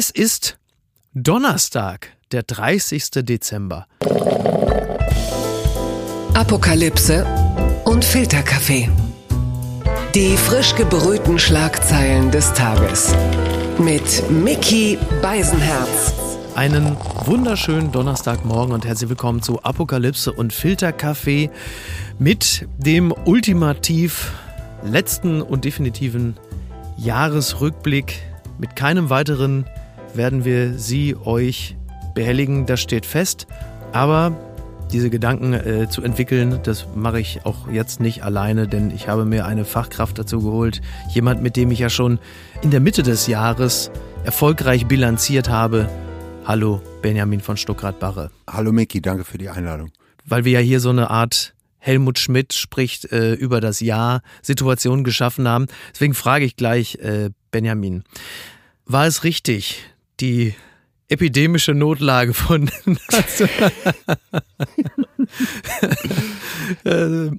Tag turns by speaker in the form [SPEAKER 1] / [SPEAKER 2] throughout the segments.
[SPEAKER 1] Es ist Donnerstag, der 30. Dezember.
[SPEAKER 2] Apokalypse und Filterkaffee. Die frisch gebrühten Schlagzeilen des Tages. Mit Mickey Beisenherz.
[SPEAKER 1] Einen wunderschönen Donnerstagmorgen und herzlich willkommen zu Apokalypse und Filterkaffee mit dem ultimativ letzten und definitiven Jahresrückblick. Mit keinem weiteren werden wir Sie euch behelligen, das steht fest. Aber diese Gedanken äh, zu entwickeln, das mache ich auch jetzt nicht alleine, denn ich habe mir eine Fachkraft dazu geholt. Jemand, mit dem ich ja schon in der Mitte des Jahres erfolgreich bilanziert habe. Hallo, Benjamin von Stuckrad-Barre.
[SPEAKER 3] Hallo Micky, danke für die Einladung.
[SPEAKER 1] Weil wir ja hier so eine Art Helmut Schmidt spricht äh, über das Jahr Situation geschaffen haben. Deswegen frage ich gleich äh, Benjamin. War es richtig, die epidemische Notlage von äh,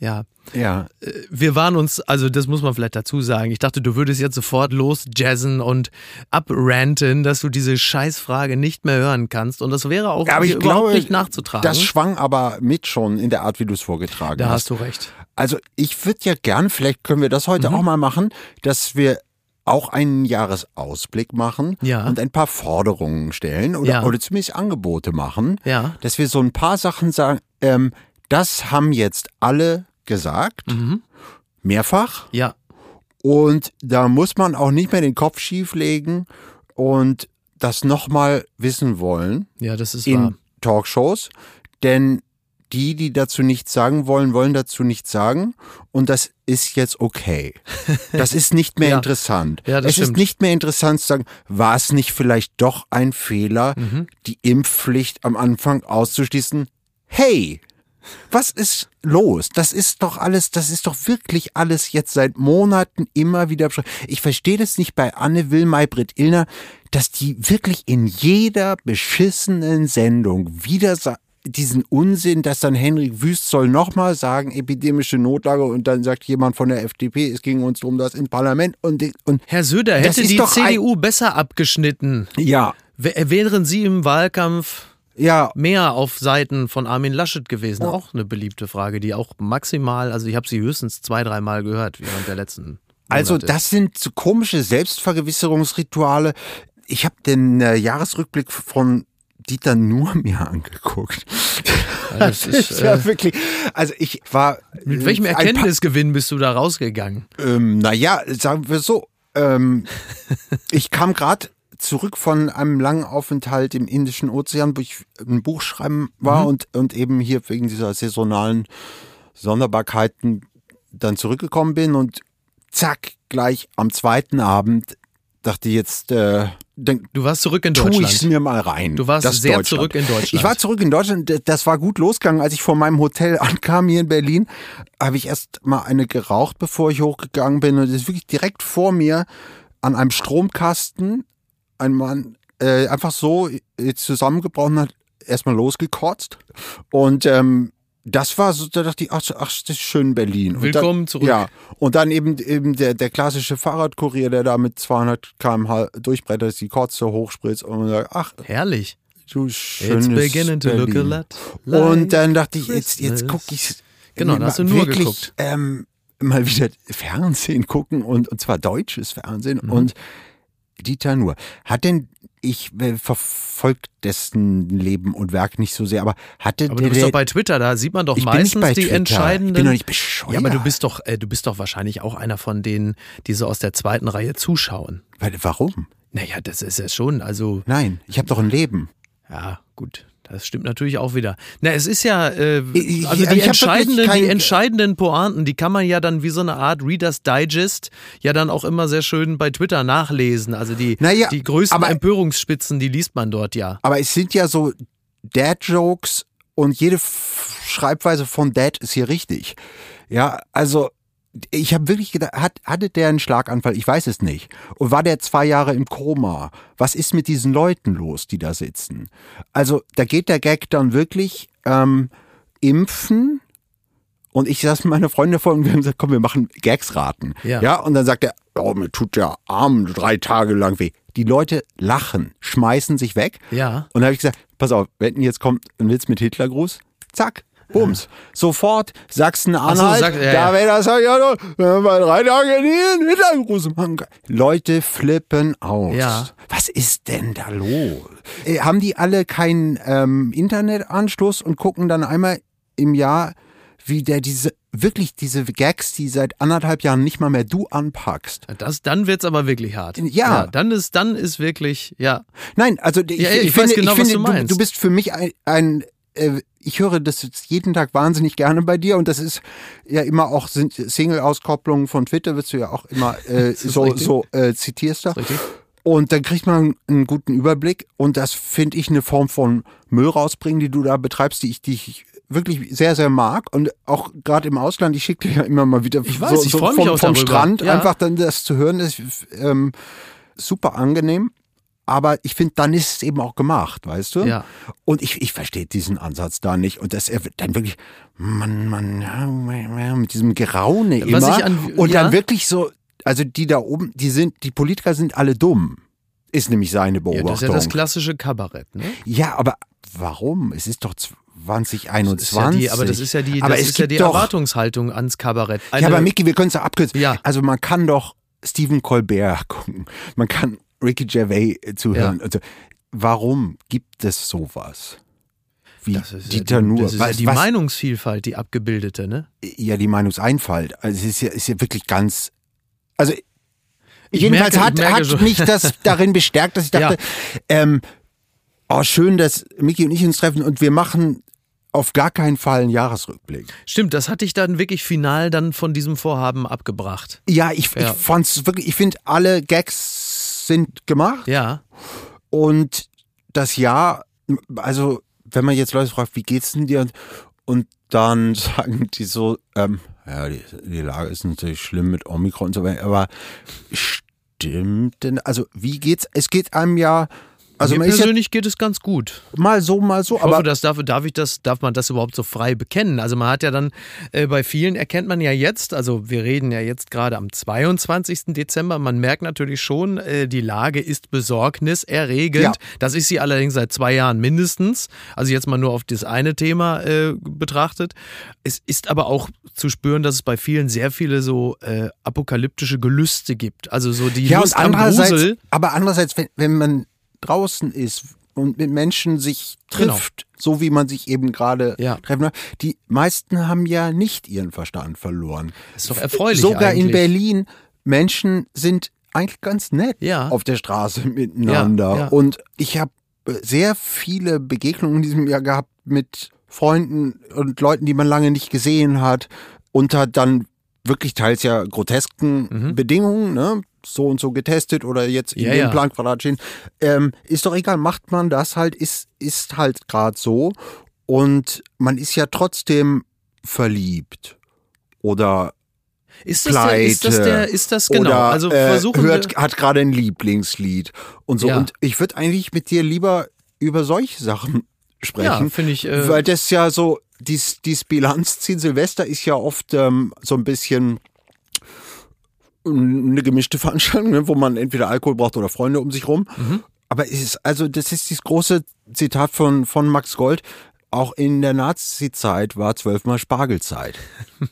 [SPEAKER 1] ja.
[SPEAKER 3] Ja.
[SPEAKER 1] Wir waren uns, also das muss man vielleicht dazu sagen. Ich dachte, du würdest jetzt sofort losjazzen und abranten, dass du diese Scheißfrage nicht mehr hören kannst. Und das wäre auch
[SPEAKER 3] aber ich
[SPEAKER 1] überhaupt
[SPEAKER 3] glaube,
[SPEAKER 1] nicht nachzutragen.
[SPEAKER 3] Das schwang aber mit schon in der Art, wie du es vorgetragen
[SPEAKER 1] da
[SPEAKER 3] hast.
[SPEAKER 1] hast du recht.
[SPEAKER 3] Also ich würde ja gern, vielleicht können wir das heute
[SPEAKER 1] Mhm.
[SPEAKER 3] auch mal machen, dass wir auch einen Jahresausblick machen
[SPEAKER 1] Ja.
[SPEAKER 3] und ein paar Forderungen stellen oder,
[SPEAKER 1] Ja.
[SPEAKER 3] oder zumindest Angebote machen,
[SPEAKER 1] Ja.
[SPEAKER 3] dass wir so ein paar Sachen sagen, ähm, das haben jetzt alle gesagt,
[SPEAKER 1] Mhm.
[SPEAKER 3] mehrfach
[SPEAKER 1] Ja.
[SPEAKER 3] und da muss man auch nicht mehr den Kopf schief legen und das nochmal wissen wollen.
[SPEAKER 1] Ja, das ist wahr.
[SPEAKER 3] in Talkshows, denn die, die dazu nichts sagen wollen, wollen dazu nichts sagen und das ist jetzt okay. Das ist nicht mehr
[SPEAKER 1] Ja.
[SPEAKER 3] interessant.
[SPEAKER 1] Ja,
[SPEAKER 3] es ist
[SPEAKER 1] stimmt.
[SPEAKER 3] nicht mehr interessant zu sagen, war es nicht vielleicht doch ein Fehler,
[SPEAKER 1] Mhm.
[SPEAKER 3] die Impfpflicht am Anfang auszuschließen? Hey, was ist los? Das ist doch alles, das ist doch wirklich alles jetzt seit Monaten immer wieder. Ich verstehe das nicht bei Anne Will, Maybrit Illner, dass die wirklich in jeder beschissenen Sendung wieder diesen Unsinn, dass dann Henrik Wüst soll nochmal sagen, epidemische Notlage und dann sagt jemand von der FDP, es ging uns um das im Parlament und, und
[SPEAKER 1] Herr Söder, hätte die CDU besser abgeschnitten,
[SPEAKER 3] ja,
[SPEAKER 1] wä- wären Sie im Wahlkampf
[SPEAKER 3] ja,
[SPEAKER 1] mehr auf Seiten von Armin Laschet gewesen?
[SPEAKER 3] Oh.
[SPEAKER 1] Auch eine beliebte Frage, die auch maximal, also ich habe sie höchstens zwei, dreimal gehört während der letzten.
[SPEAKER 3] Also
[SPEAKER 1] Monate.
[SPEAKER 3] das sind so komische Selbstvergewisserungsrituale. Ich habe den äh, Jahresrückblick von Dieter nur mir angeguckt.
[SPEAKER 1] Ja, das ist,
[SPEAKER 3] Das war
[SPEAKER 1] äh,
[SPEAKER 3] wirklich, also ich war
[SPEAKER 1] Mit welchem
[SPEAKER 3] äh, paar-
[SPEAKER 1] Erkenntnisgewinn bist du da rausgegangen?
[SPEAKER 3] Ähm, naja, sagen wir so. Ähm, ich kam gerade zurück von einem langen Aufenthalt im Indischen Ozean, wo ich ein Buch schreiben war und, und eben hier wegen dieser saisonalen Sonderbarkeiten dann zurückgekommen bin und zack, gleich am zweiten Abend dachte ich jetzt, äh, dann
[SPEAKER 1] Du warst zurück in
[SPEAKER 3] tue ich es
[SPEAKER 1] Deutschland.
[SPEAKER 3] mir mal rein.
[SPEAKER 1] Du warst
[SPEAKER 3] Das
[SPEAKER 1] sehr
[SPEAKER 3] Deutschland.
[SPEAKER 1] zurück in Deutschland.
[SPEAKER 3] Ich war zurück in Deutschland. Das war gut losgegangen. Als ich vor meinem Hotel ankam hier in Berlin, habe ich erst mal eine geraucht, bevor ich hochgegangen bin. Und es ist wirklich direkt vor mir an einem Stromkasten ein Mann äh, einfach so äh, zusammengebrochen hat, erstmal losgekotzt. Und ähm, das war so, da dachte ich, ach, ach das ist schön Berlin. Und
[SPEAKER 1] Willkommen
[SPEAKER 3] dann,
[SPEAKER 1] zurück.
[SPEAKER 3] Ja, und dann eben, eben der, der klassische Fahrradkurier, der da mit 200 km/h durchbrettert, die Kotze hochspritzt und man sagt, ach,
[SPEAKER 1] Herrlich.
[SPEAKER 3] du schönes
[SPEAKER 1] It's beginning to look a
[SPEAKER 3] Berlin.
[SPEAKER 1] lot like
[SPEAKER 3] Und dann dachte ich, jetzt, jetzt gucke ich
[SPEAKER 1] Genau, da hast du nur
[SPEAKER 3] wirklich,
[SPEAKER 1] geguckt.
[SPEAKER 3] Ähm, mal wieder Fernsehen gucken und, und zwar deutsches Fernsehen
[SPEAKER 1] Mhm.
[SPEAKER 3] und Dieter Nuhr. Hat denn, ich äh, verfolge dessen Leben und Werk nicht so sehr, aber hatte
[SPEAKER 1] Aber du bist
[SPEAKER 3] der
[SPEAKER 1] doch bei Twitter, da sieht man doch meistens die
[SPEAKER 3] Twitter.
[SPEAKER 1] entscheidenden.
[SPEAKER 3] Ich bin doch nicht bescheuert.
[SPEAKER 1] ja, aber du bist doch, äh, du bist doch wahrscheinlich auch einer von denen, die so aus der zweiten Reihe zuschauen.
[SPEAKER 3] Weil- Warum?
[SPEAKER 1] Naja, das ist ja schon, also
[SPEAKER 3] Nein, ich habe doch ein Leben.
[SPEAKER 1] Ja, gut. Das stimmt natürlich auch wieder. Na, es ist ja, äh, also
[SPEAKER 3] ich-
[SPEAKER 1] die entscheidenden, die entscheidenden Pointen, die kann man ja dann wie so eine Art Reader's Digest ja dann auch immer sehr schön bei Twitter nachlesen. Also die,
[SPEAKER 3] Naja,
[SPEAKER 1] die größten
[SPEAKER 3] aber-
[SPEAKER 1] Empörungsspitzen, die liest man dort ja.
[SPEAKER 3] Aber es sind ja so Dad-Jokes und jede Schreibweise von Dad ist hier richtig. Ja, also ich habe wirklich gedacht, hat, hatte der einen Schlaganfall? Ich weiß es nicht. Und war der zwei Jahre im Koma? Was ist mit diesen Leuten los, die da sitzen? Also da geht der Gag dann wirklich ähm, impfen. Und ich saß mit meiner Freundin vor und wir haben gesagt, komm, wir machen Gags raten.
[SPEAKER 1] Ja.
[SPEAKER 3] ja und dann sagt er, oh, mir tut der Arm drei Tage lang weh. Die Leute lachen, schmeißen sich weg.
[SPEAKER 1] Ja.
[SPEAKER 3] Und da habe ich gesagt, pass auf, wenn jetzt kommt ein Witz mit Hitlergruß, zack, Bums. Sofort Sachsen-Anhalt,
[SPEAKER 1] sagt- ja,
[SPEAKER 3] da
[SPEAKER 1] ja.
[SPEAKER 3] wäre das ja bei drei Tagen einen Hitlergruß machen kann. Leute flippen aus.
[SPEAKER 1] Ja.
[SPEAKER 3] Was ist denn da los? Äh, haben die alle keinen ähm, Internetanschluss und gucken dann einmal im Jahr, wie der diese, wirklich diese Gags, die seit anderthalb Jahren nicht mal mehr du anpackst.
[SPEAKER 1] Das, dann wird's aber wirklich hart.
[SPEAKER 3] Ja.
[SPEAKER 1] dann ist, dann ist wirklich, ja.
[SPEAKER 3] Nein, also ich,
[SPEAKER 1] Ja, ja, ich
[SPEAKER 3] ich,
[SPEAKER 1] weiß
[SPEAKER 3] finde,
[SPEAKER 1] genau,
[SPEAKER 3] ich
[SPEAKER 1] was
[SPEAKER 3] finde
[SPEAKER 1] du meinst.
[SPEAKER 3] du bist für mich ein, ein äh, ich höre das jetzt jeden Tag wahnsinnig gerne bei dir und das ist ja immer auch Single-Auskopplungen von Twitter, wirst du ja auch immer äh, so,
[SPEAKER 1] richtig?
[SPEAKER 3] so äh, zitierst da. Und dann kriegt man einen guten Überblick und das finde ich eine Form von Müll rausbringen, die du da betreibst, die ich, die ich wirklich sehr, sehr mag und auch gerade im Ausland, ich schicke dir ja immer mal wieder
[SPEAKER 1] Ich weiß,
[SPEAKER 3] so,
[SPEAKER 1] ich
[SPEAKER 3] so vom,
[SPEAKER 1] auch
[SPEAKER 3] vom. Strand
[SPEAKER 1] Ja.
[SPEAKER 3] einfach dann das zu hören, ist ähm, super angenehm. Aber ich finde, dann ist es eben auch gemacht, weißt du?
[SPEAKER 1] Ja.
[SPEAKER 3] Und ich, ich verstehe diesen Ansatz da nicht. Und dass er dann wirklich, man, man, ja, mit diesem Geraune
[SPEAKER 1] Was
[SPEAKER 3] immer.
[SPEAKER 1] an-
[SPEAKER 3] und
[SPEAKER 1] ja.
[SPEAKER 3] dann wirklich so, also die da oben, die sind, die Politiker sind alle dumm. Ist nämlich seine
[SPEAKER 1] ja.
[SPEAKER 3] Beobachtung.
[SPEAKER 1] Das ist ja das klassische Kabarett, ne?
[SPEAKER 3] Ja, aber warum? Es ist doch 2021.
[SPEAKER 1] Das ist ja die, aber das ist ja die,
[SPEAKER 3] Aber
[SPEAKER 1] das
[SPEAKER 3] es
[SPEAKER 1] ist ja die
[SPEAKER 3] doch,
[SPEAKER 1] Erwartungshaltung ans Kabarett.
[SPEAKER 3] Ja,
[SPEAKER 1] Eine-
[SPEAKER 3] aber Micky, wir können es ja abkürzen.
[SPEAKER 1] Ja.
[SPEAKER 3] Also man kann doch Stephen Colbert gucken. Man kann Ricky Gervais äh, zuhören. Also, warum gibt es sowas? Wie
[SPEAKER 1] das ist
[SPEAKER 3] Dieter
[SPEAKER 1] ja die,
[SPEAKER 3] Nuhr.
[SPEAKER 1] Das ist ja
[SPEAKER 3] Was-
[SPEAKER 1] die
[SPEAKER 3] was-
[SPEAKER 1] Meinungsvielfalt, die abgebildete, ne?
[SPEAKER 3] Ja, die Meinungseinfalt. Also es ist ja, ist ja wirklich ganz. Also
[SPEAKER 1] Ich
[SPEAKER 3] jedenfalls
[SPEAKER 1] merke-
[SPEAKER 3] hat, hat
[SPEAKER 1] schon.
[SPEAKER 3] mich das darin bestärkt, dass ich dachte, ähm, oh schön, dass Micky und ich uns treffen und wir machen auf gar keinen Fall einen Jahresrückblick.
[SPEAKER 1] Stimmt, das hatte ich dann wirklich final dann von diesem Vorhaben abgebracht.
[SPEAKER 3] Ja, ich,
[SPEAKER 1] Ja.
[SPEAKER 3] ich fand's wirklich, ich finde, alle Gags sind gemacht
[SPEAKER 1] Ja.
[SPEAKER 3] und das Jahr, also wenn man jetzt Leute fragt, wie geht's denn dir? Und, dann sagen die so, ähm, ja, die, die Lage ist natürlich schlimm mit Omikron und so weiter, aber stimmt denn, also wie geht's? Es geht einem ja, also
[SPEAKER 1] Mir
[SPEAKER 3] ist ja
[SPEAKER 1] persönlich geht es ganz gut.
[SPEAKER 3] mal so, mal so,
[SPEAKER 1] Ich hoffe,
[SPEAKER 3] aber
[SPEAKER 1] das darf, darf ich das, darf man das überhaupt so frei bekennen? Also man hat ja dann, äh, bei vielen erkennt man ja jetzt, also wir reden ja jetzt gerade am 22. Dezember, man merkt natürlich schon, äh, die Lage ist besorgniserregend.
[SPEAKER 3] Ja.
[SPEAKER 1] Das ist sie allerdings seit zwei Jahren mindestens. Also jetzt mal nur auf das eine Thema äh, betrachtet. Es ist aber auch zu spüren, dass es bei vielen sehr viele so äh, apokalyptische Gelüste gibt. Also so die
[SPEAKER 3] ja,
[SPEAKER 1] Lust
[SPEAKER 3] und
[SPEAKER 1] am Grusel.
[SPEAKER 3] aber andererseits, wenn, wenn man draußen ist und mit Menschen sich trifft, so wie man sich eben gerade
[SPEAKER 1] Genau. Ja.
[SPEAKER 3] treffen, die meisten haben ja nicht ihren Verstand verloren.
[SPEAKER 1] ist doch erfreulich
[SPEAKER 3] Sogar in
[SPEAKER 1] eigentlich.
[SPEAKER 3] Berlin, Menschen sind eigentlich ganz nett
[SPEAKER 1] Ja.
[SPEAKER 3] auf der Straße miteinander.
[SPEAKER 1] Ja, ja.
[SPEAKER 3] Und ich habe sehr viele Begegnungen in diesem Jahr gehabt mit Freunden und Leuten, die man lange nicht gesehen hat, unter dann wirklich teils ja grotesken Bedingungen, ne? So und so getestet oder jetzt in.
[SPEAKER 1] Ja,
[SPEAKER 3] dem
[SPEAKER 1] ja.
[SPEAKER 3] Planquadrat stehen. Ähm, ist doch egal, macht man das halt, ist, ist halt gerade so. Und man ist ja trotzdem verliebt. Oder
[SPEAKER 1] Ist das, der, ist das
[SPEAKER 3] Pleite.
[SPEAKER 1] der, ist das genau?
[SPEAKER 3] oder
[SPEAKER 1] also
[SPEAKER 3] äh,
[SPEAKER 1] versuchen
[SPEAKER 3] hört,
[SPEAKER 1] wir,
[SPEAKER 3] hat gerade ein Lieblingslied und so.
[SPEAKER 1] Ja.
[SPEAKER 3] Und ich würde eigentlich mit dir lieber über solche Sachen sprechen.
[SPEAKER 1] Ja, finde ich, äh,
[SPEAKER 3] weil das ja so, dies, dies Bilanz ziehen Silvester ist ja oft ähm, so ein bisschen eine gemischte Veranstaltung, ne, wo man entweder Alkohol braucht oder Freunde um sich rum.
[SPEAKER 1] Mhm.
[SPEAKER 3] Aber es ist, also das ist dieses große Zitat von, von Max Gold. Auch in der Nazi-Zeit war zwölfmal Spargelzeit.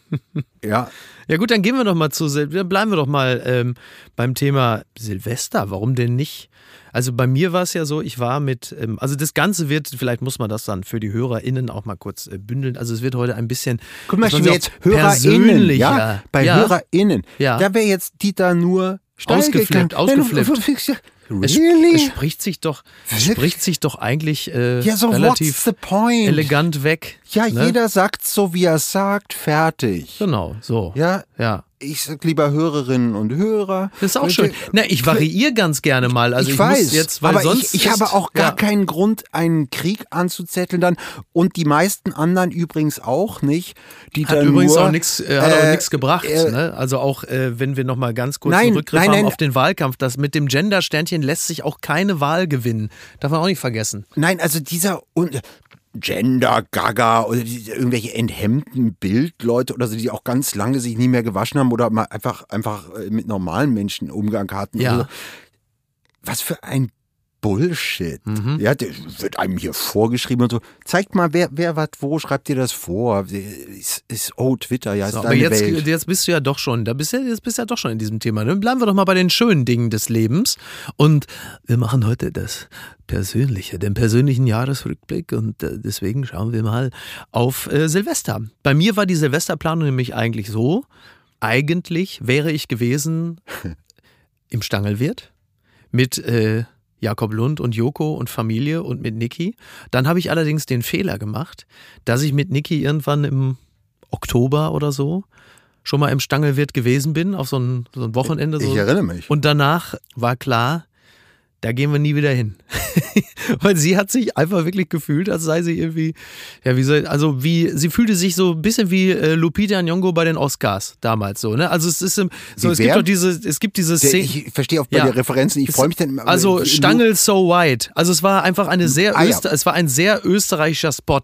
[SPEAKER 3] ja,
[SPEAKER 1] Ja gut, dann gehen wir doch mal zu, Sil- dann bleiben wir doch mal ähm, beim Thema Silvester. Warum denn nicht? Also bei mir war es ja so, ich war mit, ähm, also das Ganze wird, vielleicht muss man das dann für die HörerInnen auch mal kurz äh, bündeln. Also es wird heute ein bisschen
[SPEAKER 3] Guck mal,
[SPEAKER 1] sie
[SPEAKER 3] jetzt HörerInnen, ja, bei
[SPEAKER 1] ja,
[SPEAKER 3] HörerInnen,
[SPEAKER 1] Ja.
[SPEAKER 3] da wäre jetzt Dieter nur steil
[SPEAKER 1] Ausgeflippt, ausgeflippt.
[SPEAKER 3] Nein,
[SPEAKER 1] Es,
[SPEAKER 3] Really?
[SPEAKER 1] es spricht sich doch, spricht sich doch eigentlich äh,
[SPEAKER 3] ja, so
[SPEAKER 1] relativ elegant weg.
[SPEAKER 3] ja,
[SPEAKER 1] ne?
[SPEAKER 3] jeder sagt so, wie er sagt, fertig.
[SPEAKER 1] Genau, so.
[SPEAKER 3] Ja,
[SPEAKER 1] ja.
[SPEAKER 3] Ich sag lieber Hörerinnen und Hörer.
[SPEAKER 1] Das ist auch schön. Na, ich variiere ganz gerne mal. Also ich,
[SPEAKER 3] ich, weiß,
[SPEAKER 1] muss jetzt, weil
[SPEAKER 3] aber
[SPEAKER 1] sonst
[SPEAKER 3] ich, ich
[SPEAKER 1] ist-
[SPEAKER 3] habe auch gar
[SPEAKER 1] ja.
[SPEAKER 3] keinen Grund, einen Krieg anzuzetteln dann und die meisten anderen übrigens auch nicht. Die
[SPEAKER 1] Hat übrigens
[SPEAKER 3] nur,
[SPEAKER 1] auch nichts, äh, hat auch
[SPEAKER 3] äh,
[SPEAKER 1] nichts gebracht.
[SPEAKER 3] äh,
[SPEAKER 1] ne? Also auch, äh, wenn wir nochmal ganz kurz
[SPEAKER 3] Nein,
[SPEAKER 1] einen Rückgriff
[SPEAKER 3] nein,
[SPEAKER 1] haben
[SPEAKER 3] nein.
[SPEAKER 1] auf den Wahlkampf, das mit dem Gender-Sternchen lässt sich auch keine Wahl gewinnen. Darf man auch nicht vergessen.
[SPEAKER 3] Nein, also dieser und Gender, Gaga oder irgendwelche enthemmten Bildleute oder so, die auch ganz lange sich nie mehr gewaschen haben oder mal einfach, einfach äh, mit normalen Menschen Umgang hatten.
[SPEAKER 1] Ja.
[SPEAKER 3] Also, was für ein Bullshit.
[SPEAKER 1] Mhm.
[SPEAKER 3] Ja, der wird einem hier vorgeschrieben und so. Zeigt mal, wer, wer was wo, schreibt dir das vor. Ist, ist oh, Twitter, ja, ist
[SPEAKER 1] So, aber
[SPEAKER 3] deine
[SPEAKER 1] jetzt,
[SPEAKER 3] Welt.
[SPEAKER 1] jetzt bist du ja doch schon, da bist du, jetzt bist du ja doch schon in diesem Thema. Dann bleiben wir doch mal bei den schönen Dingen des Lebens. Und wir machen heute das Persönliche, den persönlichen Jahresrückblick. Und äh, deswegen schauen wir mal auf äh, Silvester. Bei mir war die Silvesterplanung nämlich eigentlich so, eigentlich wäre ich gewesen im Stangelwirt mit äh, Jakob Lund und Joko und Familie und mit Niki. Dann habe ich allerdings den Fehler gemacht, dass ich mit Niki irgendwann im Oktober oder so schon mal im Stangelwirt gewesen bin, auf so ein, so ein Wochenende. So.
[SPEAKER 3] Ich erinnere mich.
[SPEAKER 1] Und danach war klar, da gehen wir nie wieder hin. Weil sie hat sich einfach wirklich gefühlt, als sei sie irgendwie, ja, wie soll, also wie, sie fühlte sich so ein bisschen wie äh, Lupita Nyong'o bei den Oscars damals so, ne? Also es ist ähm, so,
[SPEAKER 3] Wie
[SPEAKER 1] es gibt
[SPEAKER 3] wer?
[SPEAKER 1] doch diese, es gibt diese
[SPEAKER 3] Der,
[SPEAKER 1] Szene.
[SPEAKER 3] ich verstehe auch bei
[SPEAKER 1] Ja.
[SPEAKER 3] den Referenzen, ich freue mich dann immer.
[SPEAKER 1] Also Stangel So White. Also es war einfach eine sehr
[SPEAKER 3] Ah, ja. Mhm.
[SPEAKER 1] Öster es war ein sehr österreichischer Spot,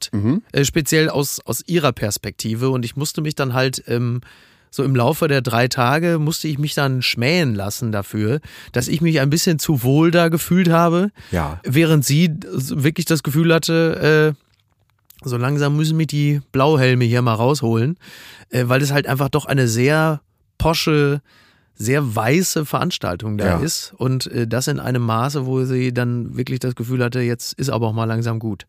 [SPEAKER 1] äh, speziell aus, aus ihrer Perspektive. Und ich musste mich dann halt ähm, so im Laufe der drei Tage musste ich mich dann schmähen lassen dafür, dass ich mich ein bisschen zu wohl da gefühlt habe,
[SPEAKER 3] Ja.
[SPEAKER 1] während sie wirklich das Gefühl hatte, äh, so langsam müssen mich die Blauhelme hier mal rausholen, äh, weil es halt einfach doch eine sehr posche, sehr weiße Veranstaltung da
[SPEAKER 3] Ja.
[SPEAKER 1] ist und äh, das in einem Maße, wo sie dann wirklich das Gefühl hatte, jetzt ist aber auch mal langsam gut.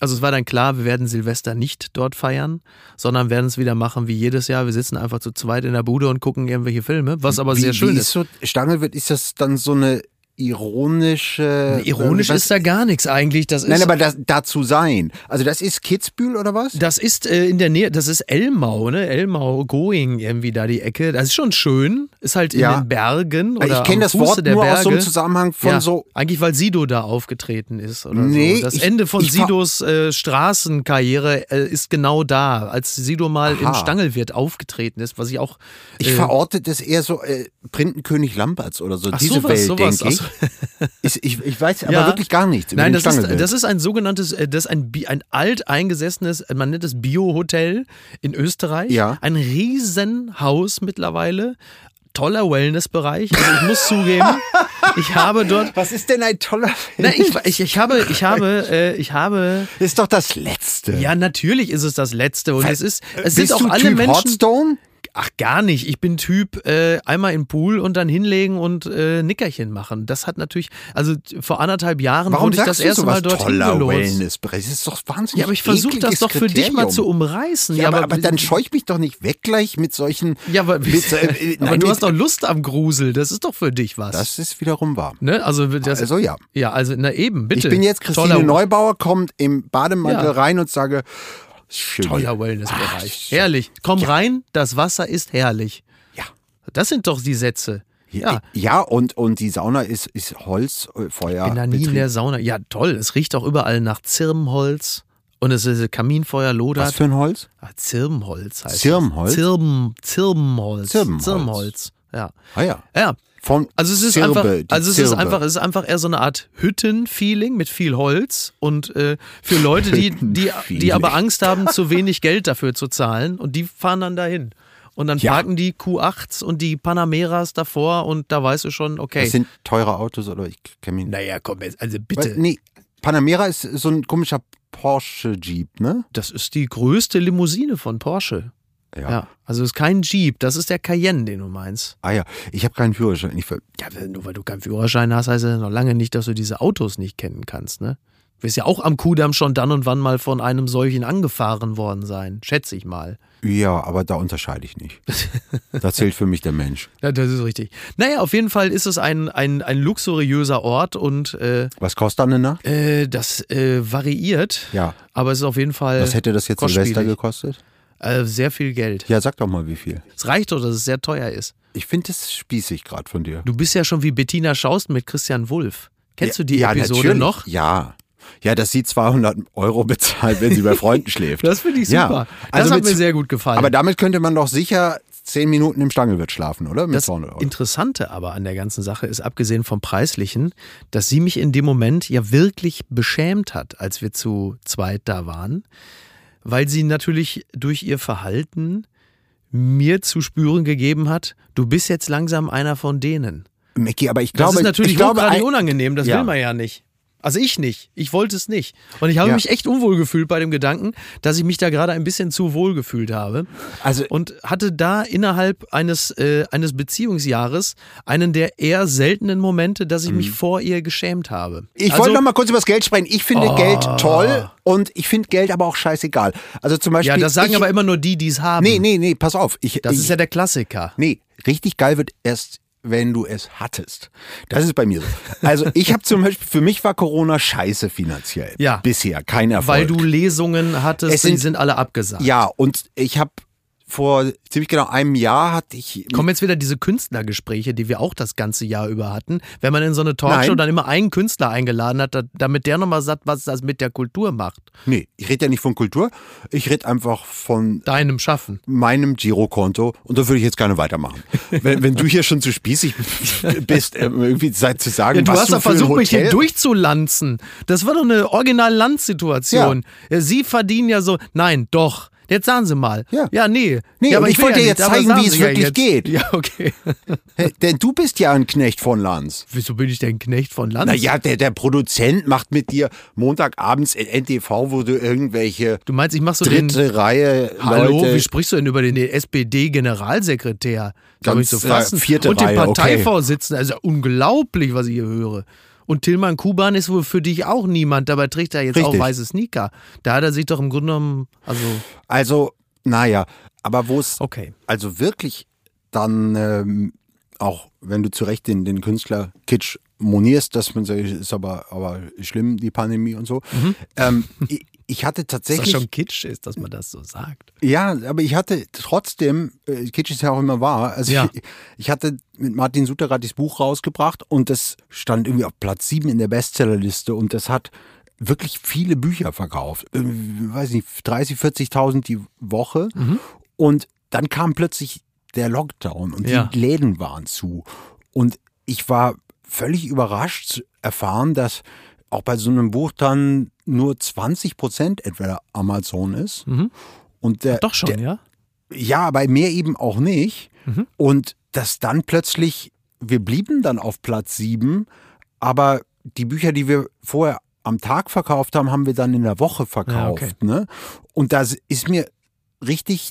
[SPEAKER 1] Also es war dann klar, wir werden Silvester nicht dort feiern, sondern werden es wieder machen wie jedes Jahr. Wir sitzen einfach zu zweit in der Bude und gucken irgendwelche Filme, was aber
[SPEAKER 3] wie,
[SPEAKER 1] sehr schön
[SPEAKER 3] wie
[SPEAKER 1] ist.
[SPEAKER 3] ist. So, Stangelwirt, ist das dann so eine ironische.
[SPEAKER 1] Ironisch
[SPEAKER 3] was-
[SPEAKER 1] ist da gar nichts eigentlich. Das ist
[SPEAKER 3] Nein, aber das, dazu sein. Also das ist Kitzbühel oder was?
[SPEAKER 1] Das ist äh, in der Nähe, das ist Elmau, ne? Elmau, Going irgendwie da die Ecke. Das ist schon schön. Ist halt in
[SPEAKER 3] Ja.
[SPEAKER 1] den Bergen oder
[SPEAKER 3] ich kenne das
[SPEAKER 1] Fuße
[SPEAKER 3] Wort
[SPEAKER 1] der
[SPEAKER 3] nur
[SPEAKER 1] Berge.
[SPEAKER 3] aus so einem Zusammenhang von
[SPEAKER 1] ja,
[SPEAKER 3] so.
[SPEAKER 1] Eigentlich, weil Sido da aufgetreten ist oder
[SPEAKER 3] Nee,
[SPEAKER 1] so. Das
[SPEAKER 3] ich-
[SPEAKER 1] Ende von Sidos äh, Straßenkarriere äh, ist genau da, als Sido mal im
[SPEAKER 3] Aha.
[SPEAKER 1] Stangelwirt aufgetreten ist, was ich auch.
[SPEAKER 3] Ich
[SPEAKER 1] äh,
[SPEAKER 3] verorte das eher so äh, Printenkönig Lamberts oder so.
[SPEAKER 1] Ach,
[SPEAKER 3] Diese
[SPEAKER 1] sowas,
[SPEAKER 3] Welt,
[SPEAKER 1] sowas.
[SPEAKER 3] denke ich. Ist, ich. Ich weiß aber
[SPEAKER 1] Ja.
[SPEAKER 3] wirklich gar nichts
[SPEAKER 1] Nein, das ist,
[SPEAKER 3] Stangelwirt.
[SPEAKER 1] das ist ein sogenanntes, äh, das ist ein, ein alteingesessenes, äh, man nennt es Bio-Hotel in Österreich.
[SPEAKER 3] Ja.
[SPEAKER 1] Ein Riesenhaus mittlerweile. Toller Wellnessbereich. Also ich muss zugeben, ich habe dort.
[SPEAKER 3] was ist denn ein toller
[SPEAKER 1] Na, ich, ich, ich habe, ich habe, äh, ich habe.
[SPEAKER 3] Ist doch das Letzte.
[SPEAKER 1] Ja, natürlich ist es das Letzte und es ist, es sind
[SPEAKER 3] Bist
[SPEAKER 1] auch
[SPEAKER 3] du
[SPEAKER 1] alle
[SPEAKER 3] typ
[SPEAKER 1] Menschen.
[SPEAKER 3] Hotstone?
[SPEAKER 1] Ach, gar nicht. Ich bin Typ äh, einmal im Pool und dann hinlegen und äh, Nickerchen machen. Das hat natürlich, also vor anderthalb Jahren
[SPEAKER 3] Warum
[SPEAKER 1] wurde ich das erste Mal dort.
[SPEAKER 3] Wellnessbereich? Das ist doch wahnsinnig
[SPEAKER 1] Ja, aber ich versuche das doch für dich mal
[SPEAKER 3] Kriterium.
[SPEAKER 1] zu umreißen.
[SPEAKER 3] Ja, aber, aber dann scheuch mich doch nicht weg gleich mit solchen.
[SPEAKER 1] Ja, aber,
[SPEAKER 3] mit, so- äh,
[SPEAKER 1] aber
[SPEAKER 3] nein,
[SPEAKER 1] du hast doch Lust am Grusel. Das ist doch für dich was.
[SPEAKER 3] Das ist wiederum wahr.
[SPEAKER 1] ne? Also, das,
[SPEAKER 3] Also ja.
[SPEAKER 1] ja, also na eben, bitte.
[SPEAKER 3] Ich bin jetzt Christine
[SPEAKER 1] Toller-
[SPEAKER 3] Neubauer, kommt im Bademantel
[SPEAKER 1] Ja.
[SPEAKER 3] rein und sage, schön.
[SPEAKER 1] Toller. Wellnessbereich.
[SPEAKER 3] Ach,
[SPEAKER 1] herrlich. Komm rein, das Wasser ist herrlich.
[SPEAKER 3] Ja.
[SPEAKER 1] Das sind doch die Sätze. Ja.
[SPEAKER 3] Ja, und, und die Sauna ist, ist Holzfeuer.
[SPEAKER 1] bin da nie in der Sauna. Ja, toll. Es riecht auch überall nach Zirbenholz. Und es ist Kaminfeuer lodert.
[SPEAKER 3] Was für ein Holz?
[SPEAKER 1] Ah, Zirbenholz heißt
[SPEAKER 3] Zirbenholz?
[SPEAKER 1] es. Zirben, Zirbenholz.
[SPEAKER 3] Zirbenholz.
[SPEAKER 1] Zirbenholz. Ja.
[SPEAKER 3] Ah ja.
[SPEAKER 1] Ja.
[SPEAKER 3] Von
[SPEAKER 1] Also es ist
[SPEAKER 3] Zirbe,
[SPEAKER 1] einfach, also es ist
[SPEAKER 3] Zirbe.
[SPEAKER 1] einfach, es ist einfach eher so eine Art Hütten-Feeling mit viel Holz und äh, für Leute, die, die, die aber Angst haben, zu wenig Geld dafür zu zahlen und die fahren dann dahin. Und dann
[SPEAKER 3] Ja.
[SPEAKER 1] parken die Q8s und die Panameras davor und da weißt du schon, okay.
[SPEAKER 3] Das sind teure Autos oder ich kenne mich nicht.
[SPEAKER 1] naja, komm jetzt, also
[SPEAKER 3] Weil-
[SPEAKER 1] bitte.
[SPEAKER 3] Nee, Panamera ist so ein komischer Porsche Jeep, ne?
[SPEAKER 1] Das ist die größte Limousine von Porsche. Ja. Also es ist kein Jeep, das ist der Cayenne, den du meinst.
[SPEAKER 3] Ah ja, ich habe keinen Führerschein. Ich,
[SPEAKER 1] Ja, nur weil du keinen Führerschein hast, heißt ja noch lange nicht, dass du diese Autos nicht kennen kannst, ne? Du wirst ja auch am Kudamm schon dann und wann mal von einem solchen angefahren worden sein, schätze ich mal.
[SPEAKER 3] ja, aber da unterscheide ich nicht. da zählt für mich der Mensch.
[SPEAKER 1] Ja, das ist richtig. Naja, auf jeden Fall ist es ein, ein, ein luxuriöser Ort und äh,
[SPEAKER 3] Was kostet dann eine Nacht?
[SPEAKER 1] äh, das äh, variiert,
[SPEAKER 3] Ja.
[SPEAKER 1] aber es ist auf jeden Fall
[SPEAKER 3] Was hätte das jetzt. Silvester gekostet?
[SPEAKER 1] Äh, sehr viel Geld.
[SPEAKER 3] Ja, sag doch mal, wie viel.
[SPEAKER 1] Es reicht doch, dass es sehr teuer ist.
[SPEAKER 3] Ich finde das spießig gerade von dir.
[SPEAKER 1] Du bist ja schon wie Bettina Schaust mit Christian Wulff. Kennst du die
[SPEAKER 3] ja,
[SPEAKER 1] Episode
[SPEAKER 3] natürlich.
[SPEAKER 1] noch?
[SPEAKER 3] Ja. Ja, dass sie 200 Euro bezahlt, wenn sie bei Freunden schläft.
[SPEAKER 1] Das finde ich
[SPEAKER 3] Ja.
[SPEAKER 1] super. Das
[SPEAKER 3] Also
[SPEAKER 1] hat
[SPEAKER 3] mit-
[SPEAKER 1] mir sehr gut gefallen.
[SPEAKER 3] Aber damit könnte man doch sicher 10 Minuten im Stangelwirt schlafen, oder? Mit
[SPEAKER 1] Das
[SPEAKER 3] 200 Euro.
[SPEAKER 1] Interessante aber an der ganzen Sache ist, abgesehen vom Preislichen, dass sie mich in dem Moment ja wirklich beschämt hat, als wir zu zweit da waren, weil sie natürlich durch ihr Verhalten mir zu spüren gegeben hat, du bist jetzt langsam einer von denen.
[SPEAKER 3] Mickey, aber ich
[SPEAKER 1] Das
[SPEAKER 3] glaube,
[SPEAKER 1] ist natürlich
[SPEAKER 3] ich glaube,
[SPEAKER 1] unangenehm, das
[SPEAKER 3] Ja.
[SPEAKER 1] will man ja nicht. Also ich nicht. Ich wollte es nicht. Und ich habe
[SPEAKER 3] Ja.
[SPEAKER 1] mich echt unwohl gefühlt bei dem Gedanken, dass ich mich da gerade ein bisschen zu wohl gefühlt habe.
[SPEAKER 3] Also-
[SPEAKER 1] und hatte da innerhalb eines, äh, eines Beziehungsjahres einen der eher seltenen Momente, dass ich mich vor ihr geschämt habe.
[SPEAKER 3] Mhm. Ich
[SPEAKER 1] also,
[SPEAKER 3] wollte noch mal kurz über das Geld sprechen. Ich finde
[SPEAKER 1] Oh.
[SPEAKER 3] Geld toll und ich finde Geld aber auch scheißegal. Also zum Beispiel.
[SPEAKER 1] Ja, das sagen
[SPEAKER 3] ich,
[SPEAKER 1] aber immer nur die, die es haben.
[SPEAKER 3] Nee, nee, nee, pass auf. Ich,
[SPEAKER 1] Das
[SPEAKER 3] ich,
[SPEAKER 1] ist ja der Klassiker.
[SPEAKER 3] Nee, richtig geil wird erst, wenn du es hattest. Das ist bei mir so. Also ich habe zum Beispiel, für mich war Corona scheiße finanziell.
[SPEAKER 1] Ja.
[SPEAKER 3] Bisher, kein Erfolg.
[SPEAKER 1] Weil du Lesungen hattest,
[SPEAKER 3] Es sind-
[SPEAKER 1] die sind alle abgesagt.
[SPEAKER 3] Ja, und ich habe vor ziemlich genau einem Jahr hatte ich.
[SPEAKER 1] Kommen jetzt wieder diese Künstlergespräche, die wir auch das ganze Jahr über hatten. Wenn man in so eine Talkshow
[SPEAKER 3] Nein.
[SPEAKER 1] dann immer einen Künstler eingeladen hat, da- damit der nochmal sagt, was das mit der Kultur macht.
[SPEAKER 3] Nee, ich rede ja nicht von Kultur. Ich rede einfach von
[SPEAKER 1] Deinem Schaffen.
[SPEAKER 3] meinem Girokonto und da würde ich jetzt gerne weitermachen. wenn, wenn du hier schon zu spießig bist, äh, irgendwie seit zu sagen,
[SPEAKER 1] Ja, du
[SPEAKER 3] was
[SPEAKER 1] hast
[SPEAKER 3] du
[SPEAKER 1] doch
[SPEAKER 3] für ein
[SPEAKER 1] versucht, mich hier durchzulanzen. Das war doch eine Original-Land-Situation. Ja, Sie verdienen ja so. Nein, doch. Jetzt sagen Sie mal.
[SPEAKER 3] Ja.
[SPEAKER 1] Ja, nee.
[SPEAKER 3] Nee,
[SPEAKER 1] ja,
[SPEAKER 3] und ich wollte
[SPEAKER 1] ja
[SPEAKER 3] jetzt
[SPEAKER 1] nicht, aber
[SPEAKER 3] zeigen, wie es wirklich
[SPEAKER 1] jetzt.
[SPEAKER 3] geht.
[SPEAKER 1] Ja, okay.
[SPEAKER 3] Hä, Denn du bist ja ein Knecht von Lanz.
[SPEAKER 1] Wieso bin ich denn Knecht von Lanz?
[SPEAKER 3] Naja, der, der Produzent macht mit dir Montagabends in NTV, wo du irgendwelche
[SPEAKER 1] Du meinst, ich mach so den.
[SPEAKER 3] dritte Reihe
[SPEAKER 1] Hallo,
[SPEAKER 3] Leute.
[SPEAKER 1] wie sprichst du denn über den SPD-Generalsekretär?
[SPEAKER 3] Ganz,
[SPEAKER 1] ich so
[SPEAKER 3] äh,
[SPEAKER 1] fassen.
[SPEAKER 3] vierte
[SPEAKER 1] Und den
[SPEAKER 3] Reihe, okay.
[SPEAKER 1] Parteivorsitzenden. Also unglaublich, was ich hier höre. Und Tillmann Kuban ist wohl für dich auch niemand. Dabei trägt er jetzt auch
[SPEAKER 3] Richtig.
[SPEAKER 1] weiße Sneaker. Da hat er sich doch im Grunde genommen, also,
[SPEAKER 3] Also, naja, aber wo es
[SPEAKER 1] okay.
[SPEAKER 3] also wirklich dann ähm, auch, wenn du zu Recht den, den Künstler Kitsch monierst, dass man sagt, ist aber, aber schlimm, die Pandemie und so. Ähm, ich, hatte
[SPEAKER 1] das
[SPEAKER 3] tatsächlich.
[SPEAKER 1] schon Kitsch ist, dass man das so sagt.
[SPEAKER 3] Ja, aber ich hatte trotzdem, äh, Kitsch ist ja auch immer wahr, also
[SPEAKER 1] Ja.
[SPEAKER 3] ich, ich hatte mit Martin Suter gerade das Buch rausgebracht und das stand irgendwie auf Platz sieben in der Bestsellerliste und das hat wirklich viele Bücher verkauft. Irgendwie, weiß nicht, 30, 40.000 die Woche und dann kam plötzlich der Lockdown und
[SPEAKER 1] Ja.
[SPEAKER 3] die Läden waren zu und ich war völlig überrascht zu erfahren, dass auch bei so einem Buch dann nur 20 Prozent etwa Amazon ist. Und der,
[SPEAKER 1] Doch schon,
[SPEAKER 3] der,
[SPEAKER 1] ja?
[SPEAKER 3] ja, bei mir eben auch nicht.
[SPEAKER 1] Mhm.
[SPEAKER 3] Und dass dann plötzlich, wir blieben dann auf Platz sieben, aber die Bücher, die wir vorher am Tag verkauft haben, haben wir dann in der Woche verkauft.
[SPEAKER 1] okay.
[SPEAKER 3] ne? Und da ist mir richtig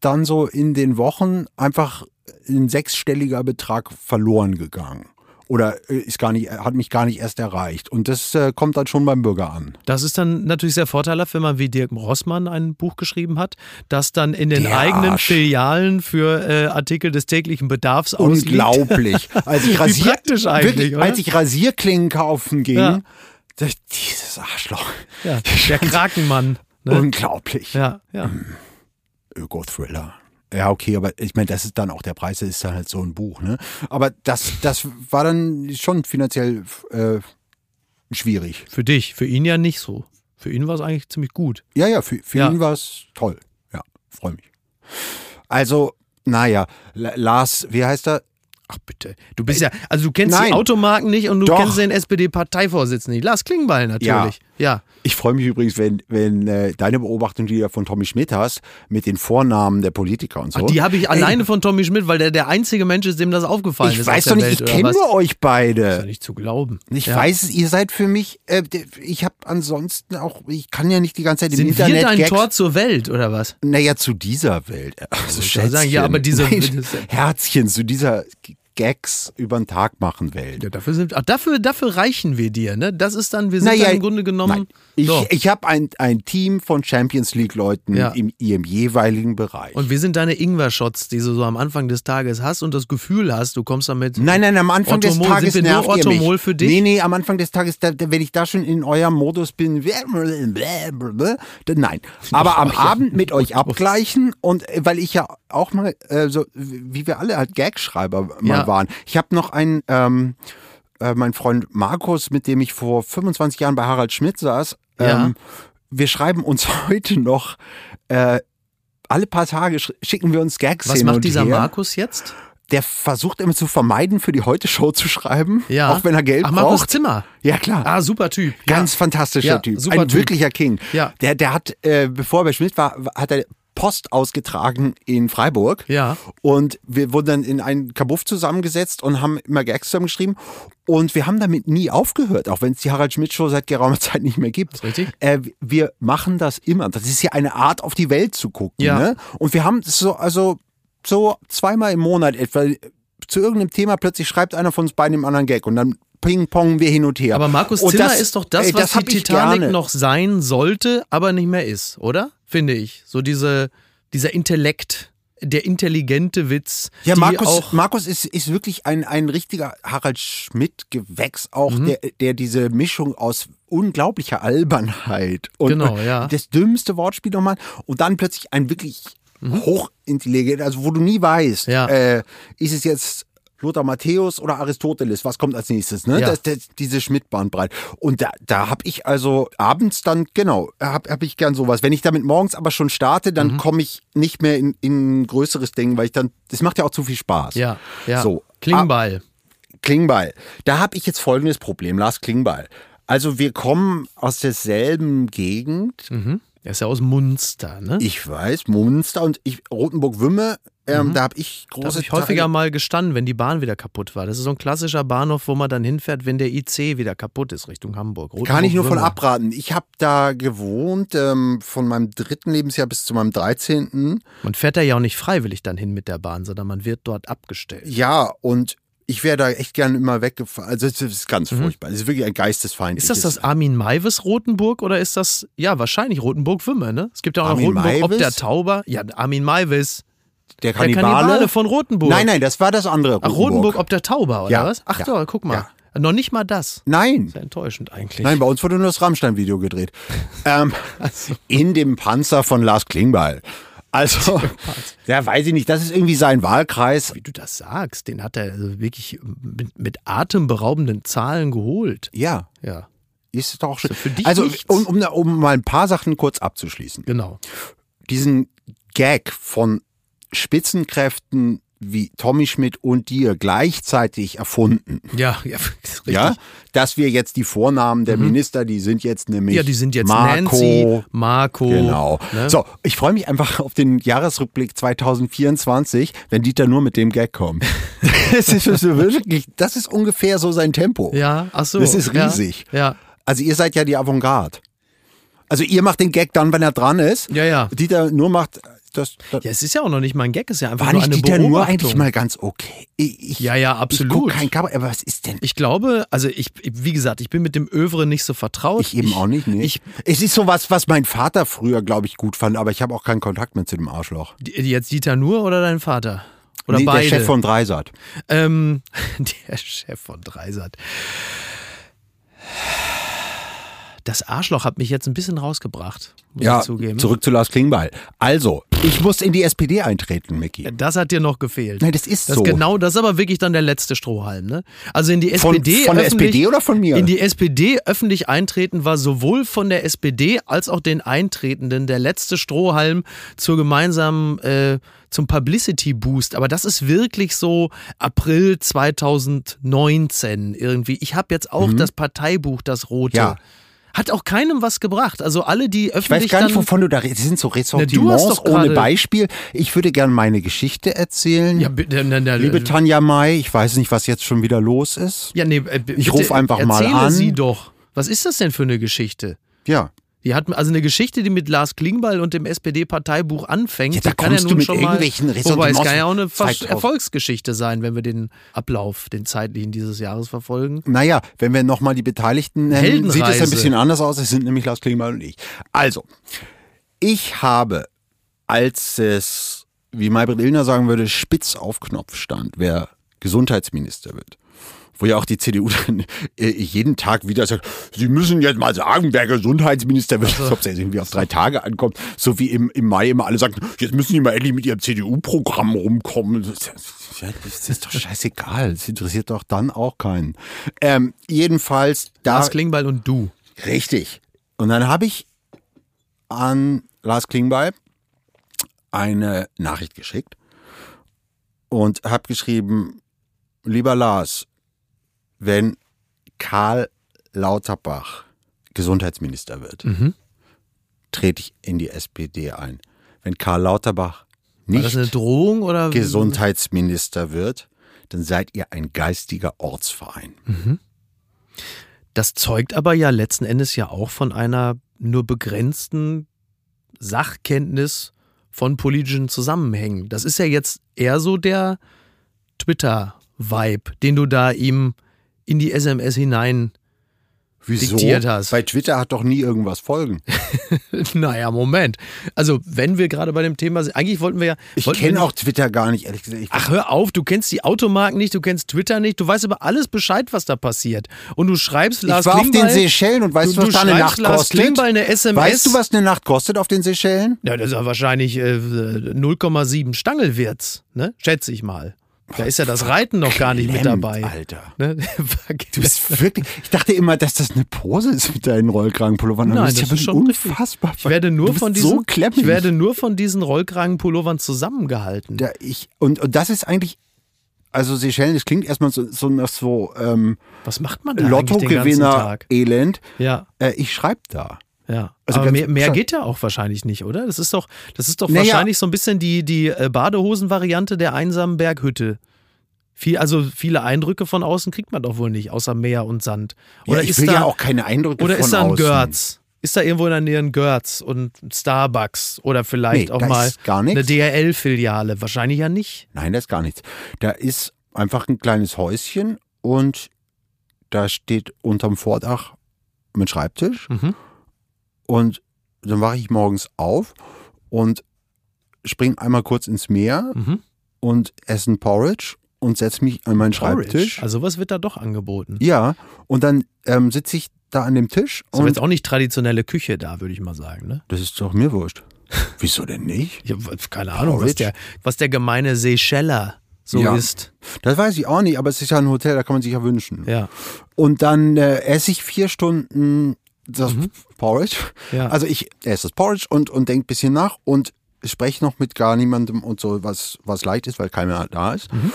[SPEAKER 3] dann so in den Wochen einfach ein sechsstelliger Betrag verloren gegangen. Oder äh, ist gar nicht, hat mich gar nicht erst erreicht. Und das äh, kommt dann schon beim Bürger an.
[SPEAKER 1] Das ist dann natürlich sehr vorteilhaft, wenn man wie Dirk Rossmann ein Buch geschrieben hat, das dann in den
[SPEAKER 3] Der
[SPEAKER 1] eigenen
[SPEAKER 3] Arsch.
[SPEAKER 1] Filialen für äh, Artikel des täglichen Bedarfs ausliegt.
[SPEAKER 3] Unglaublich. Als ich,
[SPEAKER 1] Wie
[SPEAKER 3] Rasier,
[SPEAKER 1] praktisch eigentlich,
[SPEAKER 3] wirklich, als ich Rasierklingen kaufen ging,
[SPEAKER 1] Ja.
[SPEAKER 3] ich, dieses Arschloch.
[SPEAKER 1] Ja, der Krakenmann. Ne?
[SPEAKER 3] Unglaublich.
[SPEAKER 1] Ja, ja.
[SPEAKER 3] Öko-Thriller. Ja, okay, aber ich meine, das ist dann auch der Preis, das ist dann halt so ein Buch, ne? Aber das, das war dann schon finanziell äh, schwierig.
[SPEAKER 1] Für dich, für ihn ja nicht so. Für ihn war es eigentlich ziemlich gut.
[SPEAKER 3] Ja, ja, für, für
[SPEAKER 1] Ja.
[SPEAKER 3] ihn war es toll. Ja, freue mich. Also, naja, La- Lars, wie heißt er?
[SPEAKER 1] Ach bitte. Du bist ja, also du kennst die
[SPEAKER 3] Nein.
[SPEAKER 1] Automarken nicht und du
[SPEAKER 3] Doch.
[SPEAKER 1] kennst den SPD-Parteivorsitzenden nicht. Lars Klingbeil natürlich. Ja.
[SPEAKER 3] Ich freue mich übrigens, wenn, wenn äh, deine Beobachtung, die du ja von Tommy Schmidt hast, mit den Vornamen der Politiker und so.
[SPEAKER 1] Die habe ich
[SPEAKER 3] Ey,
[SPEAKER 1] alleine von Tommy Schmidt, weil der der einzige Mensch ist, dem das aufgefallen
[SPEAKER 3] Ich
[SPEAKER 1] ist.
[SPEAKER 3] weiß
[SPEAKER 1] auf der
[SPEAKER 3] doch nicht,
[SPEAKER 1] Welt,
[SPEAKER 3] ich kenne
[SPEAKER 1] was?
[SPEAKER 3] nur euch
[SPEAKER 1] Ist ja
[SPEAKER 3] beide.
[SPEAKER 1] nicht zu glauben.
[SPEAKER 3] Ich
[SPEAKER 1] ja.
[SPEAKER 3] weiß es, ihr seid für mich, äh, ich habe ansonsten auch, ich kann ja nicht die ganze Zeit im
[SPEAKER 1] Sind
[SPEAKER 3] Internet
[SPEAKER 1] wir dein
[SPEAKER 3] Gags,
[SPEAKER 1] Tor zur Welt, oder was?
[SPEAKER 3] Naja, zu dieser Welt. Also
[SPEAKER 1] ich wollte sagen, ja, aber diese-
[SPEAKER 3] Nein, Herzchen, zu dieser Gags über den Tag machen Welt.
[SPEAKER 1] Ja, dafür sind, ach, dafür, dafür reichen wir dir, ne? Das ist dann, wir sind
[SPEAKER 3] Naja,
[SPEAKER 1] dann im Grunde genommen.
[SPEAKER 3] Nein. Ich,
[SPEAKER 1] So.
[SPEAKER 3] ich habe ein, ein Team von Champions League-Leuten
[SPEAKER 1] Ja.
[SPEAKER 3] im ihrem jeweiligen Bereich.
[SPEAKER 1] Und wir sind deine Ingwer-Shots, die du so am Anfang des Tages hast und das Gefühl hast, du kommst damit.
[SPEAKER 3] Nein, nein, am Anfang des
[SPEAKER 1] Orthomol,
[SPEAKER 3] Tages
[SPEAKER 1] sind wir nur
[SPEAKER 3] nervt mich.
[SPEAKER 1] Orthomol für dich?
[SPEAKER 3] Nee, nee, am Anfang des Tages, da, wenn ich da schon in eurem Modus bin, nein. Aber am Abend mit euch abgleichen und äh, weil ich ja auch mal, äh, so wie wir alle halt Gagschreiber mal
[SPEAKER 1] Ja.
[SPEAKER 3] waren. Ich habe noch einen, ähm, äh, mein Freund Markus, mit dem ich vor 25 Jahren bei Harald Schmidt saß.
[SPEAKER 1] Ja.
[SPEAKER 3] Ähm, wir schreiben uns heute noch äh, alle paar Tage sch- schicken wir uns Gags
[SPEAKER 1] Was
[SPEAKER 3] hin
[SPEAKER 1] macht
[SPEAKER 3] und
[SPEAKER 1] dieser
[SPEAKER 3] her
[SPEAKER 1] Markus jetzt?
[SPEAKER 3] der versucht immer zu vermeiden, für die Heute-Show zu schreiben,
[SPEAKER 1] Ja.
[SPEAKER 3] auch wenn er Geld
[SPEAKER 1] Ach, Markus
[SPEAKER 3] braucht.
[SPEAKER 1] Zimmer.
[SPEAKER 3] Ja, klar.
[SPEAKER 1] Ah, super Typ.
[SPEAKER 3] Ganz fantastischer
[SPEAKER 1] Ja,
[SPEAKER 3] Typ. Ein
[SPEAKER 1] Typ.
[SPEAKER 3] wirklicher King.
[SPEAKER 1] Ja.
[SPEAKER 3] Der, der hat, äh, bevor er bei Schmidt war, hat er Post ausgetragen in Freiburg.
[SPEAKER 1] Ja.
[SPEAKER 3] Und wir wurden dann in einen Kabuff zusammengesetzt und haben immer Gags zusammengeschrieben. Und wir haben damit nie aufgehört, auch wenn es die Harald Schmidt Show seit geraumer Zeit nicht mehr gibt.
[SPEAKER 1] richtig.
[SPEAKER 3] Äh, wir machen das immer. Das ist ja eine Art, auf die Welt zu gucken.
[SPEAKER 1] Ja.
[SPEAKER 3] Ne? Und wir haben so, also so zweimal im Monat etwa zu irgendeinem Thema plötzlich schreibt einer von uns beiden dem anderen Gag und dann ping-pongen wir hin und her.
[SPEAKER 1] Aber Markus Zimmer ist doch das, was
[SPEAKER 3] hab
[SPEAKER 1] die Titanic
[SPEAKER 3] gerne.
[SPEAKER 1] noch sein sollte, aber nicht mehr ist, oder? Finde ich. So diese, dieser Intellekt, der intelligente Witz.
[SPEAKER 3] Ja, Markus, Markus ist, ist wirklich ein, ein richtiger Harald Schmidt-Gewächs auch,
[SPEAKER 1] Mhm.
[SPEAKER 3] der, der diese Mischung aus unglaublicher Albernheit und,
[SPEAKER 1] Genau, ja.
[SPEAKER 3] das dümmste Wortspiel nochmal und dann plötzlich ein wirklich hochintelligent, also wo du nie weißt,
[SPEAKER 1] Mhm. Ja.
[SPEAKER 3] äh, ist es jetzt Lothar Matthäus oder Aristoteles, was kommt als nächstes, ne?
[SPEAKER 1] Ja.
[SPEAKER 3] Das, das, diese Schmidt-Bahnbreit. Und da, da habe ich also abends dann, genau, habe hab ich gern sowas. Wenn ich damit morgens aber schon starte,
[SPEAKER 1] Mhm.
[SPEAKER 3] dann komme ich nicht mehr in, in ein größeres Ding, weil ich dann, das macht ja auch zu viel Spaß.
[SPEAKER 1] ja, ja.
[SPEAKER 3] So.
[SPEAKER 1] Klingbeil.
[SPEAKER 3] Klingbeil. Da habe ich jetzt folgendes Problem, Lars Klingbeil. Also wir kommen aus derselben Gegend.
[SPEAKER 1] Er ist ja aus Munster, ne?
[SPEAKER 3] Ich weiß, Munster und ich, Rotenburg-Wümme, ähm, da habe ich
[SPEAKER 1] Da
[SPEAKER 3] große
[SPEAKER 1] habe ich häufiger
[SPEAKER 3] Teile-
[SPEAKER 1] mal gestanden, wenn die Bahn wieder kaputt war. Das ist so ein klassischer Bahnhof, wo man dann hinfährt, wenn der IC wieder kaputt ist, Richtung Hamburg.
[SPEAKER 3] Kann ich nur von abraten. Ich habe da gewohnt, ähm, von meinem dritten Lebensjahr bis zu meinem 13.
[SPEAKER 1] Man fährt da ja auch nicht freiwillig dann hin mit der Bahn, sondern man wird dort abgestellt.
[SPEAKER 3] Ja, und ich wäre da echt gern immer weggefahren. Also es ist ganz furchtbar. Es ist wirklich ein Geistesfeind.
[SPEAKER 1] Mhm. Ist das das Armin Maivis Rotenburg oder ist das, ja, wahrscheinlich Rotenburg-Wümme, ne? Es gibt ja auch noch
[SPEAKER 3] Armin
[SPEAKER 1] Rotenburg ob der
[SPEAKER 3] Maivis?
[SPEAKER 1] Tauber. Ja, Armin Maivis.
[SPEAKER 3] Der
[SPEAKER 1] Der
[SPEAKER 3] Kannibale?
[SPEAKER 1] Kannibale von Rotenburg.
[SPEAKER 3] Nein, nein, das war das andere.
[SPEAKER 1] Ach, Rotenburg ob der Tauber, oder
[SPEAKER 3] Ja,
[SPEAKER 1] was? Ach
[SPEAKER 3] ja,
[SPEAKER 1] so, guck mal. Noch nicht mal das.
[SPEAKER 3] Nein.
[SPEAKER 1] Sehr enttäuschend eigentlich.
[SPEAKER 3] Nein, bei uns wurde nur das Rammstein-Video gedreht. ähm, in dem Panzer von Lars Klingbeil. Also, ja, weiß ich nicht, das ist irgendwie sein Wahlkreis.
[SPEAKER 1] Wie du das sagst, den hat er also wirklich mit, mit atemberaubenden Zahlen geholt.
[SPEAKER 3] Ja,
[SPEAKER 1] Ja,
[SPEAKER 3] ist doch schön.
[SPEAKER 1] Ist für dich
[SPEAKER 3] also, um, um, um mal ein paar Sachen kurz abzuschließen.
[SPEAKER 1] genau.
[SPEAKER 3] Diesen Gag von Spitzenkräften wie Tommy Schmidt und dir gleichzeitig erfunden.
[SPEAKER 1] Ja, ja, richtig.
[SPEAKER 3] Ja, dass wir jetzt die Vornamen der Minister, die sind jetzt nämlich
[SPEAKER 1] Mhm. Ja, die sind jetzt
[SPEAKER 3] Marco,
[SPEAKER 1] Nancy, Marco.
[SPEAKER 3] Genau.
[SPEAKER 1] Ne?
[SPEAKER 3] So, ich freue mich einfach auf den Jahresrückblick 2024, wenn Dieter nur mit dem Gag kommt. das ist wirklich, das ist ungefähr so sein Tempo.
[SPEAKER 1] Ja, ach so.
[SPEAKER 3] Das ist
[SPEAKER 1] ja,
[SPEAKER 3] riesig.
[SPEAKER 1] Ja.
[SPEAKER 3] Also ihr seid ja die Avantgarde. Also ihr macht den Gag dann, wenn er dran ist.
[SPEAKER 1] Ja, ja.
[SPEAKER 3] Dieter nur macht das. das
[SPEAKER 1] Ja, es ist ja auch noch nicht mal ein Gag, es ist ja einfach
[SPEAKER 3] war
[SPEAKER 1] nur
[SPEAKER 3] nicht
[SPEAKER 1] eine
[SPEAKER 3] Dieter
[SPEAKER 1] Beobachtung.
[SPEAKER 3] nur eigentlich mal ganz okay? Ich, ich,
[SPEAKER 1] Ja, ja,
[SPEAKER 3] Ich
[SPEAKER 1] absolut.
[SPEAKER 3] guck kein Cover, aber was ist denn?
[SPEAKER 1] Ich glaube, also ich, wie gesagt, ich bin mit dem Övre nicht so vertraut.
[SPEAKER 3] Ich eben auch nicht, nee.
[SPEAKER 1] Ich,
[SPEAKER 3] es ist sowas, was mein Vater früher, glaube ich, gut fand, aber ich habe auch keinen Kontakt mehr zu dem Arschloch.
[SPEAKER 1] jetzt Dieter Nur oder dein Vater? Oder
[SPEAKER 3] nee,
[SPEAKER 1] beide?
[SPEAKER 3] der Chef von Dreisat.
[SPEAKER 1] Ähm, der Chef von Dreisat. Das Arschloch hat mich jetzt ein bisschen rausgebracht, muss
[SPEAKER 3] Ja,
[SPEAKER 1] ich zugeben.
[SPEAKER 3] zurück zu Lars Klingbeil. Also, ich muss in die SPD eintreten, Micky.
[SPEAKER 1] Das hat dir noch gefehlt.
[SPEAKER 3] Nein, das ist
[SPEAKER 1] das
[SPEAKER 3] so.
[SPEAKER 1] Genau, das ist aber wirklich dann der letzte Strohhalm. Ne? Also in die
[SPEAKER 3] Von-
[SPEAKER 1] SPD.
[SPEAKER 3] von der SPD oder von mir?
[SPEAKER 1] In die SPD öffentlich eintreten war sowohl von der SPD als auch den Eintretenden der letzte Strohhalm zur gemeinsamen, äh, zum Publicity Boost. Aber das ist wirklich so April 2019 irgendwie. Ich habe jetzt auch das Parteibuch, das rote.
[SPEAKER 3] Mhm. Ja.
[SPEAKER 1] Hat auch keinem was gebracht. Also alle, die
[SPEAKER 3] Ich weiß
[SPEAKER 1] öffentlich
[SPEAKER 3] gar nicht, wovon du da redest. Das sind so Ressortiments ohne Beispiel. Ich würde gerne meine Geschichte erzählen.
[SPEAKER 1] Ja, bitte, na, na,
[SPEAKER 3] Liebe Tanja May, ich weiß nicht, was jetzt schon wieder los ist.
[SPEAKER 1] Ja, nee, äh,
[SPEAKER 3] Ich
[SPEAKER 1] bitte
[SPEAKER 3] ruf einfach mal
[SPEAKER 1] erzähle
[SPEAKER 3] an.
[SPEAKER 1] sie doch. Was ist das denn für eine Geschichte?
[SPEAKER 3] Ja.
[SPEAKER 1] Die hat also eine Geschichte, die mit Lars Klingbeil und dem SPD-Parteibuch anfängt.
[SPEAKER 3] Ja, da
[SPEAKER 1] kann ja
[SPEAKER 3] kommst du
[SPEAKER 1] nun
[SPEAKER 3] mit
[SPEAKER 1] schon mal,
[SPEAKER 3] irgendwelchen
[SPEAKER 1] Wobei es kann ja auch eine
[SPEAKER 3] Zeit.
[SPEAKER 1] Erfolgsgeschichte sein, wenn wir den Ablauf, den zeitlichen dieses Jahres verfolgen.
[SPEAKER 3] Naja, wenn wir nochmal die Beteiligten nennen, sieht es ein bisschen anders aus. Es sind nämlich Lars Klingbeil und ich. Also, ich habe, als es, wie Maybrit Illner sagen würde, spitz auf Knopf stand, wer Gesundheitsminister wird, wo ja auch die CDU dann äh, jeden Tag wieder sagt, Sie müssen jetzt mal sagen, wer Gesundheitsminister wird, als ob es jetzt irgendwie auf drei Tage ankommt, so wie im, im Mai immer alle sagen, jetzt müssen Sie mal endlich mit Ihrem CDU-Programm rumkommen. Das, ja, das ist doch scheißegal, das interessiert doch dann auch keinen. Ähm, jedenfalls, da,
[SPEAKER 1] Lars Klingbeil und du.
[SPEAKER 3] richtig. Und dann habe ich an Lars Klingbeil eine Nachricht geschickt und habe geschrieben, lieber Lars, wenn Karl Lauterbach Gesundheitsminister wird, trete ich in die SPD ein. wenn Karl Lauterbach nicht
[SPEAKER 1] Drohung oder?
[SPEAKER 3] Gesundheitsminister wird, dann seid ihr ein geistiger Ortsverein.
[SPEAKER 1] Das zeugt aber ja letzten Endes ja auch von einer nur begrenzten Sachkenntnis von politischen Zusammenhängen. Das ist ja jetzt eher so der Twitter-Vibe, den du da ihm in die SMS hinein.
[SPEAKER 3] Wieso?
[SPEAKER 1] Diktiert hast.
[SPEAKER 3] Bei Twitter hat doch nie irgendwas Folgen.
[SPEAKER 1] naja, Moment. Also, wenn wir gerade bei dem Thema sind, eigentlich wollten wir ja.
[SPEAKER 3] Ich kenne auch Twitter gar nicht, ehrlich gesagt. Ich
[SPEAKER 1] Ach, hör auf, du kennst die Automarken nicht, du kennst Twitter nicht, du weißt aber alles Bescheid, was da passiert. Und du schreibst Lars
[SPEAKER 3] ich war auf den
[SPEAKER 1] Klingbeil,
[SPEAKER 3] Seychellen und weißt du, was
[SPEAKER 1] du
[SPEAKER 3] da eine Nacht
[SPEAKER 1] Lars
[SPEAKER 3] kostet?
[SPEAKER 1] Klingbeil eine SMS.
[SPEAKER 3] Weißt du, was eine Nacht kostet auf den Seychellen?
[SPEAKER 1] Ja, das ist ja wahrscheinlich äh, 0,7 Stangelwirts, ne? Schätze ich mal. Da ist ja das Reiten noch gar nicht mit dabei.
[SPEAKER 3] Alter.
[SPEAKER 1] Ne?
[SPEAKER 3] Du bist wirklich. Ich dachte immer, dass das eine Pose ist mit deinen Rollkragenpullovern.
[SPEAKER 1] Nein, das
[SPEAKER 3] ja
[SPEAKER 1] ist
[SPEAKER 3] wirklich
[SPEAKER 1] schon
[SPEAKER 3] unfassbar.
[SPEAKER 1] Ich werde nur von diesen,
[SPEAKER 3] so
[SPEAKER 1] ich werde nur von diesen Rollkragenpullovern zusammengehalten.
[SPEAKER 3] Ja, ich, und, und das ist eigentlich. Also Seychellen, das klingt erstmal so, so nach so ähm,
[SPEAKER 1] Was macht man da
[SPEAKER 3] Lottogewinner? Elend.
[SPEAKER 1] Ja,
[SPEAKER 3] Äh, ich schreibe da.
[SPEAKER 1] Ja.
[SPEAKER 3] Also
[SPEAKER 1] aber mehr, mehr geht ja auch wahrscheinlich nicht, oder? Das ist doch, das ist doch
[SPEAKER 3] Naja.
[SPEAKER 1] wahrscheinlich so ein bisschen die, die äh, Badehosen-Variante der einsamen Berghütte. Viel, also viele Eindrücke von außen kriegt man doch wohl nicht, außer Meer und Sand. Oder
[SPEAKER 3] ja, ich
[SPEAKER 1] ist
[SPEAKER 3] will
[SPEAKER 1] da,
[SPEAKER 3] ja auch keine Eindrücke
[SPEAKER 1] Oder
[SPEAKER 3] von
[SPEAKER 1] ist da ein
[SPEAKER 3] außen.
[SPEAKER 1] Görz? Ist da irgendwo in der Nähe ein Görz und Starbucks oder vielleicht
[SPEAKER 3] Nee,
[SPEAKER 1] auch mal eine DRL-Filiale? Wahrscheinlich ja nicht.
[SPEAKER 3] Nein, da ist gar nichts. Da ist einfach ein kleines Häuschen und da steht unterm Vordach mein Schreibtisch.
[SPEAKER 1] Mhm.
[SPEAKER 3] Und dann wache ich morgens auf und spring einmal kurz ins Meer
[SPEAKER 1] Mhm.
[SPEAKER 3] und esse ein Porridge und setze mich an meinen Schreibtisch.
[SPEAKER 1] Also was wird da doch angeboten?
[SPEAKER 3] Ja, und dann ähm, sitze ich da an dem Tisch
[SPEAKER 1] Ist aber
[SPEAKER 3] und
[SPEAKER 1] jetzt auch nicht traditionelle Küche da, würde ich mal sagen. Ne?
[SPEAKER 3] das ist doch mir wurscht. Wieso denn nicht?
[SPEAKER 1] Ich habe keine Ahnung, was der, was der gemeine Seycheller so
[SPEAKER 3] Ja.
[SPEAKER 1] ist.
[SPEAKER 3] Das weiß ich auch nicht, aber es ist ja ein Hotel, da kann man sich ja wünschen.
[SPEAKER 1] Ja.
[SPEAKER 3] Und dann äh, esse ich vier Stunden das Porridge.
[SPEAKER 1] Mhm. Ja.
[SPEAKER 3] Also ich esse das Porridge und, und denke ein bisschen nach und spreche noch mit gar niemandem und so, was, was leicht ist, weil keiner da ist.
[SPEAKER 1] Mhm.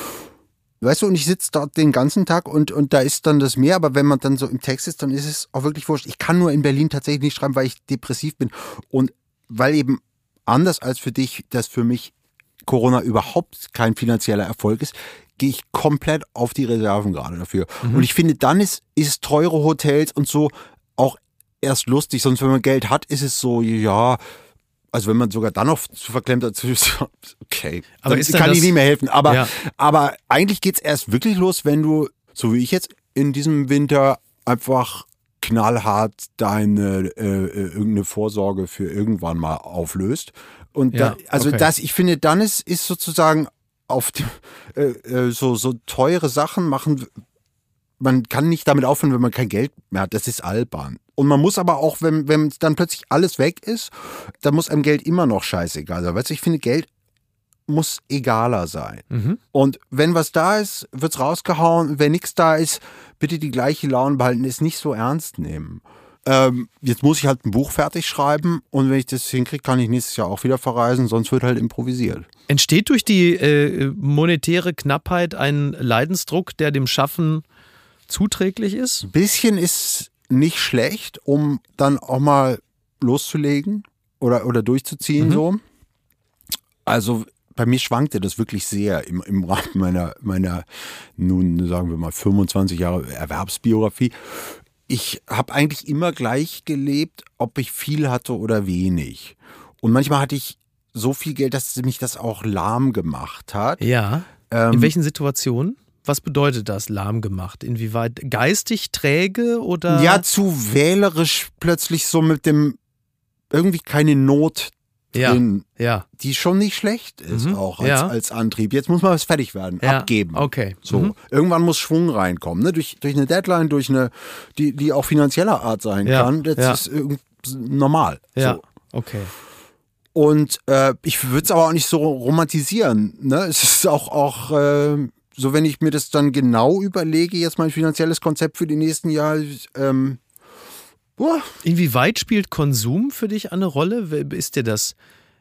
[SPEAKER 3] Weißt du, und ich sitze dort den ganzen Tag und, und da ist dann das Meer, aber wenn man dann so im Text ist, dann ist es auch wirklich wurscht. Ich kann nur in Berlin tatsächlich nicht schreiben, weil ich depressiv bin. Und weil eben anders als für dich, das für mich Corona überhaupt kein finanzieller Erfolg ist, gehe ich komplett auf die Reserven gerade dafür. Und ich finde, dann ist, ist teure Hotels und so erst lustig. Sonst, wenn man Geld hat, ist es so, ja, also wenn man sogar dann noch zu verklemmt dazu ist, okay,
[SPEAKER 1] Aber
[SPEAKER 3] dann kann ich nicht mehr helfen. Aber,
[SPEAKER 1] Ja.
[SPEAKER 3] aber eigentlich geht's erst wirklich los, wenn du, so wie ich jetzt in diesem Winter, einfach knallhart deine äh, äh, irgendeine Vorsorge für irgendwann mal auflöst. Und
[SPEAKER 1] Ja,
[SPEAKER 3] da, also
[SPEAKER 1] okay.
[SPEAKER 3] das, ich finde, dann ist, ist sozusagen auf dem, äh, äh, so, so teure Sachen machen. Man kann nicht damit aufhören, wenn man kein Geld mehr hat. Das ist albern. Und man muss aber auch, wenn, wenn dann plötzlich alles weg ist, dann muss einem Geld immer noch scheißegal sein. Weißt du, ich finde, Geld muss egaler sein.
[SPEAKER 1] Mhm.
[SPEAKER 3] Und wenn was da ist, wird's rausgehauen. Wenn nichts da ist, bitte die gleiche Laune behalten, es nicht so ernst nehmen. Ähm, jetzt muss ich halt ein Buch fertig schreiben und wenn ich das hinkriege, kann ich nächstes Jahr auch wieder verreisen, sonst wird halt improvisiert.
[SPEAKER 1] Entsteht durch die äh, monetäre Knappheit ein Leidensdruck, der dem Schaffen zuträglich ist?
[SPEAKER 3] Ein bisschen ist nicht schlecht, um dann auch mal loszulegen oder, oder durchzuziehen so. Also bei mir schwankte das wirklich sehr im, im Rahmen meiner, meiner, nun sagen wir mal, 25 Jahre Erwerbsbiografie. Ich habe eigentlich immer gleich gelebt, ob ich viel hatte oder wenig. Und manchmal hatte ich so viel Geld, dass mich das auch lahm gemacht hat.
[SPEAKER 1] Ja.
[SPEAKER 3] Ähm,
[SPEAKER 1] In welchen Situationen? Was bedeutet das, lahm gemacht? Inwieweit geistig träge oder?
[SPEAKER 3] Ja, zu wählerisch plötzlich so mit dem irgendwie keine Not
[SPEAKER 1] ja,
[SPEAKER 3] drin,
[SPEAKER 1] ja,
[SPEAKER 3] die schon nicht schlecht ist
[SPEAKER 1] Mhm,
[SPEAKER 3] auch als,
[SPEAKER 1] ja.
[SPEAKER 3] als Antrieb. Jetzt muss man was fertig werden,
[SPEAKER 1] ja.
[SPEAKER 3] abgeben.
[SPEAKER 1] Okay.
[SPEAKER 3] So,
[SPEAKER 1] Mhm.
[SPEAKER 3] irgendwann muss Schwung reinkommen, ne? durch, durch eine Deadline, durch eine, die, die auch finanzieller Art sein
[SPEAKER 1] Ja,
[SPEAKER 3] kann. Das ist normal.
[SPEAKER 1] Ja,
[SPEAKER 3] So.
[SPEAKER 1] okay.
[SPEAKER 3] Und äh, ich würde es aber auch nicht so romantisieren. Ne? Es ist auch, auch äh, so, wenn ich mir das dann genau überlege, jetzt mein finanzielles Konzept für die nächsten Jahre, ähm, boah,
[SPEAKER 1] Inwieweit spielt Konsum für dich eine Rolle? Ist dir das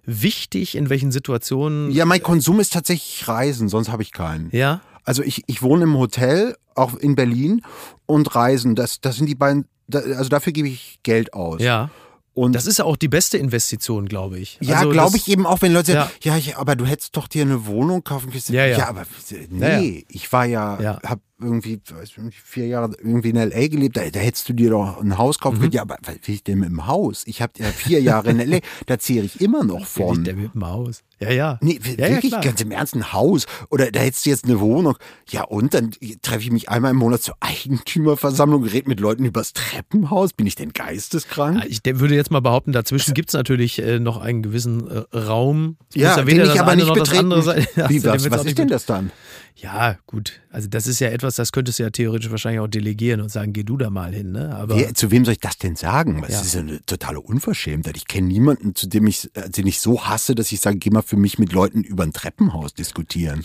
[SPEAKER 1] wichtig? In welchen Situationen?
[SPEAKER 3] ja, mein Konsum ist tatsächlich Reisen, sonst habe ich keinen.
[SPEAKER 1] Ja?
[SPEAKER 3] Also ich, ich wohne im Hotel, auch in Berlin und Reisen. Das, das sind die beiden, also dafür gebe ich Geld aus.
[SPEAKER 1] Ja.
[SPEAKER 3] Und
[SPEAKER 1] Das ist ja auch die beste Investition, glaube ich.
[SPEAKER 3] ja,
[SPEAKER 1] Also
[SPEAKER 3] glaube ich eben auch, wenn Leute sagen,
[SPEAKER 1] Ja.
[SPEAKER 3] ja, aber du hättest doch dir eine Wohnung kaufen können.
[SPEAKER 1] Ja, ja.
[SPEAKER 3] aber äh, nee,
[SPEAKER 1] Ja, ja.
[SPEAKER 3] ich war ja,
[SPEAKER 1] Ja.
[SPEAKER 3] Irgendwie weiß ich nicht, vier Jahre irgendwie in L.A. gelebt, da, da hättest du dir doch ein Haus
[SPEAKER 1] Mhm.
[SPEAKER 3] kaufen können. Ja, aber was will ich denn mit dem Haus? Ich habe ja vier Jahre in L.A., da zehre ich immer noch
[SPEAKER 1] Will
[SPEAKER 3] von.
[SPEAKER 1] ich der mit dem Haus. Ja, ja.
[SPEAKER 3] Nee,
[SPEAKER 1] ja,
[SPEAKER 3] wirklich
[SPEAKER 1] ja,
[SPEAKER 3] ganz im Ernst ein Haus oder da hättest du jetzt eine Wohnung. Ja und dann treffe ich mich einmal im Monat zur Eigentümerversammlung, rede mit Leuten übers Treppenhaus. Bin ich denn geisteskrank?
[SPEAKER 1] Ja, Ich würde jetzt mal behaupten, dazwischen gibt es natürlich äh, noch einen gewissen äh, Raum.
[SPEAKER 3] Ja,
[SPEAKER 1] muss
[SPEAKER 3] den
[SPEAKER 1] weder
[SPEAKER 3] ich aber nicht betreten. Wie,
[SPEAKER 1] den
[SPEAKER 3] was, was ist denn das dann?
[SPEAKER 1] Ja, gut. Also das ist ja etwas, das könntest du ja theoretisch wahrscheinlich auch delegieren und sagen, geh du da mal hin. Ne? Aber
[SPEAKER 3] Wer, zu wem soll ich das denn sagen? Das
[SPEAKER 1] Ja.
[SPEAKER 3] ist ja eine totale Unverschämtheit. Ich kenne niemanden, zu dem ich, äh, den ich so hasse, dass ich sage, geh mal für mich mit Leuten über ein Treppenhaus diskutieren.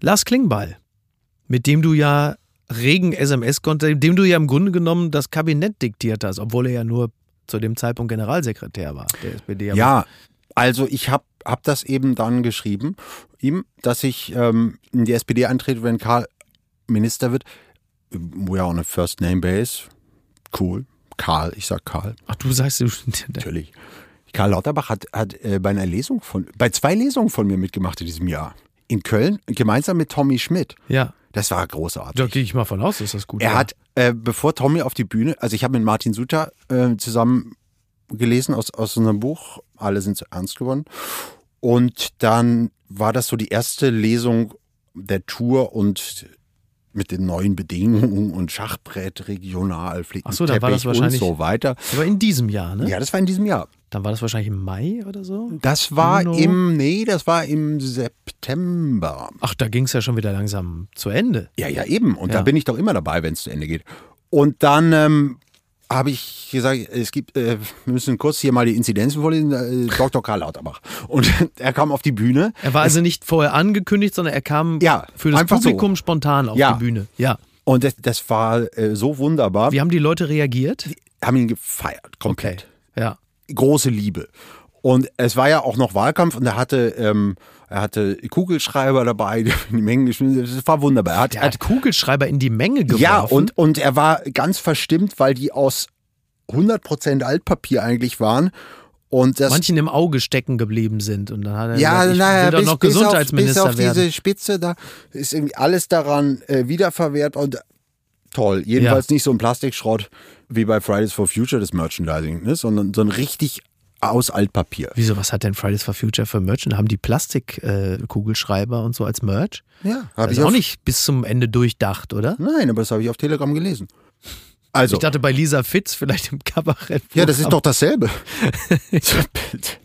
[SPEAKER 1] Lars Klingbeil, mit dem du ja regen SMS-Kontakt, dem du ja im Grunde genommen das Kabinett diktiert hast, obwohl er ja nur zu dem Zeitpunkt Generalsekretär war, der SPD.
[SPEAKER 3] Ja, also ich habe hab das eben dann geschrieben, ihm, dass ich ähm, in die SPD eintrete, wenn Karl Minister wird. We are on a first name base. Cool. Karl, ich sag Karl,
[SPEAKER 1] Ach, du sagst, du,
[SPEAKER 3] natürlich. Karl Lauterbach hat, hat äh, bei einer Lesung von, bei zwei Lesungen von mir mitgemacht in diesem Jahr. In Köln, gemeinsam mit Tommy Schmidt.
[SPEAKER 1] ja,
[SPEAKER 3] Das war großartig.
[SPEAKER 1] da gehe ich mal von aus, dass das gut
[SPEAKER 3] Er
[SPEAKER 1] war.
[SPEAKER 3] hat, äh, bevor Tommy auf die Bühne, also ich habe mit Martin Suter äh, zusammen gelesen aus, aus unserem Buch, alle sind so ernst geworden. Und dann war das so die erste Lesung der Tour und mit den neuen Bedingungen und Schachbrett, regional,
[SPEAKER 1] Ach so, dann war das
[SPEAKER 3] Flickenteppich und
[SPEAKER 1] wahrscheinlich-
[SPEAKER 3] so weiter.
[SPEAKER 1] Aber in diesem Jahr, ne?
[SPEAKER 3] Ja, das war in diesem Jahr.
[SPEAKER 1] Dann war das wahrscheinlich im Mai oder so?
[SPEAKER 3] Das war
[SPEAKER 1] Juno?
[SPEAKER 3] im, nee, das war im September.
[SPEAKER 1] Ach, da ging es ja schon wieder langsam zu Ende.
[SPEAKER 3] Ja, ja, eben. Und
[SPEAKER 1] Ja.
[SPEAKER 3] da bin ich doch immer dabei, wenn es zu Ende geht. Und dann ähm, habe ich gesagt, es gibt, äh, wir müssen kurz hier mal die Inzidenzen vorlesen. Äh, Dr. Karl Lauterbach. Und er kam auf die Bühne.
[SPEAKER 1] Er war also nicht vorher angekündigt, sondern er kam
[SPEAKER 3] Ja,
[SPEAKER 1] für das
[SPEAKER 3] einfach so.
[SPEAKER 1] Publikum spontan auf
[SPEAKER 3] Ja.
[SPEAKER 1] die Bühne. Ja.
[SPEAKER 3] Und das, das war äh, so wunderbar.
[SPEAKER 1] Wie haben die Leute reagiert?
[SPEAKER 3] haben ihn gefeiert, komplett.
[SPEAKER 1] Ja.
[SPEAKER 3] Große Liebe. Und es war ja auch noch Wahlkampf und er hatte, ähm, er hatte Kugelschreiber dabei, die in die Mengen geschmissen. Das war wunderbar. Er hat,
[SPEAKER 1] Der hat Kugelschreiber in die Menge geworfen.
[SPEAKER 3] Ja, und, und er war ganz verstimmt, weil die aus 100% Altpapier eigentlich waren. Und das,
[SPEAKER 1] manchen im Auge stecken geblieben sind. Und dann hat er
[SPEAKER 3] ja,
[SPEAKER 1] gesagt, ich
[SPEAKER 3] naja,
[SPEAKER 1] will
[SPEAKER 3] bis,
[SPEAKER 1] noch
[SPEAKER 3] bis, auf, bis
[SPEAKER 1] Gesundheitsminister
[SPEAKER 3] auf diese. Spitze, da ist irgendwie alles daran äh, wiederverwehrt und toll. Jedenfalls nicht so ein Plastikschrott wie bei Fridays for Future, das Merchandising, ne? sondern so ein richtig aus Altpapier.
[SPEAKER 1] Wieso, was hat denn Fridays for Future für Merch? Haben die Plastik-Kugelschreiber und so als Merch?
[SPEAKER 3] Ja, habe ich
[SPEAKER 1] auch nicht bis zum Ende durchdacht, oder?
[SPEAKER 3] Nein, aber das habe ich auf Telegram gelesen. Also,
[SPEAKER 1] Ich dachte bei Lisa Fitz vielleicht im Kabarett.
[SPEAKER 3] ja, das ist doch dasselbe.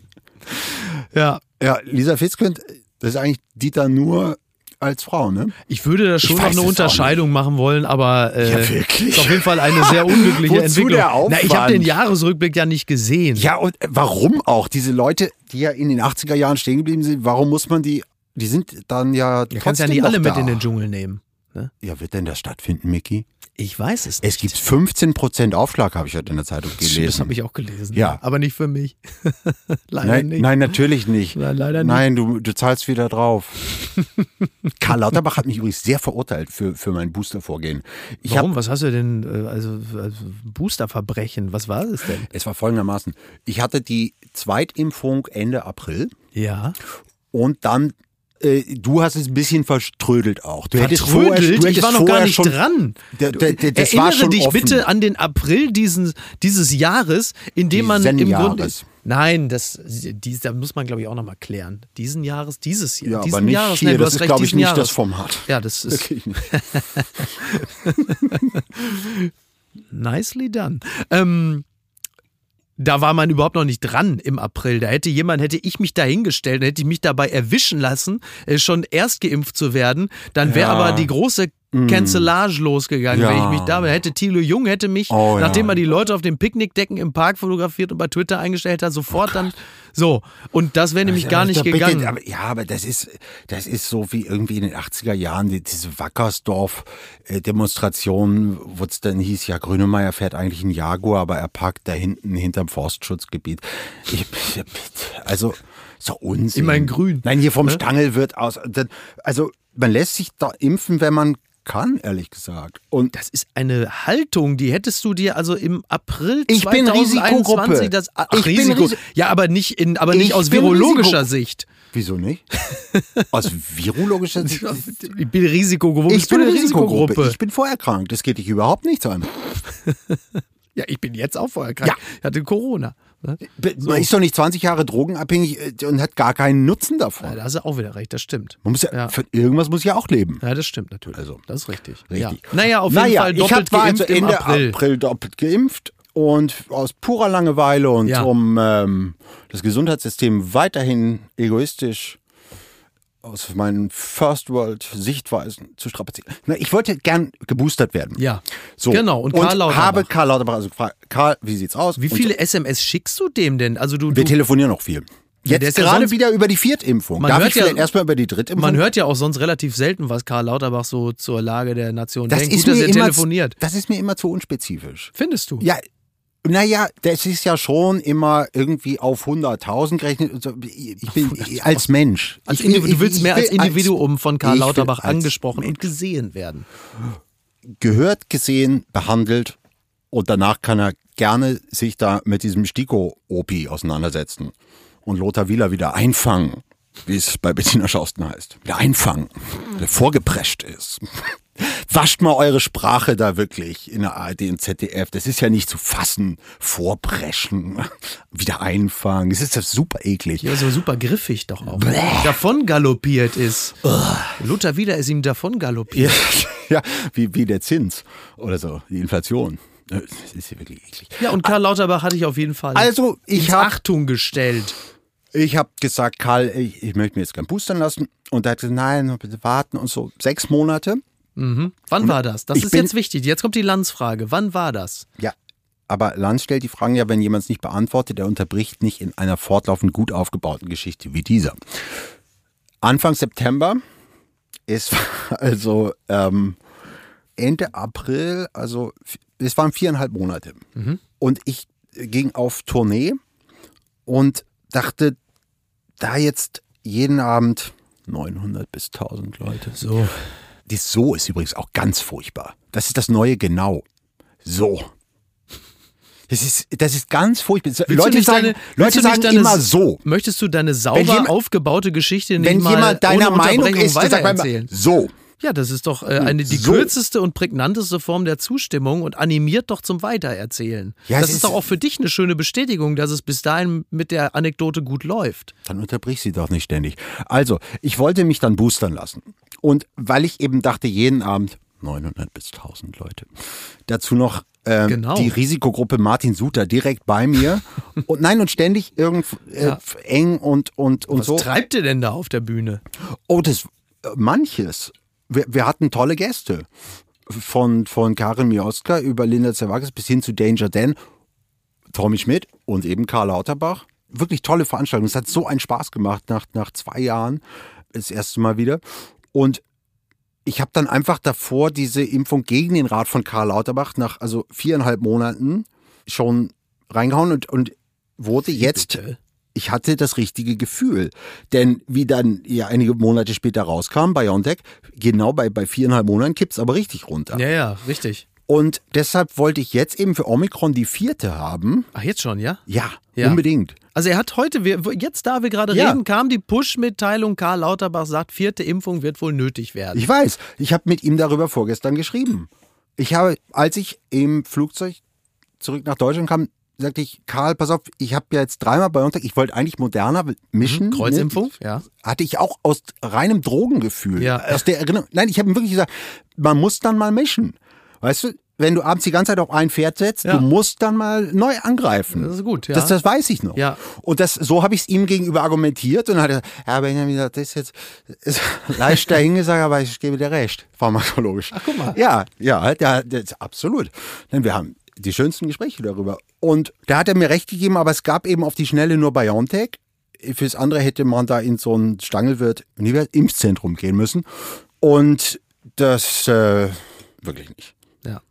[SPEAKER 1] Ja,
[SPEAKER 3] ja, Lisa Fitz könnte, das ist eigentlich Dieter nur als Frau, ne?
[SPEAKER 1] ich würde da schon noch eine Unterscheidung machen wollen, aber äh,
[SPEAKER 3] Ja, wirklich?
[SPEAKER 1] ist auf jeden Fall eine sehr unglückliche
[SPEAKER 3] Wozu
[SPEAKER 1] Entwicklung.
[SPEAKER 3] der
[SPEAKER 1] Na, ich habe den Jahresrückblick ja nicht gesehen.
[SPEAKER 3] Ja, und warum auch? Diese Leute, die ja in den 80er Jahren stehen geblieben sind, warum muss man die, die sind dann ja
[SPEAKER 1] Du kannst ja nicht alle
[SPEAKER 3] noch
[SPEAKER 1] mit
[SPEAKER 3] da.
[SPEAKER 1] in den Dschungel nehmen. Ne?
[SPEAKER 3] Ja, wird denn das stattfinden, Micky?
[SPEAKER 1] Ich weiß es nicht.
[SPEAKER 3] Es gibt 15% Aufschlag, habe ich heute in der Zeitung
[SPEAKER 1] Das
[SPEAKER 3] gelesen.
[SPEAKER 1] habe ich auch gelesen.
[SPEAKER 3] Ja.
[SPEAKER 1] Aber nicht für mich. Leider
[SPEAKER 3] Nein,
[SPEAKER 1] nicht.
[SPEAKER 3] nein, natürlich nicht.
[SPEAKER 1] Nein, leider nicht.
[SPEAKER 3] Nein, du, du zahlst wieder drauf. Karl Lauterbach hat mich übrigens sehr verurteilt für, für mein Boostervorgehen. Ich
[SPEAKER 1] Warum?
[SPEAKER 3] Hab,
[SPEAKER 1] Was hast du denn? äh, Also, also Boosterverbrechen, was war das denn?
[SPEAKER 3] es war folgendermaßen. Ich hatte die Zweitimpfung Ende April
[SPEAKER 1] Ja.
[SPEAKER 3] und dann du hast es ein bisschen verströdelt auch. Du hättest vorher,
[SPEAKER 1] Vertrödelt?
[SPEAKER 3] du
[SPEAKER 1] Ich
[SPEAKER 3] hättest
[SPEAKER 1] war noch gar nicht
[SPEAKER 3] schon,
[SPEAKER 1] dran.
[SPEAKER 3] Der, der, der, das
[SPEAKER 1] Erinnere
[SPEAKER 3] war schon
[SPEAKER 1] dich
[SPEAKER 3] offen.
[SPEAKER 1] bitte an den April diesen, dieses Jahres, in dem man im Grunde. Nein, das, dies, da muss man, glaube ich, auch nochmal klären. Diesen Jahres, dieses Jahr.
[SPEAKER 3] Ja,
[SPEAKER 1] diesen
[SPEAKER 3] aber nicht
[SPEAKER 1] Jahres,
[SPEAKER 3] hier.
[SPEAKER 1] du
[SPEAKER 3] das ist, glaube ich, nicht
[SPEAKER 1] Jahres.
[SPEAKER 3] das Format.
[SPEAKER 1] Ja, das ist
[SPEAKER 3] nicht.
[SPEAKER 1] nicely done. Ähm, da war man überhaupt noch nicht dran im April. Da hätte jemand, hätte ich mich da hingestellt, hätte ich mich dabei erwischen lassen, äh, schon erst geimpft zu werden, dann wäre
[SPEAKER 3] Ja.
[SPEAKER 1] aber die große Cancellage losgegangen,
[SPEAKER 3] Ja.
[SPEAKER 1] wenn ich mich da hätte Thilo Jung hätte mich,
[SPEAKER 3] Oh, ja.
[SPEAKER 1] nachdem er die Leute auf den Picknickdecken im Park fotografiert und bei Twitter eingestellt hat, sofort dann so. Und das wäre nämlich gar nicht
[SPEAKER 3] Ja, bitte,
[SPEAKER 1] gegangen.
[SPEAKER 3] aber, ja, aber das ist, das ist so wie irgendwie in den 80er Jahren, die, diese Wackersdorf-Demonstration, wo es dann hieß, ja, Grünemeyer fährt eigentlich einen Jaguar, aber er parkt da hinten hinterm Forstschutzgebiet. Ich, also, so Unsinn.
[SPEAKER 1] Immer in grün.
[SPEAKER 3] Nein, hier vom
[SPEAKER 1] Ne?
[SPEAKER 3] Stangel wird aus. Also, man lässt sich da impfen, wenn man kann, ehrlich gesagt. Und
[SPEAKER 1] Das ist eine Haltung, die hättest du dir also im April
[SPEAKER 3] Ich bin
[SPEAKER 1] 2021
[SPEAKER 3] Risikogruppe.
[SPEAKER 1] das ach,
[SPEAKER 3] Ich
[SPEAKER 1] Risiko.
[SPEAKER 3] Risi-
[SPEAKER 1] ja, aber nicht in aber nicht
[SPEAKER 3] Ich
[SPEAKER 1] aus virologischer
[SPEAKER 3] Risiko-
[SPEAKER 1] Sicht.
[SPEAKER 3] wieso nicht? Aus virologischer Sicht.
[SPEAKER 1] Ich bin Risikogruppe.
[SPEAKER 3] Ich
[SPEAKER 1] Bist du
[SPEAKER 3] bin
[SPEAKER 1] eine
[SPEAKER 3] Risikogruppe. Ich bin vorerkrankt. Das geht dich überhaupt nichts an.
[SPEAKER 1] Ja, ich bin jetzt auch vorher krank.
[SPEAKER 3] Ja.
[SPEAKER 1] Ich hatte Corona. Ne?
[SPEAKER 3] Man ist doch nicht 20 Jahre drogenabhängig äh, und hat gar keinen Nutzen
[SPEAKER 1] Ja,
[SPEAKER 3] davon.
[SPEAKER 1] da hast du auch wieder recht, das stimmt.
[SPEAKER 3] Man muss ja,
[SPEAKER 1] Ja.
[SPEAKER 3] Für irgendwas muss ich ja auch leben.
[SPEAKER 1] Ja, das stimmt natürlich.
[SPEAKER 3] Also,
[SPEAKER 1] das ist richtig.
[SPEAKER 3] Richtig.
[SPEAKER 1] Ja. Naja, auf jeden
[SPEAKER 3] naja,
[SPEAKER 1] Fall
[SPEAKER 3] ich
[SPEAKER 1] doppelt
[SPEAKER 3] hab, war
[SPEAKER 1] geimpft
[SPEAKER 3] also
[SPEAKER 1] im
[SPEAKER 3] Ende
[SPEAKER 1] April.
[SPEAKER 3] April. doppelt geimpft und aus purer Langeweile und
[SPEAKER 1] Ja.
[SPEAKER 3] um ähm, das Gesundheitssystem weiterhin egoistisch aus meinen First World Sichtweisen zu strapazieren. Na, ich wollte gern geboostert werden.
[SPEAKER 1] Ja.
[SPEAKER 3] So.
[SPEAKER 1] Genau, und Karl Lauterbach.
[SPEAKER 3] habe Karl Lauterbach also gefragt, Karl, wie sieht's aus?
[SPEAKER 1] Wie
[SPEAKER 3] Und
[SPEAKER 1] viele SMS schickst du dem denn? Also du,
[SPEAKER 3] Wir
[SPEAKER 1] du
[SPEAKER 3] telefonieren noch viel.
[SPEAKER 1] Ja, der
[SPEAKER 3] Jetzt
[SPEAKER 1] ist ja
[SPEAKER 3] gerade
[SPEAKER 1] sonst-
[SPEAKER 3] wieder über die Viertimpfung.
[SPEAKER 1] Man
[SPEAKER 3] Darf
[SPEAKER 1] hört
[SPEAKER 3] ich
[SPEAKER 1] ja-
[SPEAKER 3] vielleicht erstmal über die Drittimpfung?
[SPEAKER 1] man hört ja auch sonst relativ selten, was Karl Lauterbach so zur Lage der Nation
[SPEAKER 3] das
[SPEAKER 1] denkt.
[SPEAKER 3] ist
[SPEAKER 1] Gut, dass
[SPEAKER 3] mir
[SPEAKER 1] er
[SPEAKER 3] immer,
[SPEAKER 1] telefoniert.
[SPEAKER 3] Das ist mir immer zu unspezifisch.
[SPEAKER 1] Findest du?
[SPEAKER 3] Ja, naja, das ist ja schon immer irgendwie auf 100.000 gerechnet. Ich bin als Mensch.
[SPEAKER 1] Als
[SPEAKER 3] ich
[SPEAKER 1] du willst mehr als Individuum von Karl Lauterbach
[SPEAKER 3] als
[SPEAKER 1] angesprochen und gesehen werden.
[SPEAKER 3] gehört, gesehen, behandelt und danach kann er gerne sich da mit diesem Stiko-Opi auseinandersetzen und Lothar Wieler wieder einfangen, wie es bei Bettina Schausten heißt. Wieder einfangen, der vorgeprescht ist. Wascht mal eure Sprache da wirklich in der ARD und ZDF. Das ist ja nicht zu fassen. Vorpreschen, wieder einfangen. Das ist ja super eklig.
[SPEAKER 1] Ja, so super griffig doch auch. Davon galoppiert ist. Luther wieder ist ihm davon galoppiert.
[SPEAKER 3] Ja, ja wie, wie der Zins oder so, die Inflation. Das ist ja wirklich eklig.
[SPEAKER 1] Ja, und Karl Lauterbach hatte ich auf jeden Fall
[SPEAKER 3] Also, ich hab-
[SPEAKER 1] Achtung gestellt.
[SPEAKER 3] Ich habe gesagt, Karl, ich, ich möchte mir jetzt gern boostern lassen. Und er hat gesagt, nein, bitte warten und so. Sechs Monate.
[SPEAKER 1] Wann war das? Das ist
[SPEAKER 3] bin-
[SPEAKER 1] jetzt wichtig. Jetzt kommt die Landsfrage. Wann war das?
[SPEAKER 3] Ja. Aber Lanz stellt die Fragen ja, wenn jemand es nicht beantwortet, der unterbricht nicht in einer fortlaufend gut aufgebauten Geschichte wie dieser. Anfang September ist also ähm, Ende April, also es waren viereinhalb Monate. Und ich ging auf Tournee und dachte, da jetzt jeden Abend 900 bis 1000 Leute.
[SPEAKER 1] So.
[SPEAKER 3] Das So ist übrigens auch ganz furchtbar. Das ist das neue Genau. So. Das ist, das ist ganz furchtbar.
[SPEAKER 1] Willst
[SPEAKER 3] Leute sagen,
[SPEAKER 1] deine-
[SPEAKER 3] Leute sagen
[SPEAKER 1] deine-
[SPEAKER 3] immer so.
[SPEAKER 1] Möchtest du deine sauber
[SPEAKER 3] jemand-
[SPEAKER 1] aufgebaute Geschichte nicht
[SPEAKER 3] Wenn
[SPEAKER 1] mal
[SPEAKER 3] jemand deiner Meinung ist, immer
[SPEAKER 1] weitererzählen?
[SPEAKER 3] so.
[SPEAKER 1] Ja, das ist doch äh, eine, die
[SPEAKER 3] So.
[SPEAKER 1] kürzeste und prägnanteste Form der Zustimmung und animiert doch zum Weitererzählen.
[SPEAKER 3] Ja,
[SPEAKER 1] das ist,
[SPEAKER 3] ist-
[SPEAKER 1] doch auch für dich eine schöne Bestätigung, dass es bis dahin mit der Anekdote gut läuft.
[SPEAKER 3] Dann unterbrich sie doch nicht ständig. Also, ich wollte mich dann boostern lassen. Und weil ich eben dachte, jeden Abend 900 bis 1000 Leute. Dazu noch ähm,
[SPEAKER 1] Genau.
[SPEAKER 3] die Risikogruppe Martin Suter direkt bei mir. und nein, und ständig irgend äh,
[SPEAKER 1] Ja.
[SPEAKER 3] eng und, und, und
[SPEAKER 1] Was
[SPEAKER 3] so.
[SPEAKER 1] treibt ihr denn da auf der Bühne?
[SPEAKER 3] Oh, das äh, manches. Wir, wir hatten tolle Gäste. Von, von Karin Mioska über Linda Zerwakis bis hin zu Danger Dan, Tommy Schmidt und eben Karl Lauterbach. Wirklich tolle Veranstaltung. Es hat so einen Spaß gemacht nach, nach zwei Jahren. Das erste Mal wieder. Und ich habe dann einfach davor diese Impfung gegen den Rat von Karl Lauterbach nach also viereinhalb Monaten schon reingehauen und, und wurde jetzt ich hatte das richtige Gefühl. Denn wie dann ja einige Monate später rauskam, BioNTech, genau bei, bei viereinhalb Monaten kippt's aber richtig runter.
[SPEAKER 1] Ja, ja, richtig.
[SPEAKER 3] Und deshalb wollte ich jetzt eben für Omikron die vierte haben.
[SPEAKER 1] Ach, jetzt schon, ja?
[SPEAKER 3] Ja,
[SPEAKER 1] Ja.
[SPEAKER 3] unbedingt.
[SPEAKER 1] Also er hat heute, jetzt da wir gerade
[SPEAKER 3] Ja.
[SPEAKER 1] reden, kam die Push-Mitteilung, Karl Lauterbach sagt, vierte Impfung wird wohl nötig werden.
[SPEAKER 3] Ich weiß, ich habe mit ihm darüber vorgestern geschrieben. Ich habe, als ich im Flugzeug zurück nach Deutschland kam, sagte ich, Karl, pass auf, ich habe ja jetzt dreimal BioNTech, ich wollte eigentlich moderner mischen.
[SPEAKER 1] Kreuzimpfung,
[SPEAKER 3] Ne?
[SPEAKER 1] ja.
[SPEAKER 3] hatte ich auch aus reinem Drogengefühl.
[SPEAKER 1] Ja.
[SPEAKER 3] Aus der Erinnerung. Nein, ich habe ihm wirklich gesagt, man muss dann mal mischen. Weißt du, wenn du abends die ganze Zeit auf ein Pferd setzt,
[SPEAKER 1] Ja.
[SPEAKER 3] du musst dann mal neu angreifen.
[SPEAKER 1] Das ist gut, ja.
[SPEAKER 3] Das, das weiß ich noch.
[SPEAKER 1] Ja.
[SPEAKER 3] Und das, so habe ich es ihm gegenüber argumentiert und dann hat er gesagt, ja, Benjamin, das ist jetzt ist leicht dahingesagt, aber ich gebe dir recht, pharmakologisch. Ach,
[SPEAKER 1] guck mal.
[SPEAKER 3] Ja, ja, der, der, absolut. Denn wir haben die schönsten Gespräche darüber. Und da hat er mir recht gegeben, aber es gab eben auf die Schnelle nur BioNTech. Fürs andere hätte man da in so ein Stangelwirt Impfzentrum gehen müssen. Und das äh, wirklich nicht.
[SPEAKER 1] Ja.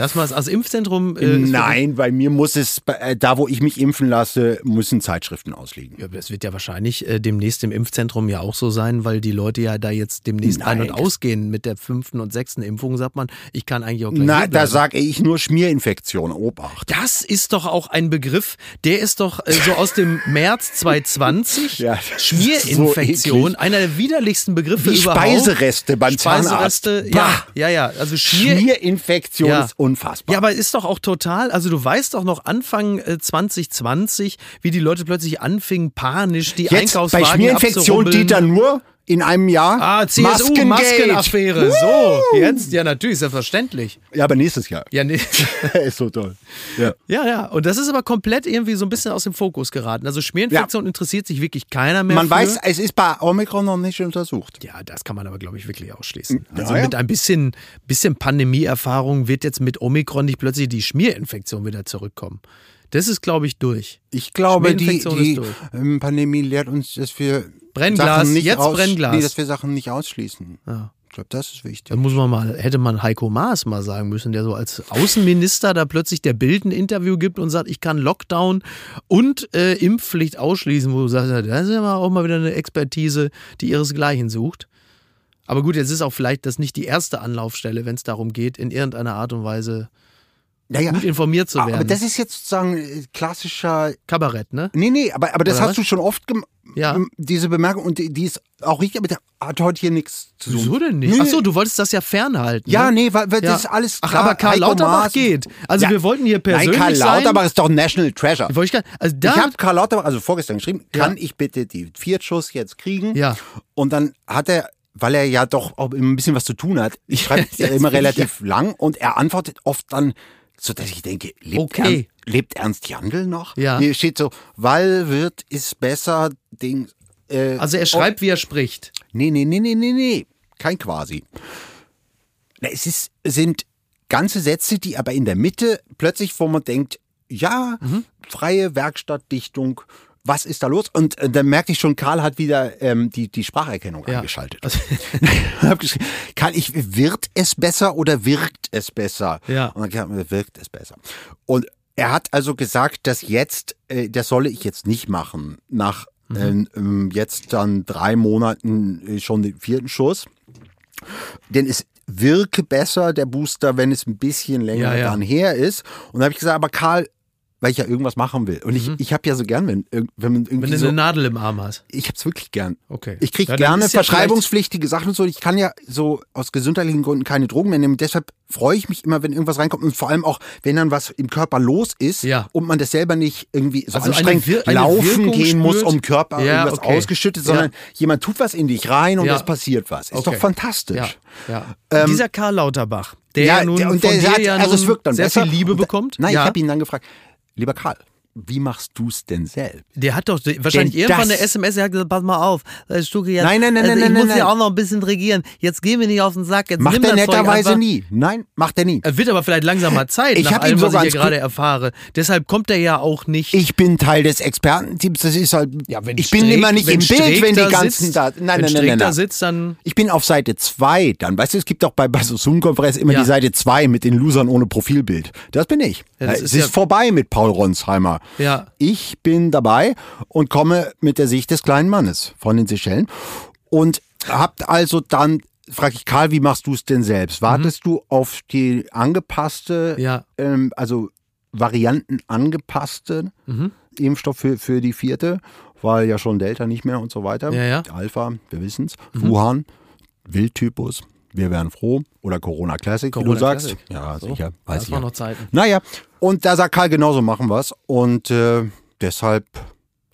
[SPEAKER 1] Dass man es als Impfzentrum. Äh, ist
[SPEAKER 3] Nein, bei mir muss es, äh, da wo ich mich impfen lasse, müssen Zeitschriften ausliegen.
[SPEAKER 1] Ja, das wird ja wahrscheinlich äh, demnächst im Impfzentrum ja auch so sein, weil die Leute ja da jetzt demnächst ein-
[SPEAKER 3] Nein,
[SPEAKER 1] und
[SPEAKER 3] das-
[SPEAKER 1] ausgehen mit der fünften und sechsten Impfung, sagt man, ich kann eigentlich auch gleich hier
[SPEAKER 3] da sage ich nur Schmierinfektion, Obacht.
[SPEAKER 1] Das ist doch auch ein Begriff, der ist doch äh, so aus dem März 2020.
[SPEAKER 3] Ja, das
[SPEAKER 1] Schmierinfektion,
[SPEAKER 3] so
[SPEAKER 1] einer der widerlichsten Begriffe
[SPEAKER 3] Wie
[SPEAKER 1] überhaupt.
[SPEAKER 3] Speisereste beim Zahnarzt.
[SPEAKER 1] Speisereste, ja,
[SPEAKER 3] Bah.
[SPEAKER 1] ja, ja. Also Schmier,
[SPEAKER 3] Schmierinfektion
[SPEAKER 1] Ja.
[SPEAKER 3] ist unfassbar.
[SPEAKER 1] Ja, aber ist doch auch total, also du weißt doch noch Anfang äh, 2020, wie die Leute plötzlich anfingen, panisch die
[SPEAKER 3] Jetzt bei
[SPEAKER 1] Einkaufswagen
[SPEAKER 3] Schmierinfektion
[SPEAKER 1] abzurubbeln.
[SPEAKER 3] Dieter nur in einem Jahr.
[SPEAKER 1] Ah, CSU,
[SPEAKER 3] Maskengate.
[SPEAKER 1] Maskenaffäre. So, jetzt, ja, natürlich, selbstverständlich.
[SPEAKER 3] Ja, aber nächstes Jahr.
[SPEAKER 1] Ja, nee.
[SPEAKER 3] ist so toll. Ja.
[SPEAKER 1] ja, ja. Und das ist aber komplett irgendwie so ein bisschen aus dem Fokus geraten. Also Schmierinfektion interessiert sich wirklich keiner mehr.
[SPEAKER 3] Man
[SPEAKER 1] für.
[SPEAKER 3] weiß, es ist bei Omikron noch nicht untersucht.
[SPEAKER 1] Ja, das kann man aber, glaube ich, wirklich ausschließen.
[SPEAKER 3] Ja,
[SPEAKER 1] Also
[SPEAKER 3] ja.
[SPEAKER 1] mit ein bisschen, bisschen Pandemieerfahrung wird jetzt mit Omikron nicht plötzlich die Schmierinfektion wieder zurückkommen. Das ist, glaube ich, durch.
[SPEAKER 3] Ich glaube, die, die ähm, Pandemie lehrt uns, dass wir
[SPEAKER 1] Brennglas,
[SPEAKER 3] Sachen nicht
[SPEAKER 1] jetzt
[SPEAKER 3] aus,
[SPEAKER 1] Brennglas.
[SPEAKER 3] Nee, dass wir Sachen nicht ausschließen.
[SPEAKER 1] Ja.
[SPEAKER 3] Ich glaube, das ist wichtig.
[SPEAKER 1] Da muss man mal, hätte man Heiko Maas mal sagen müssen, der so als Außenminister da plötzlich der Bild ein Interview gibt und sagt, ich kann Lockdown und äh, Impfpflicht ausschließen, wo du sagst, das ist ja auch mal wieder eine Expertise, die ihresgleichen sucht. Aber gut, jetzt ist auch vielleicht das nicht die erste Anlaufstelle, wenn es darum geht, in irgendeiner Art und Weise
[SPEAKER 3] Naja,
[SPEAKER 1] gut informiert zu werden.
[SPEAKER 3] aber das ist jetzt sozusagen äh, klassischer.
[SPEAKER 1] Kabarett, ne?
[SPEAKER 3] Nee, nee, aber, aber das
[SPEAKER 1] Oder
[SPEAKER 3] hast
[SPEAKER 1] was?
[SPEAKER 3] du schon oft gemacht.
[SPEAKER 1] Ja.
[SPEAKER 3] Diese Bemerkung und die, die ist auch richtig, aber der hat heute hier nichts zu tun.
[SPEAKER 1] Wieso denn nicht?
[SPEAKER 3] Nee,
[SPEAKER 1] Achso, du wolltest das ja fernhalten.
[SPEAKER 3] Ja,
[SPEAKER 1] ne?
[SPEAKER 3] nee, weil, weil
[SPEAKER 1] Ja.
[SPEAKER 3] das ist alles
[SPEAKER 1] Ach,
[SPEAKER 3] klar.
[SPEAKER 1] aber Karl
[SPEAKER 3] Heiko
[SPEAKER 1] Lauterbach
[SPEAKER 3] Maas-
[SPEAKER 1] geht. Also wir wollten hier persönlich
[SPEAKER 3] Nein, Karl
[SPEAKER 1] sein.
[SPEAKER 3] Lauterbach ist doch National Treasure.
[SPEAKER 1] Wollte ich gar, also
[SPEAKER 3] ich habe Karl Lauterbach, also vorgestern geschrieben,
[SPEAKER 1] Ja.
[SPEAKER 3] kann ich bitte die Viertschuss jetzt kriegen?
[SPEAKER 1] Ja.
[SPEAKER 3] Und dann hat er, weil er ja doch auch immer ein bisschen was zu tun hat, ich schreibe
[SPEAKER 1] Ja,
[SPEAKER 3] ja, immer relativ lang und er antwortet oft dann, so dass ich denke, lebt,
[SPEAKER 1] Okay.
[SPEAKER 3] Ern, lebt Ernst Jandl noch?
[SPEAKER 1] Ja.
[SPEAKER 3] Nee, steht so, weil wird ist besser, Ding. Äh,
[SPEAKER 1] also er schreibt, wie er spricht.
[SPEAKER 3] Nee, nee, nee, nee, nee, nee. Kein quasi. Es ist, sind ganze Sätze, die aber in der Mitte plötzlich, wo man denkt, ja, freie Werkstattdichtung, was ist da los? Und äh, dann merkte ich schon, Karl hat wieder ähm, die, die Spracherkennung
[SPEAKER 1] Ja.
[SPEAKER 3] hab geschrieben, Karl, ich, wird es besser oder wirkt es besser?
[SPEAKER 1] Ja.
[SPEAKER 3] Und dann wirkt es besser. Und er hat also gesagt, dass jetzt, äh, das solle ich jetzt nicht machen, nach
[SPEAKER 1] Mhm.
[SPEAKER 3] ähm, jetzt dann drei Monaten äh, schon den vierten Schuss. Denn es wirke besser, der Booster, wenn es ein bisschen länger
[SPEAKER 1] Ja, ja.
[SPEAKER 3] dann her ist. Und da habe ich gesagt, aber Karl, weil ich ja irgendwas machen will. Und ich, ich habe ja so gern, wenn, wenn man
[SPEAKER 1] Mhm. Wenn
[SPEAKER 3] irgendwie
[SPEAKER 1] du
[SPEAKER 3] so,
[SPEAKER 1] eine Nadel im Arm hast.
[SPEAKER 3] ich hab's wirklich gern.
[SPEAKER 1] Okay.
[SPEAKER 3] Ich kriege
[SPEAKER 1] Ja,
[SPEAKER 3] gerne
[SPEAKER 1] ja
[SPEAKER 3] verschreibungspflichtige Sachen und so. Ich kann ja so aus gesundheitlichen Gründen keine Drogen mehr nehmen. Deshalb freue ich mich immer, wenn irgendwas reinkommt und vor allem auch, wenn dann was im Körper los ist
[SPEAKER 1] Ja.
[SPEAKER 3] und man das selber nicht irgendwie so
[SPEAKER 1] Also eine
[SPEAKER 3] anstrengend
[SPEAKER 1] Wir- eine
[SPEAKER 3] laufen
[SPEAKER 1] Wirkung
[SPEAKER 3] gehen muss, um Körper
[SPEAKER 1] Ja,
[SPEAKER 3] irgendwas
[SPEAKER 1] okay.
[SPEAKER 3] ausgeschüttet, sondern jemand tut was in dich rein und
[SPEAKER 1] Ja.
[SPEAKER 3] es passiert was. Ist
[SPEAKER 1] Okay.
[SPEAKER 3] doch fantastisch.
[SPEAKER 1] Ja, ja. Dieser Karl Lauterbach, der ja,
[SPEAKER 3] Ähm, Ja,
[SPEAKER 1] nun
[SPEAKER 3] der, und
[SPEAKER 1] von
[SPEAKER 3] der
[SPEAKER 1] dir
[SPEAKER 3] hat,
[SPEAKER 1] ja
[SPEAKER 3] also es wirkt dann
[SPEAKER 1] sehr
[SPEAKER 3] besser.
[SPEAKER 1] viel Liebe bekommt.
[SPEAKER 3] Nein,
[SPEAKER 1] ja.
[SPEAKER 3] ich habe ihn dann gefragt, lieber Karl, wie machst du es denn selbst?
[SPEAKER 1] Der hat doch wahrscheinlich
[SPEAKER 3] Denn
[SPEAKER 1] irgendwann eine SMS, der hat gesagt, pass mal auf, Stucke, jetzt,
[SPEAKER 3] Nein, nein, nein,
[SPEAKER 1] also
[SPEAKER 3] nein,
[SPEAKER 1] ich
[SPEAKER 3] nein,
[SPEAKER 1] muss
[SPEAKER 3] nein.
[SPEAKER 1] ja auch noch ein bisschen regieren. Jetzt geh mir nicht auf den Sack, jetzt
[SPEAKER 3] Macht er netterweise nie. Nein, macht er nie.
[SPEAKER 1] Es wird aber vielleicht langsam mal Zeit,
[SPEAKER 3] Ich
[SPEAKER 1] nach allem, was ich hier gerade erfahre. Deshalb kommt er ja auch nicht.
[SPEAKER 3] Ich bin Teil des Expertenteams. Das ist halt.
[SPEAKER 1] ja,
[SPEAKER 3] ich bin
[SPEAKER 1] Streeck-
[SPEAKER 3] immer nicht im Bild,
[SPEAKER 1] Streeck
[SPEAKER 3] wenn die ganzen
[SPEAKER 1] sitzt,
[SPEAKER 3] da. Nein, nein, nein, nein,
[SPEAKER 1] da
[SPEAKER 3] nein.
[SPEAKER 1] sitzt, dann
[SPEAKER 3] Ich bin auf Seite 2 dann. Weißt du, es gibt auch bei, Zoom-Konferenzen immer
[SPEAKER 1] Ja.
[SPEAKER 3] die Seite 2 mit den Losern ohne Profilbild. Das bin ich.
[SPEAKER 1] Ja, das
[SPEAKER 3] es
[SPEAKER 1] ist
[SPEAKER 3] vorbei mit Paul Ronsheimer.
[SPEAKER 1] Ja.
[SPEAKER 3] Ich bin dabei und komme mit der Sicht des kleinen Mannes von den Seychellen. Und habt also dann, frage ich Karl, wie machst du es denn selbst? Wartest du auf die angepasste,
[SPEAKER 1] Mhm. Ja.
[SPEAKER 3] ähm, also Varianten angepasste
[SPEAKER 1] Mhm.
[SPEAKER 3] Impfstoff für, für die vierte, weil ja schon Delta nicht mehr und so weiter.
[SPEAKER 1] Ja, ja.
[SPEAKER 3] Alpha, wir wissen's. Wuhan, Wildtypus, wir wären froh. Oder Corona Classic, wie
[SPEAKER 1] Corona
[SPEAKER 3] du sagst.
[SPEAKER 1] Classic.
[SPEAKER 3] Ja,
[SPEAKER 1] So,
[SPEAKER 3] sicher. Weiß
[SPEAKER 1] das
[SPEAKER 3] ich
[SPEAKER 1] waren
[SPEAKER 3] ja.
[SPEAKER 1] noch Zeiten.
[SPEAKER 3] Naja, und da sagt Karl genauso, machen wir's. Und äh, deshalb,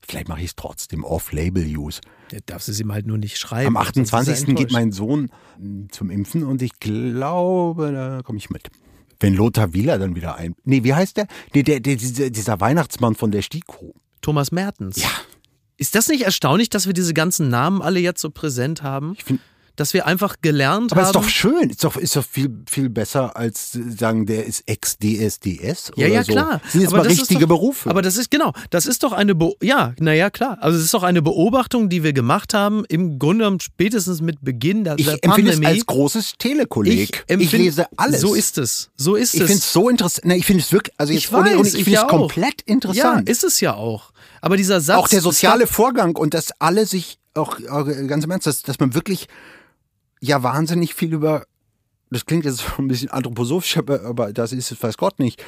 [SPEAKER 3] vielleicht mache ich es trotzdem Off-Label-Use.
[SPEAKER 1] Ja, darfst du es ihm halt nur nicht schreiben.
[SPEAKER 3] Am
[SPEAKER 1] sonst ist er
[SPEAKER 3] 28. geht mein Sohn mh, zum Impfen und ich glaube, da komme ich mit. Wenn Lothar Wieler dann wieder ein. Nee, wie heißt der? Nee, der, der dieser, dieser Weihnachtsmann von der STIKO.
[SPEAKER 1] Thomas Mertens. Ja. Ist das nicht erstaunlich, dass wir diese ganzen Namen alle jetzt so präsent haben?
[SPEAKER 3] Ich finde,
[SPEAKER 1] dass wir einfach gelernt
[SPEAKER 3] Aber
[SPEAKER 1] haben.
[SPEAKER 3] ist doch schön, ist doch, ist doch viel, viel besser als sagen, der ist Ex-DSDS
[SPEAKER 1] Ja,
[SPEAKER 3] oder
[SPEAKER 1] ja,
[SPEAKER 3] so.
[SPEAKER 1] klar.
[SPEAKER 3] Sind jetzt
[SPEAKER 1] Aber
[SPEAKER 3] mal
[SPEAKER 1] das ist
[SPEAKER 3] richtige
[SPEAKER 1] doch,
[SPEAKER 3] Berufe.
[SPEAKER 1] Aber das ist, genau, das ist doch eine, Be ja, naja, klar. Also es ist doch eine Beobachtung, die wir gemacht haben, im Grunde genommen spätestens mit Beginn der,
[SPEAKER 3] ich
[SPEAKER 1] der
[SPEAKER 3] empfinde es
[SPEAKER 1] Pandemie.
[SPEAKER 3] als großes Telekolleg. Ich,
[SPEAKER 1] empfind-
[SPEAKER 3] lese alles.
[SPEAKER 1] So ist es. So ist
[SPEAKER 3] Ich
[SPEAKER 1] es.
[SPEAKER 3] finde es so interessant. Ich finde es wirklich, also jetzt
[SPEAKER 1] ich
[SPEAKER 3] ohne
[SPEAKER 1] weiß,
[SPEAKER 3] Ironie, ich finde
[SPEAKER 1] ja
[SPEAKER 3] es komplett
[SPEAKER 1] Ja,
[SPEAKER 3] interessant.
[SPEAKER 1] ist es ja auch. Aber dieser Satz.
[SPEAKER 3] auch der soziale Vorgang und dass alle sich auch, auch ganz im Ernst, dass, dass man wirklich ja wahnsinnig viel über, das klingt jetzt so ein bisschen anthroposophisch, aber, aber das ist es, weiß Gott nicht,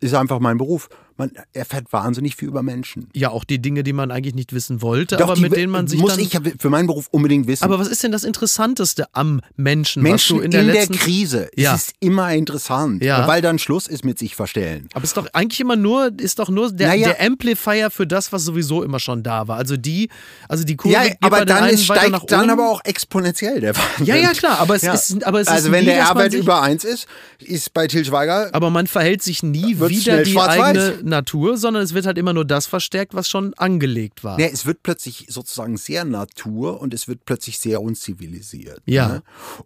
[SPEAKER 3] ist einfach mein Beruf. Man erfährt wahnsinnig viel über Menschen.
[SPEAKER 1] Ja, auch die Dinge, die man eigentlich nicht wissen wollte,
[SPEAKER 3] Doch,
[SPEAKER 1] aber mit denen man sich
[SPEAKER 3] muss ich ja für meinen Beruf unbedingt wissen.
[SPEAKER 1] aber was ist denn das Interessanteste am Menschen,
[SPEAKER 3] Menschen
[SPEAKER 1] was du in der
[SPEAKER 3] Krise.
[SPEAKER 1] Ja.
[SPEAKER 3] Es ist immer interessant,
[SPEAKER 1] Ja.
[SPEAKER 3] weil dann Schluss ist mit sich verstellen.
[SPEAKER 1] Aber ist doch eigentlich immer nur, ist doch nur der,
[SPEAKER 3] Naja.
[SPEAKER 1] der Amplifier für das, was sowieso immer schon da war. Also die, also die Kurve
[SPEAKER 3] Ja, aber dann ist, steigt
[SPEAKER 1] nach
[SPEAKER 3] dann aber auch exponentiell der Wahnsinn.
[SPEAKER 1] Ja, ja, klar, aber es ist- aber es ist
[SPEAKER 3] also wenn
[SPEAKER 1] nie,
[SPEAKER 3] der
[SPEAKER 1] sich-
[SPEAKER 3] über 1 ist, ist bei Til Schweiger
[SPEAKER 1] Aber man verhält sich nie wieder die eigene Natur, sondern es wird halt immer nur das verstärkt, was schon angelegt war.
[SPEAKER 3] Ja, es wird plötzlich sozusagen sehr Natur und es wird plötzlich sehr unzivilisiert.
[SPEAKER 1] Ja.
[SPEAKER 3] Ne?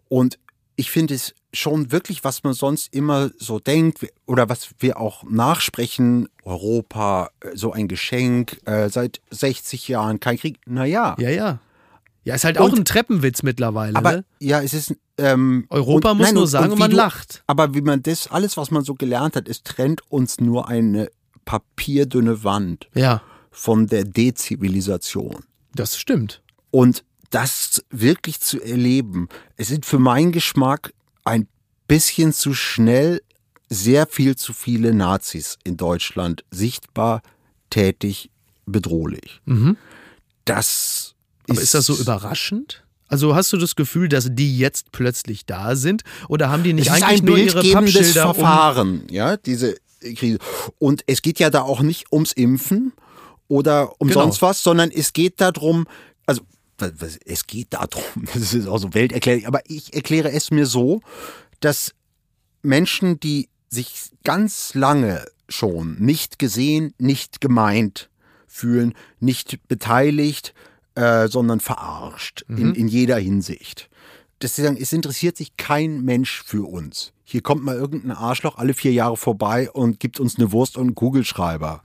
[SPEAKER 3] Und ich finde es schon wirklich, was man sonst immer so denkt oder was wir auch nachsprechen, Europa, äh, so ein Geschenk, äh, seit 60 Jahren kein Krieg. Naja,
[SPEAKER 1] Ja, ja. Ja, ist halt auch
[SPEAKER 3] Und-
[SPEAKER 1] ein Treppenwitz mittlerweile.
[SPEAKER 3] aber
[SPEAKER 1] ne?
[SPEAKER 3] ja, es ist. Ähm,
[SPEAKER 1] Europa muss nur sagen und man
[SPEAKER 3] du,
[SPEAKER 1] lacht.
[SPEAKER 3] Aber wie man das, alles, was man so gelernt hat, es trennt uns nur eine papierdünne Wand
[SPEAKER 1] Ja,
[SPEAKER 3] von der Dezivilisation.
[SPEAKER 1] das stimmt.
[SPEAKER 3] Und das wirklich zu erleben, es sind für meinen Geschmack ein bisschen zu schnell sehr viel zu viele Nazis in Deutschland sichtbar, tätig, bedrohlich. Das
[SPEAKER 1] Mhm. Aber ist das so überraschend? Also hast du das Gefühl, dass die jetzt plötzlich da sind? Oder haben die nicht
[SPEAKER 3] ist
[SPEAKER 1] eigentlich nur ihre Pappschilder um
[SPEAKER 3] Verfahren, ja, diese Krise. Und es geht ja da auch nicht ums Impfen oder um
[SPEAKER 1] Genau.
[SPEAKER 3] sonst was, sondern es geht darum, also es geht darum, das ist auch so welterklärlich, aber ich erkläre es mir so, dass Menschen, die sich ganz lange schon nicht gesehen, nicht gemeint fühlen, nicht beteiligt, äh, sondern verarscht in, in jeder Hinsicht. Dass sie sagen, es interessiert sich kein Mensch für uns. Hier kommt mal irgendein Arschloch alle vier Jahre vorbei und gibt uns eine Wurst und einen Kugelschreiber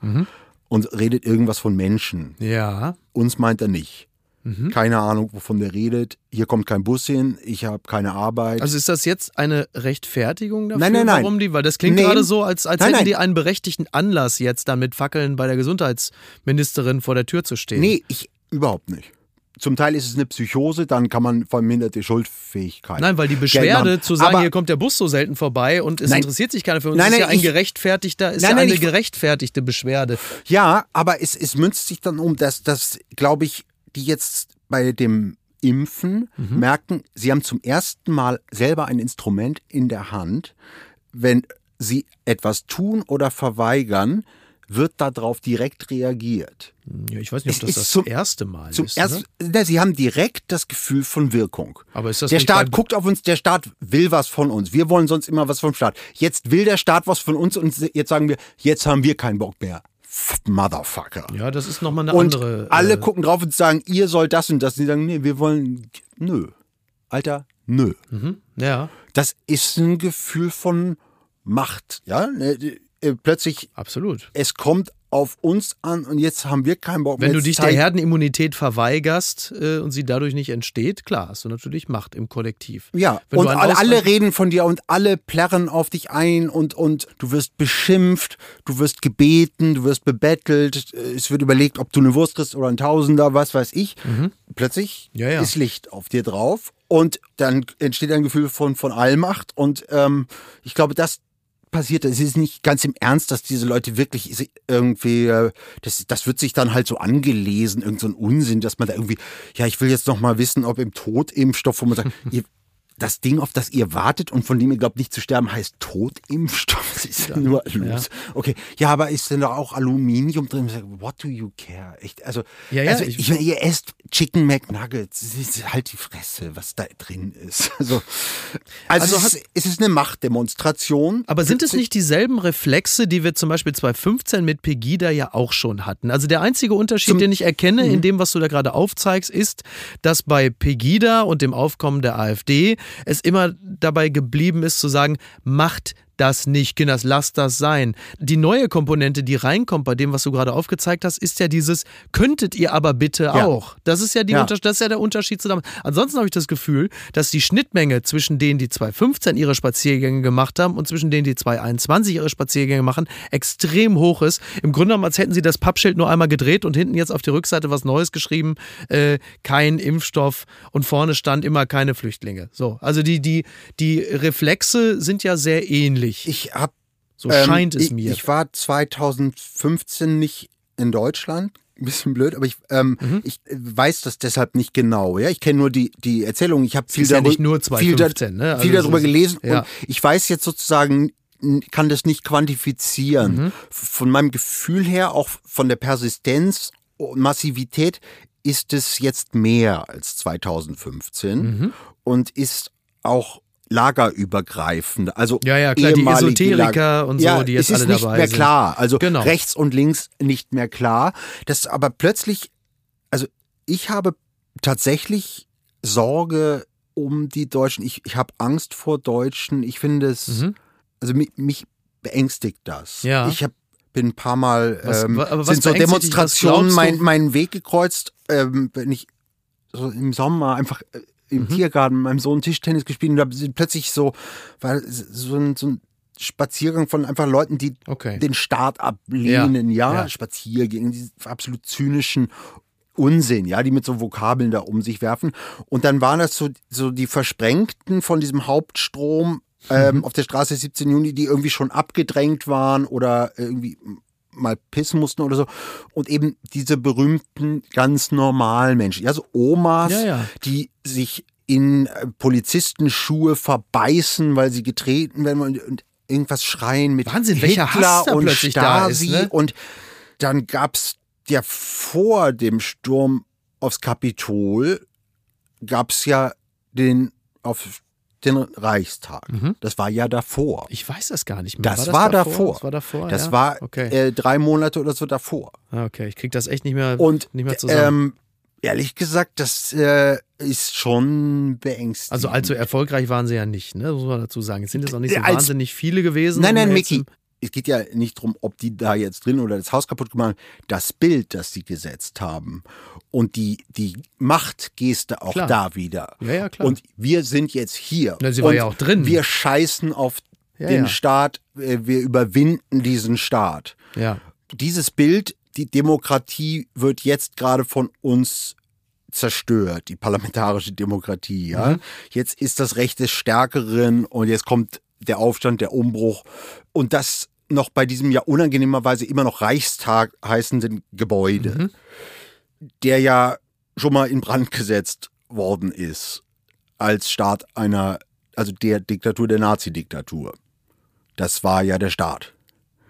[SPEAKER 3] und redet irgendwas von Menschen.
[SPEAKER 1] Ja.
[SPEAKER 3] Uns meint er nicht.
[SPEAKER 1] Mhm.
[SPEAKER 3] Keine Ahnung, wovon der redet. Hier kommt kein Bus hin, ich habe keine Arbeit.
[SPEAKER 1] Also ist das jetzt eine Rechtfertigung dafür,
[SPEAKER 3] Nein, nein, nein.
[SPEAKER 1] warum die? Weil das klingt
[SPEAKER 3] Nee.
[SPEAKER 1] gerade so, als, als
[SPEAKER 3] Nein,
[SPEAKER 1] hätten
[SPEAKER 3] nein.
[SPEAKER 1] die einen berechtigten Anlass, jetzt dann mit Fackeln bei der Gesundheitsministerin vor der Tür zu stehen.
[SPEAKER 3] Nee, ich überhaupt nicht. Zum Teil ist es eine Psychose, dann kann man verminderte Schuldfähigkeit.
[SPEAKER 1] Nein, weil die Beschwerde zu sagen,
[SPEAKER 3] Aber
[SPEAKER 1] hier kommt der Bus so selten vorbei und es
[SPEAKER 3] Nein.
[SPEAKER 1] interessiert sich keiner für uns,
[SPEAKER 3] Nein,
[SPEAKER 1] ist
[SPEAKER 3] nein,
[SPEAKER 1] ja ein
[SPEAKER 3] ich-
[SPEAKER 1] gerechtfertigter, ist
[SPEAKER 3] Nein,
[SPEAKER 1] ja eine
[SPEAKER 3] ich-
[SPEAKER 1] gerechtfertigte Beschwerde.
[SPEAKER 3] Ja, aber es, es münzt sich dann um, dass, dass glaube ich, die jetzt bei dem Impfen
[SPEAKER 1] Mhm.
[SPEAKER 3] merken, sie haben zum ersten Mal selber ein Instrument in der Hand. Wenn sie etwas tun oder verweigern, wird darauf direkt reagiert.
[SPEAKER 1] Ja, ich weiß nicht, ob das das
[SPEAKER 3] zum-
[SPEAKER 1] erste Mal
[SPEAKER 3] Zum
[SPEAKER 1] ist.
[SPEAKER 3] ersten,
[SPEAKER 1] ne?
[SPEAKER 3] sie haben direkt das Gefühl von Wirkung.
[SPEAKER 1] Aber ist das
[SPEAKER 3] der Staat guckt auf uns, der Staat will was von uns. Wir wollen sonst immer was vom Staat. Jetzt will der Staat was von uns und jetzt sagen wir, jetzt haben wir keinen Bock mehr. Motherfucker.
[SPEAKER 1] Ja, das ist nochmal eine
[SPEAKER 3] und
[SPEAKER 1] andere.
[SPEAKER 3] alle
[SPEAKER 1] äh,
[SPEAKER 3] gucken drauf und sagen, ihr sollt das und das. Und die sagen, nee, wir wollen, nö. Alter, nö.
[SPEAKER 1] Ja,
[SPEAKER 3] Das ist ein Gefühl von Macht. Ja, Ne, äh, plötzlich,
[SPEAKER 1] absolut.
[SPEAKER 3] es kommt auf uns an und jetzt haben wir keinen Bock
[SPEAKER 1] Wenn
[SPEAKER 3] mehr.
[SPEAKER 1] du
[SPEAKER 3] Jetzt
[SPEAKER 1] dich der Herdenimmunität verweigerst äh, und sie dadurch nicht entsteht, klar, hast du natürlich Macht im Kollektiv.
[SPEAKER 3] Ja,
[SPEAKER 1] Wenn
[SPEAKER 3] und
[SPEAKER 1] du
[SPEAKER 3] alle, alle reden von dir und alle plärren auf dich ein und, und du wirst beschimpft, du wirst gebeten, du wirst bebettelt, äh, es wird überlegt, ob du eine Wurst kriegst oder ein Tausender, was weiß ich. Plötzlich
[SPEAKER 1] Mhm. Ja, ja.
[SPEAKER 3] ist Licht auf dir drauf und dann entsteht ein Gefühl von, von Allmacht und ähm, ich glaube, das passiert, es ist nicht ganz im Ernst, dass diese Leute wirklich irgendwie, äh, das, das wird sich dann halt so angelesen, irgend so Unsinn, dass man da irgendwie, ja, ich will jetzt noch mal wissen, ob im Totimpfstoff, wo man sagt, ihr, das Ding, auf das ihr wartet und von dem ihr glaubt, nicht zu sterben, heißt Totimpfstoff. Das ist ja, nur los. Ja. Okay, ja, aber ist denn doch auch Aluminium drin? What do you care? Echt, also,
[SPEAKER 1] ja, ja,
[SPEAKER 3] also
[SPEAKER 1] ich,
[SPEAKER 3] ich meine, ihr esst Chicken McNuggets. Halt die Fresse, was da drin ist. Also, also, also es, ist, es ist eine Machtdemonstration.
[SPEAKER 1] Aber sind es nicht dieselben Reflexe, die wir zum Beispiel 2015 mit Pegida ja auch schon hatten? Also der einzige Unterschied, zum, den ich erkenne in mhm. dem, was du da gerade aufzeigst, ist, dass bei Pegida und dem Aufkommen der AfD es immer dabei geblieben ist zu sagen, macht das nicht, Kinders, lasst das sein. Die neue Komponente, die reinkommt bei dem, was du gerade aufgezeigt hast, ist ja dieses, könntet ihr aber bitte ja. auch. Das ist ja, die ja. das ist ja der Unterschied zu damals. Ansonsten habe ich das Gefühl, dass die Schnittmenge zwischen denen, die 2015 ihre Spaziergänge gemacht haben und zwischen denen, die 2021 ihre Spaziergänge machen, extrem hoch ist. Im Grunde genommen, als hätten sie das Pappschild nur einmal gedreht und hinten jetzt auf die Rückseite was Neues geschrieben, äh, kein Impfstoff und vorne stand immer keine Flüchtlinge. So, also die, die, die Reflexe sind ja sehr ähnlich natürlich.
[SPEAKER 3] Ich habe
[SPEAKER 1] so ähm, scheint es
[SPEAKER 3] ich,
[SPEAKER 1] mir.
[SPEAKER 3] Ich war 2015 nicht in Deutschland. Ein bisschen blöd, aber ich, ähm, mhm. ich weiß das deshalb nicht genau. Ja, ich kenne nur die die Erzählung. Ich habe viel,
[SPEAKER 1] ja
[SPEAKER 3] darüber,
[SPEAKER 1] nur 2015,
[SPEAKER 3] viel,
[SPEAKER 1] ne?
[SPEAKER 3] also viel darüber gelesen ja. und ich weiß jetzt sozusagen kann das nicht quantifizieren. Mhm. Von meinem Gefühl her, auch von der Persistenz und Massivität, ist es jetzt mehr als 2015 mhm. und ist auch lagerübergreifend. Also
[SPEAKER 1] ja, ja, klar, die Esoteriker und so,
[SPEAKER 3] ja,
[SPEAKER 1] die jetzt
[SPEAKER 3] es ist
[SPEAKER 1] alle
[SPEAKER 3] nicht
[SPEAKER 1] dabei
[SPEAKER 3] mehr
[SPEAKER 1] sind.
[SPEAKER 3] klar. Also genau. rechts und links nicht mehr klar. Das aber plötzlich, also ich habe tatsächlich Sorge um die Deutschen. Ich, ich habe Angst vor Deutschen. Ich finde es, mhm. also mich, mich, beängstigt das.
[SPEAKER 1] Ja.
[SPEAKER 3] Ich habe bin ein paar Mal ähm,
[SPEAKER 1] was,
[SPEAKER 3] sind so Demonstrationen mein, meinen Weg gekreuzt, ähm, wenn ich so im Sommer einfach äh, im mhm. Tiergarten mit meinem Sohn Tischtennis gespielt und da sind plötzlich so, war so ein, so ein Spaziergang von einfach Leuten, die okay. den Staat ablehnen, ja, ja. ja. Spaziergänge, diese absolut zynischen Unsinn, ja, die mit so Vokabeln da um sich werfen. Und dann waren das so, so die Versprengten von diesem Hauptstrom ähm, mhm. auf der Straße 17 Juni, die irgendwie schon abgedrängt waren oder irgendwie mal pissen mussten oder so. Und eben diese berühmten, ganz normalen Menschen. Ja, so Omas,
[SPEAKER 1] ja, ja.
[SPEAKER 3] die sich in äh, Polizistenschuhe verbeißen, weil sie getreten werden und, irgendwas schreien mit
[SPEAKER 1] Wahnsinn,
[SPEAKER 3] Hitler
[SPEAKER 1] Hass
[SPEAKER 3] und
[SPEAKER 1] Stasi.
[SPEAKER 3] Da ist, ne? Und dann gab's ja vor dem Sturm aufs Kapitol gab's ja den auf den Reichstag. Mhm. Das war ja davor.
[SPEAKER 1] Ich weiß das gar nicht mehr.
[SPEAKER 3] Das war, das
[SPEAKER 1] war
[SPEAKER 3] davor?
[SPEAKER 1] davor? Das war davor.
[SPEAKER 3] Das
[SPEAKER 1] ja?
[SPEAKER 3] war
[SPEAKER 1] okay.
[SPEAKER 3] äh, drei Monate oder so davor.
[SPEAKER 1] Ah, okay, ich krieg das echt nicht mehr,
[SPEAKER 3] Und,
[SPEAKER 1] nicht mehr zusammen. Ähm,
[SPEAKER 3] ehrlich gesagt, das äh, ist schon beängstigend.
[SPEAKER 1] Also allzu erfolgreich waren sie ja nicht, ne? muss man dazu sagen. Es sind jetzt auch nicht so Als, wahnsinnig viele gewesen.
[SPEAKER 3] Nein, nein, Micky, es geht ja nicht darum, ob die da jetzt drin oder das Haus kaputt gemacht haben. Das Bild, das sie gesetzt haben und die, die Machtgeste auch
[SPEAKER 1] klar.
[SPEAKER 3] da wieder.
[SPEAKER 1] Ja, ja, klar.
[SPEAKER 3] Und wir sind jetzt hier.
[SPEAKER 1] Na, sie war ja auch drin.
[SPEAKER 3] Wir scheißen auf
[SPEAKER 1] ja,
[SPEAKER 3] den
[SPEAKER 1] ja.
[SPEAKER 3] Staat, äh, wir überwinden diesen Staat.
[SPEAKER 1] Ja.
[SPEAKER 3] Dieses Bild, die Demokratie wird jetzt gerade von uns zerstört, die parlamentarische Demokratie. Ja? Mhm. Jetzt ist das Recht des Stärkeren und jetzt kommt der Aufstand, der Umbruch. Und das noch bei diesem ja unangenehmerweise immer noch Reichstag heißenden Gebäude, mhm. der ja schon mal in Brand gesetzt worden ist als Staat einer, also der Diktatur, der Nazi-Diktatur. Das war ja der Staat.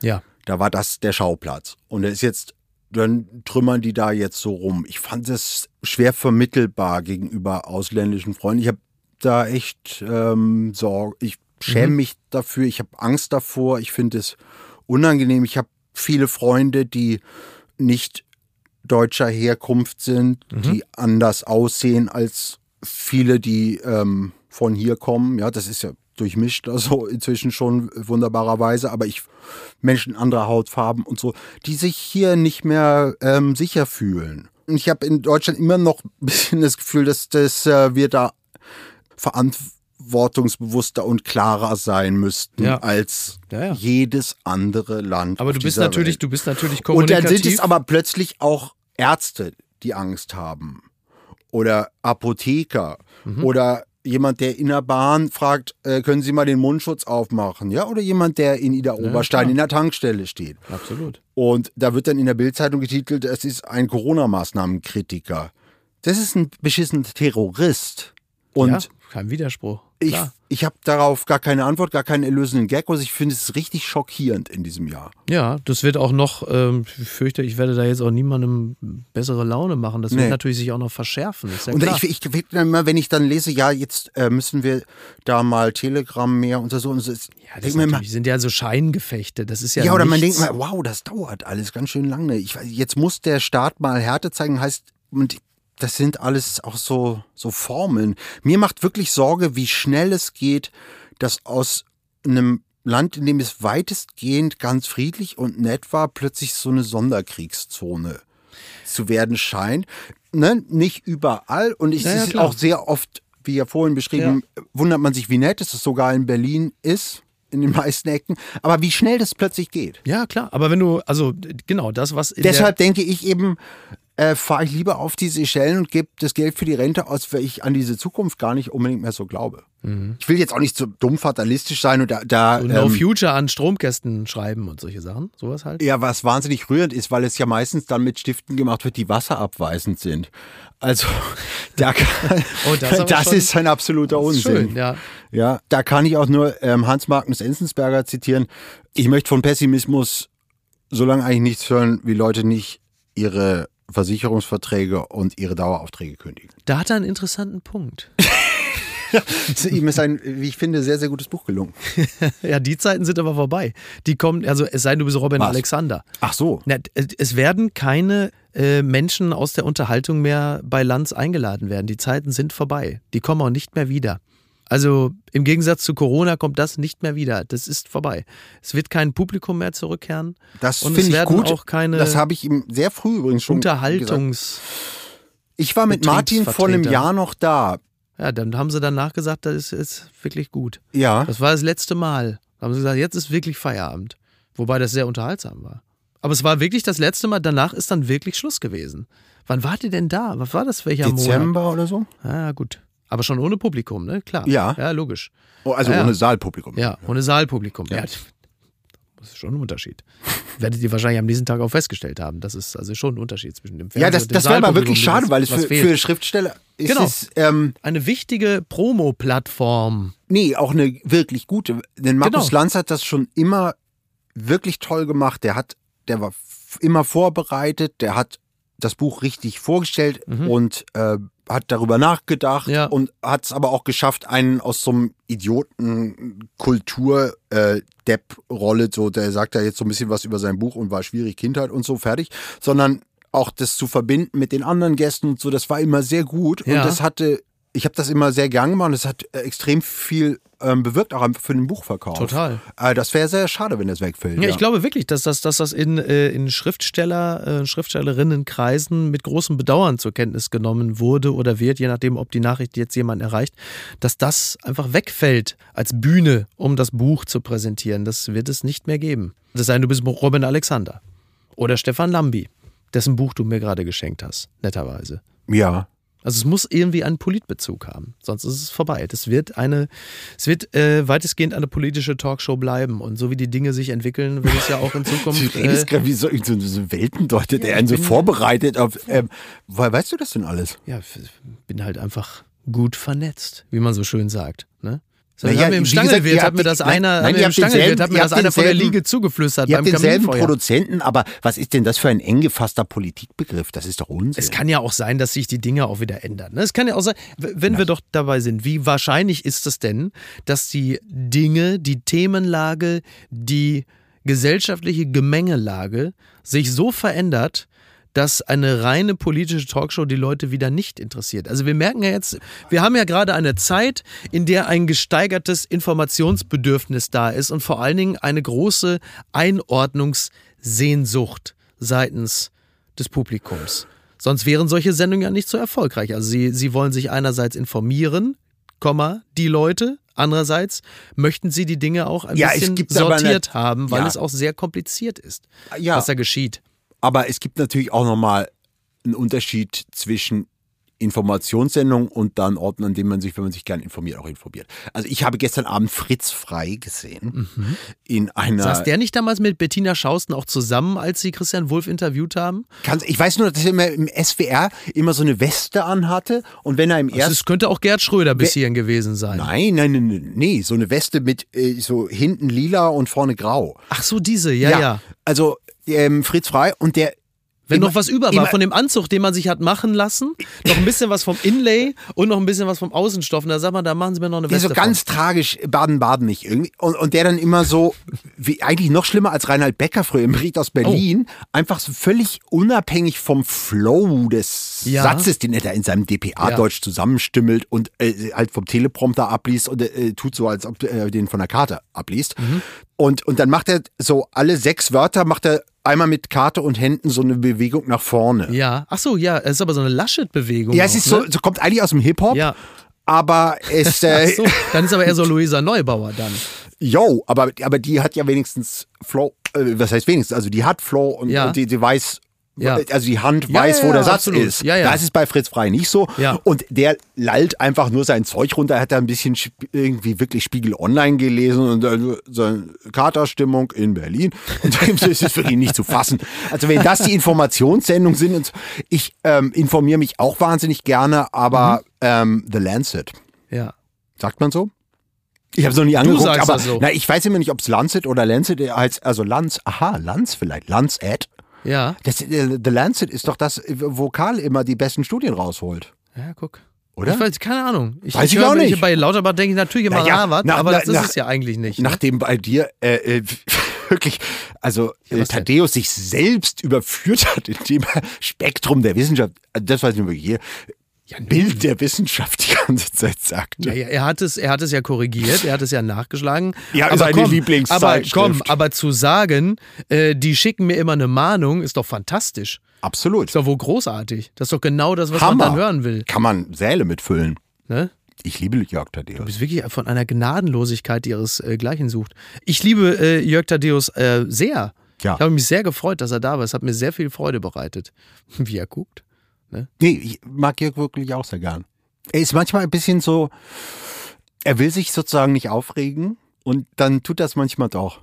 [SPEAKER 1] Ja.
[SPEAKER 3] Da war das der Schauplatz. Und er ist jetzt, dann trümmern die da jetzt so rum. Ich fand es schwer vermittelbar gegenüber ausländischen Freunden. Ich habe da echt ähm, Sorge. Ich schäme mhm. mich dafür, ich habe Angst davor, ich finde es unangenehm. Ich habe viele Freunde, die nicht deutscher Herkunft sind, mhm. die anders aussehen als viele, die ähm, von hier kommen. Ja, das ist ja durchmischt, also inzwischen schon wunderbarerweise, aber ich Menschen anderer Hautfarben und so, die sich hier nicht mehr ähm, sicher fühlen. Ich habe in Deutschland immer noch ein bisschen das Gefühl, dass, dass äh, wir da verantwortlich verantwortungsbewusster und klarer sein müssten
[SPEAKER 1] ja.
[SPEAKER 3] als
[SPEAKER 1] ja, ja.
[SPEAKER 3] jedes andere Land.
[SPEAKER 1] Aber du bist
[SPEAKER 3] Welt.
[SPEAKER 1] natürlich, du bist natürlich kommunikativ.
[SPEAKER 3] Und dann sind es aber plötzlich auch Ärzte, die Angst haben oder Apotheker mhm. oder jemand, der in der Bahn fragt, äh, können Sie mal den Mundschutz aufmachen, ja? Oder jemand, der in Ida Oberstein in der Tankstelle steht.
[SPEAKER 1] Absolut.
[SPEAKER 3] Und da wird dann in der Bildzeitung getitelt, es ist ein Corona-Maßnahmenkritiker. Das ist ein beschissener Terrorist. Und
[SPEAKER 1] kein Widerspruch
[SPEAKER 3] Ich,
[SPEAKER 1] klar.
[SPEAKER 3] ich habe darauf gar keine Antwort, gar keinen erlösenden Gag. Also ich finde es richtig schockierend in diesem Jahr.
[SPEAKER 1] Ja, das wird auch noch, ähm, ich fürchte, ich werde da jetzt auch niemandem bessere Laune machen. Das
[SPEAKER 3] Nee.
[SPEAKER 1] wird natürlich sich auch noch verschärfen. Ist ja
[SPEAKER 3] Und
[SPEAKER 1] klar.
[SPEAKER 3] ich, ich ich immer, wenn ich dann lese, ja, jetzt äh, müssen wir da mal Telegram mehr und so und so.
[SPEAKER 1] ja, das ist
[SPEAKER 3] immer,
[SPEAKER 1] sind ja so Scheingefechte. Das ist ja.
[SPEAKER 3] ja, oder man denkt
[SPEAKER 1] nichts.
[SPEAKER 3] mal, wow, das dauert alles ganz schön lange. Ich, jetzt muss der Staat mal Härte zeigen, heißt, und das sind alles auch so, so Formeln. Mir macht wirklich Sorge, wie schnell es geht, dass aus einem Land, in dem es weitestgehend ganz friedlich und nett war, plötzlich so eine Sonderkriegszone zu werden scheint. Ne? Nicht überall. Und ich,
[SPEAKER 1] Ja, ja,
[SPEAKER 3] auch sehr oft, wie ja vorhin beschrieben, wundert man sich, wie nett es sogar in Berlin ist, in den meisten Ecken. Aber wie schnell das plötzlich geht.
[SPEAKER 1] Ja, klar. Aber wenn du, also genau, das, was
[SPEAKER 3] Deshalb denke ich eben, äh, fahre ich lieber auf die Seychellen und gebe das Geld für die Rente aus, weil ich an diese Zukunft gar nicht unbedingt mehr so glaube. Ich will jetzt auch nicht so dumm fatalistisch sein und da, da
[SPEAKER 1] der No
[SPEAKER 3] ähm,
[SPEAKER 1] Future an Stromkästen schreiben und solche Sachen, sowas halt.
[SPEAKER 3] ja, was wahnsinnig rührend ist, weil es ja meistens dann mit Stiften gemacht wird, die wasserabweisend sind. Also da kann,
[SPEAKER 1] Oh, das
[SPEAKER 3] das ist ein absoluter
[SPEAKER 1] ist
[SPEAKER 3] Unsinn.
[SPEAKER 1] Schön, ja.
[SPEAKER 3] Ja, da kann ich auch nur ähm, Hans-Magnus Enzensberger zitieren. Ich möchte von Pessimismus so lange eigentlich nichts hören, wie Leute nicht ihre Versicherungsverträge und ihre Daueraufträge kündigen.
[SPEAKER 1] Da hat er einen interessanten Punkt.
[SPEAKER 3] Ihm ist ein, wie ich finde, sehr, sehr gutes Buch gelungen.
[SPEAKER 1] Ja, die Zeiten sind aber vorbei. Die kommen, also es sei denn, du bist Robin
[SPEAKER 3] Was?
[SPEAKER 1] Alexander.
[SPEAKER 3] Ach so.
[SPEAKER 1] Na, es werden keine äh, Menschen aus der Unterhaltung mehr bei Lanz eingeladen werden. Die Zeiten sind vorbei. Die kommen auch nicht mehr wieder. Also im Gegensatz zu Corona kommt das nicht mehr wieder. Das ist vorbei. Es wird kein Publikum mehr zurückkehren.
[SPEAKER 3] Das finde ich gut.
[SPEAKER 1] auch keine
[SPEAKER 3] das habe ich ihm sehr früh übrigens schon gesagt.
[SPEAKER 1] Unterhaltungs.
[SPEAKER 3] Ich war mit Martin vor einem. Jahr noch da.
[SPEAKER 1] Ja, dann haben sie danach gesagt, das ist, ist wirklich gut.
[SPEAKER 3] Ja.
[SPEAKER 1] Das war das letzte Mal. Da haben sie gesagt, jetzt ist wirklich Feierabend. Wobei das sehr unterhaltsam war. Aber es war wirklich das letzte Mal, danach ist dann wirklich Schluss gewesen. Wann wart ihr denn da? Was war das? Welcher Monat?
[SPEAKER 3] Dezember oder so?
[SPEAKER 1] Ah, gut. Aber schon ohne Publikum, ne? Klar.
[SPEAKER 3] Ja.
[SPEAKER 1] Ja, logisch.
[SPEAKER 3] Oh, also
[SPEAKER 1] Ja, ja.
[SPEAKER 3] ohne Saalpublikum.
[SPEAKER 1] Ja, ohne Saalpublikum. Ja.
[SPEAKER 3] Ja.
[SPEAKER 1] Das ist schon ein Unterschied. Werdet ihr wahrscheinlich am nächsten Tag auch festgestellt haben. Das ist also schon ein Unterschied zwischen dem
[SPEAKER 3] Ja,
[SPEAKER 1] Fernseher
[SPEAKER 3] das,
[SPEAKER 1] und dem
[SPEAKER 3] das wäre aber wirklich schade, weil es für, für Schriftsteller ist
[SPEAKER 1] Genau.
[SPEAKER 3] es, ähm,
[SPEAKER 1] Eine wichtige Promo-Plattform.
[SPEAKER 3] nee, auch eine wirklich gute. Denn Markus
[SPEAKER 1] Genau.
[SPEAKER 3] Lanz hat das schon immer wirklich toll gemacht. Der hat, der war immer vorbereitet, der hat das Buch richtig vorgestellt und äh, hat darüber nachgedacht.
[SPEAKER 1] Ja.
[SPEAKER 3] und hat es aber auch geschafft, einen aus so einem Idioten Kultur äh, so der sagt ja jetzt so ein bisschen was über sein Buch und war schwierig Kindheit und so fertig, sondern auch das zu verbinden mit den anderen Gästen und so, das war immer sehr gut
[SPEAKER 1] Ja.
[SPEAKER 3] und das hatte, ich habe das immer sehr gern gemacht und es hat äh, extrem viel ähm, bewirkt, auch einfach für den Buchverkauf.
[SPEAKER 1] Total.
[SPEAKER 3] Äh, das wäre sehr schade, wenn das wegfällt.
[SPEAKER 1] Ja, ich glaube wirklich, dass das, dass das in, äh, in Schriftsteller, äh, Schriftstellerinnenkreisen mit großem Bedauern zur Kenntnis genommen wurde oder wird, je nachdem, ob die Nachricht jetzt jemanden erreicht, dass das einfach wegfällt als Bühne, um das Buch zu präsentieren. Das wird es nicht mehr geben. Das sei denn, du bist Robin Alexander oder Stefan Lambi, dessen Buch du mir gerade geschenkt hast, netterweise.
[SPEAKER 3] Ja.
[SPEAKER 1] Also es muss irgendwie einen Politbezug haben, sonst ist es vorbei. Das wird eine, es wird äh, weitestgehend eine politische Talkshow bleiben und so wie die Dinge sich entwickeln, wird es ja auch in
[SPEAKER 3] Du
[SPEAKER 1] Zukunft.
[SPEAKER 3] redest
[SPEAKER 1] Äh,
[SPEAKER 3] gerade wie so, so, so Weltendeuter, der
[SPEAKER 1] Ja,
[SPEAKER 3] einen so vorbereitet auf. Ähm, woher weißt du das denn alles?
[SPEAKER 1] ja, bin halt einfach gut vernetzt, wie man so schön sagt. Ne? So,
[SPEAKER 3] Naja,
[SPEAKER 1] haben wir im
[SPEAKER 3] gesagt,
[SPEAKER 1] Stangelwirt
[SPEAKER 3] ihr
[SPEAKER 1] hat mir das einer,
[SPEAKER 3] nein,
[SPEAKER 1] im Stangelwirt hat mir das einer von der Liege zugeflüstert
[SPEAKER 3] Ihr
[SPEAKER 1] beim
[SPEAKER 3] habt denselben
[SPEAKER 1] Kaminfeuer.
[SPEAKER 3] Produzenten, aber was ist denn das für ein eng gefasster Politikbegriff? Das ist doch Unsinn.
[SPEAKER 1] Es kann ja auch sein, dass sich die Dinge auch wieder ändern. ne? Es kann ja auch sein, wenn wir doch dabei sind, wie wahrscheinlich ist es denn, dass die Dinge, die Themenlage, die gesellschaftliche Gemengelage sich so verändert, dass eine reine politische Talkshow die Leute wieder nicht interessiert. Also wir merken ja jetzt, wir haben ja gerade eine Zeit, in der ein gesteigertes Informationsbedürfnis da ist und vor allen Dingen eine große Einordnungssehnsucht seitens des Publikums. Sonst wären solche Sendungen ja nicht so erfolgreich. Also sie, sie wollen sich einerseits informieren, die Leute. Andererseits möchten sie die Dinge auch ein
[SPEAKER 3] Ja,
[SPEAKER 1] bisschen sortiert
[SPEAKER 3] nicht-
[SPEAKER 1] haben, weil
[SPEAKER 3] Ja.
[SPEAKER 1] es auch sehr kompliziert ist,
[SPEAKER 3] Ja.
[SPEAKER 1] was da geschieht.
[SPEAKER 3] Aber es gibt natürlich auch nochmal einen Unterschied zwischen Informationssendung und dann Orten, an denen man sich, wenn man sich gern informiert, auch informiert. Also ich habe gestern Abend Fritz Frei gesehen in einer.
[SPEAKER 1] Saß der nicht damals mit Bettina Schausten auch zusammen, als sie Christian Wulff interviewt haben?
[SPEAKER 3] Kannst- ich weiß nur, dass er immer im SWR immer so eine Weste anhatte und wenn er im
[SPEAKER 1] Also
[SPEAKER 3] ersten
[SPEAKER 1] es könnte auch Gerd Schröder bis hierhin gewesen sein.
[SPEAKER 3] Nein, nein, nein, nein, nee, so eine Weste mit äh, so hinten lila und vorne grau.
[SPEAKER 1] Ach so, diese, ja, ja.
[SPEAKER 3] Also ähm, Fritz Frei und der
[SPEAKER 1] Wenn
[SPEAKER 3] immer-
[SPEAKER 1] noch was über war
[SPEAKER 3] immer-
[SPEAKER 1] von dem Anzug, den man sich hat machen lassen, noch ein bisschen was vom Inlay und noch ein bisschen was vom Außenstoff. Und da sagt man, da machen sie mir noch eine
[SPEAKER 3] Der
[SPEAKER 1] Weste
[SPEAKER 3] so ganz tragisch Baden-Baden nicht irgendwie. Und, und der dann immer so, wie eigentlich noch schlimmer als Reinhard Becker früher im Bericht aus Berlin,
[SPEAKER 1] Oh.
[SPEAKER 3] einfach so völlig unabhängig vom Flow des
[SPEAKER 1] Ja.
[SPEAKER 3] Satzes, den er da in seinem DPA-Deutsch zusammenstimmelt und äh, halt vom Teleprompter abliest und äh, tut so, als ob er den von der Karte abliest.
[SPEAKER 1] Mhm.
[SPEAKER 3] Und, und dann macht er so alle sechs Wörter, macht er einmal mit Karte und Händen so eine Bewegung nach vorne.
[SPEAKER 1] Ja, ach so, ja, es ist aber so eine Laschet-Bewegung.
[SPEAKER 3] Ja, es
[SPEAKER 1] auch,
[SPEAKER 3] ist so,
[SPEAKER 1] ne?
[SPEAKER 3] so kommt eigentlich aus dem Hip-Hop,
[SPEAKER 1] Ja.
[SPEAKER 3] aber es... Äh,
[SPEAKER 1] so, dann ist aber eher so Luisa Neubauer dann.
[SPEAKER 3] Yo, aber, aber die hat ja wenigstens Flow, äh, was heißt wenigstens? Also die hat Flow und,
[SPEAKER 1] Ja.
[SPEAKER 3] und die, die weiß,
[SPEAKER 1] Ja.
[SPEAKER 3] also die Hand
[SPEAKER 1] Ja,
[SPEAKER 3] weiß,
[SPEAKER 1] ja,
[SPEAKER 3] wo der Satz
[SPEAKER 1] absolut.
[SPEAKER 3] ist.
[SPEAKER 1] Ja, ja.
[SPEAKER 3] Das ist bei Fritz Frei nicht so.
[SPEAKER 1] Ja.
[SPEAKER 3] Und der lallt einfach nur sein Zeug runter, hat da ein bisschen irgendwie wirklich Spiegel Online gelesen und dann seine Katerstimmung in Berlin. Und es ist wirklich nicht zu fassen. Also wenn das die Informationssendungen sind, und so, ich ähm, informiere mich auch wahnsinnig gerne, aber
[SPEAKER 1] Mhm.
[SPEAKER 3] ähm, The Lancet.
[SPEAKER 1] Ja.
[SPEAKER 3] Sagt man so? Ich habe es noch nie angeguckt, aber
[SPEAKER 1] so.
[SPEAKER 3] na, ich weiß immer nicht, ob es Lancet oder Lancet heißt. Also Lanz, aha, Lanz vielleicht, Lancet.
[SPEAKER 1] Ja.
[SPEAKER 3] Das, äh, The Lancet ist doch das äh, Vokal immer die besten Studien rausholt.
[SPEAKER 1] Ja, guck.
[SPEAKER 3] Oder?
[SPEAKER 1] Ich weiß, keine Ahnung. Ich,
[SPEAKER 3] Weiß ich
[SPEAKER 1] höre-
[SPEAKER 3] auch nicht.
[SPEAKER 1] Bei Lauterbach denke ich natürlich immer
[SPEAKER 3] Na ja,
[SPEAKER 1] Ravat,
[SPEAKER 3] nach-
[SPEAKER 1] aber
[SPEAKER 3] nach-
[SPEAKER 1] das ist
[SPEAKER 3] nach-
[SPEAKER 1] es ja eigentlich nicht. Ne?
[SPEAKER 3] Nachdem bei dir äh, äh, wirklich, also
[SPEAKER 1] Ja,
[SPEAKER 3] äh? Thaddeus sich selbst überführt hat, indem er Spektrum der Wissenschaft, das weiß ich nicht hier, Bild der Wissenschaft ganze Zeit sagte.
[SPEAKER 1] Ja, ja, er hat es, er hat es ja korrigiert, er hat es ja nachgeschlagen.
[SPEAKER 3] Ja,
[SPEAKER 1] aber
[SPEAKER 3] seine
[SPEAKER 1] komm,
[SPEAKER 3] Lieblingszeitschrift.
[SPEAKER 1] Aber komm, aber zu sagen, äh, die schicken mir immer eine Mahnung, ist doch fantastisch.
[SPEAKER 3] Absolut.
[SPEAKER 1] Ist doch wohl großartig. Das ist doch genau das, was
[SPEAKER 3] Hammer.
[SPEAKER 1] man dann hören will.
[SPEAKER 3] Kann man Säle mitfüllen.
[SPEAKER 1] Ne?
[SPEAKER 3] Ich liebe Jörg
[SPEAKER 1] Du
[SPEAKER 3] Thaddeus.
[SPEAKER 1] bist wirklich von einer Gnadenlosigkeit, die ihresgleichen sucht. Ich liebe äh, Jörg Thaddeus äh, sehr.
[SPEAKER 3] Ja.
[SPEAKER 1] Ich habe mich sehr gefreut, dass er da war. Es hat mir sehr viel Freude bereitet, wie er guckt.
[SPEAKER 3] Nee, ich mag Jörg wirklich auch sehr gern. Er ist manchmal ein bisschen so, er will sich sozusagen nicht aufregen und dann tut das manchmal doch.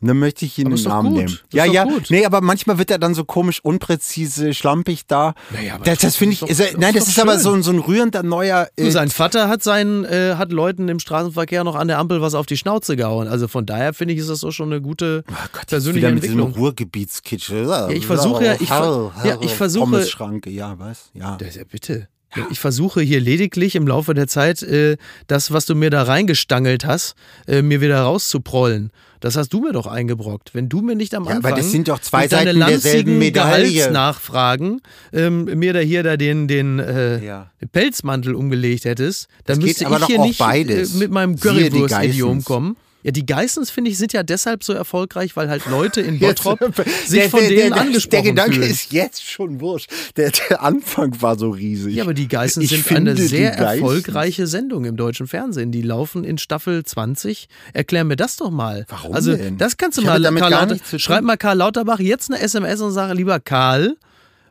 [SPEAKER 3] Und dann möchte ich ihn in
[SPEAKER 1] ist
[SPEAKER 3] den Arm
[SPEAKER 1] gut.
[SPEAKER 3] nehmen.
[SPEAKER 1] Ist
[SPEAKER 3] ja, ja.
[SPEAKER 1] gut.
[SPEAKER 3] Nee, aber manchmal wird er dann so komisch unpräzise, schlampig da.
[SPEAKER 1] Naja, aber
[SPEAKER 3] das das finde ich,
[SPEAKER 1] ist doch-
[SPEAKER 3] ist er,
[SPEAKER 1] ist
[SPEAKER 3] nein, das
[SPEAKER 1] doch
[SPEAKER 3] ist aber so, ein- so ein rührender neuer. Äh,
[SPEAKER 1] sein Vater hat seinen, äh, hat Leuten im Straßenverkehr noch an der Ampel was auf die Schnauze gehauen. Also von daher finde ich, ist das auch schon eine gute persönliche
[SPEAKER 3] wieder mit diesem
[SPEAKER 1] Entwicklung.
[SPEAKER 3] Ruhrgebietskitsch. Ja,
[SPEAKER 1] ich versuche ja- ich ver- ja, ich versuche-
[SPEAKER 3] Pommesschranke, ja, was? Ja.
[SPEAKER 1] Das, ja, bitte. Ich versuche hier lediglich im Laufe der Zeit äh, das, was du mir da reingestangelt hast, äh, mir wieder rauszuprollen. Das hast du mir doch eingebrockt. Wenn du mir nicht am
[SPEAKER 3] Ja,
[SPEAKER 1] Anfang
[SPEAKER 3] aber das sind doch zwei
[SPEAKER 1] durch deine
[SPEAKER 3] Seiten derselben Medaille.
[SPEAKER 1] Gehaltsnachfragen ähm, mir da hier da den, den, äh,
[SPEAKER 3] Ja.
[SPEAKER 1] Pelzmantel umgelegt hättest, dann
[SPEAKER 3] geht
[SPEAKER 1] müsste ich hier
[SPEAKER 3] auch
[SPEAKER 1] nicht
[SPEAKER 3] beides.
[SPEAKER 1] äh, mit meinem Currywurst-Idiom kommen. Ja, die Geissens, finde ich, sind ja deshalb so erfolgreich, weil halt Leute in
[SPEAKER 3] Jetzt-
[SPEAKER 1] Bottrop
[SPEAKER 3] der-
[SPEAKER 1] sich von
[SPEAKER 3] der,
[SPEAKER 1] denen
[SPEAKER 3] der,
[SPEAKER 1] angesprochen
[SPEAKER 3] Der Gedanke
[SPEAKER 1] fühlen.
[SPEAKER 3] ist jetzt schon wurscht. Der, Anfang war so riesig.
[SPEAKER 1] Ja, aber die Geissens
[SPEAKER 3] Ich
[SPEAKER 1] sind eine sehr erfolgreiche Sendung im deutschen Fernsehen. Die laufen in Staffel 20. Erklär mir das doch mal.
[SPEAKER 3] Warum
[SPEAKER 1] also,
[SPEAKER 3] denn?
[SPEAKER 1] das kannst du
[SPEAKER 3] Ich
[SPEAKER 1] mal,
[SPEAKER 3] damit
[SPEAKER 1] Karl
[SPEAKER 3] gar
[SPEAKER 1] Lauter,
[SPEAKER 3] nichts zu tun.
[SPEAKER 1] schreib mal Karl Lauterbach jetzt eine SMS und sage, lieber Karl,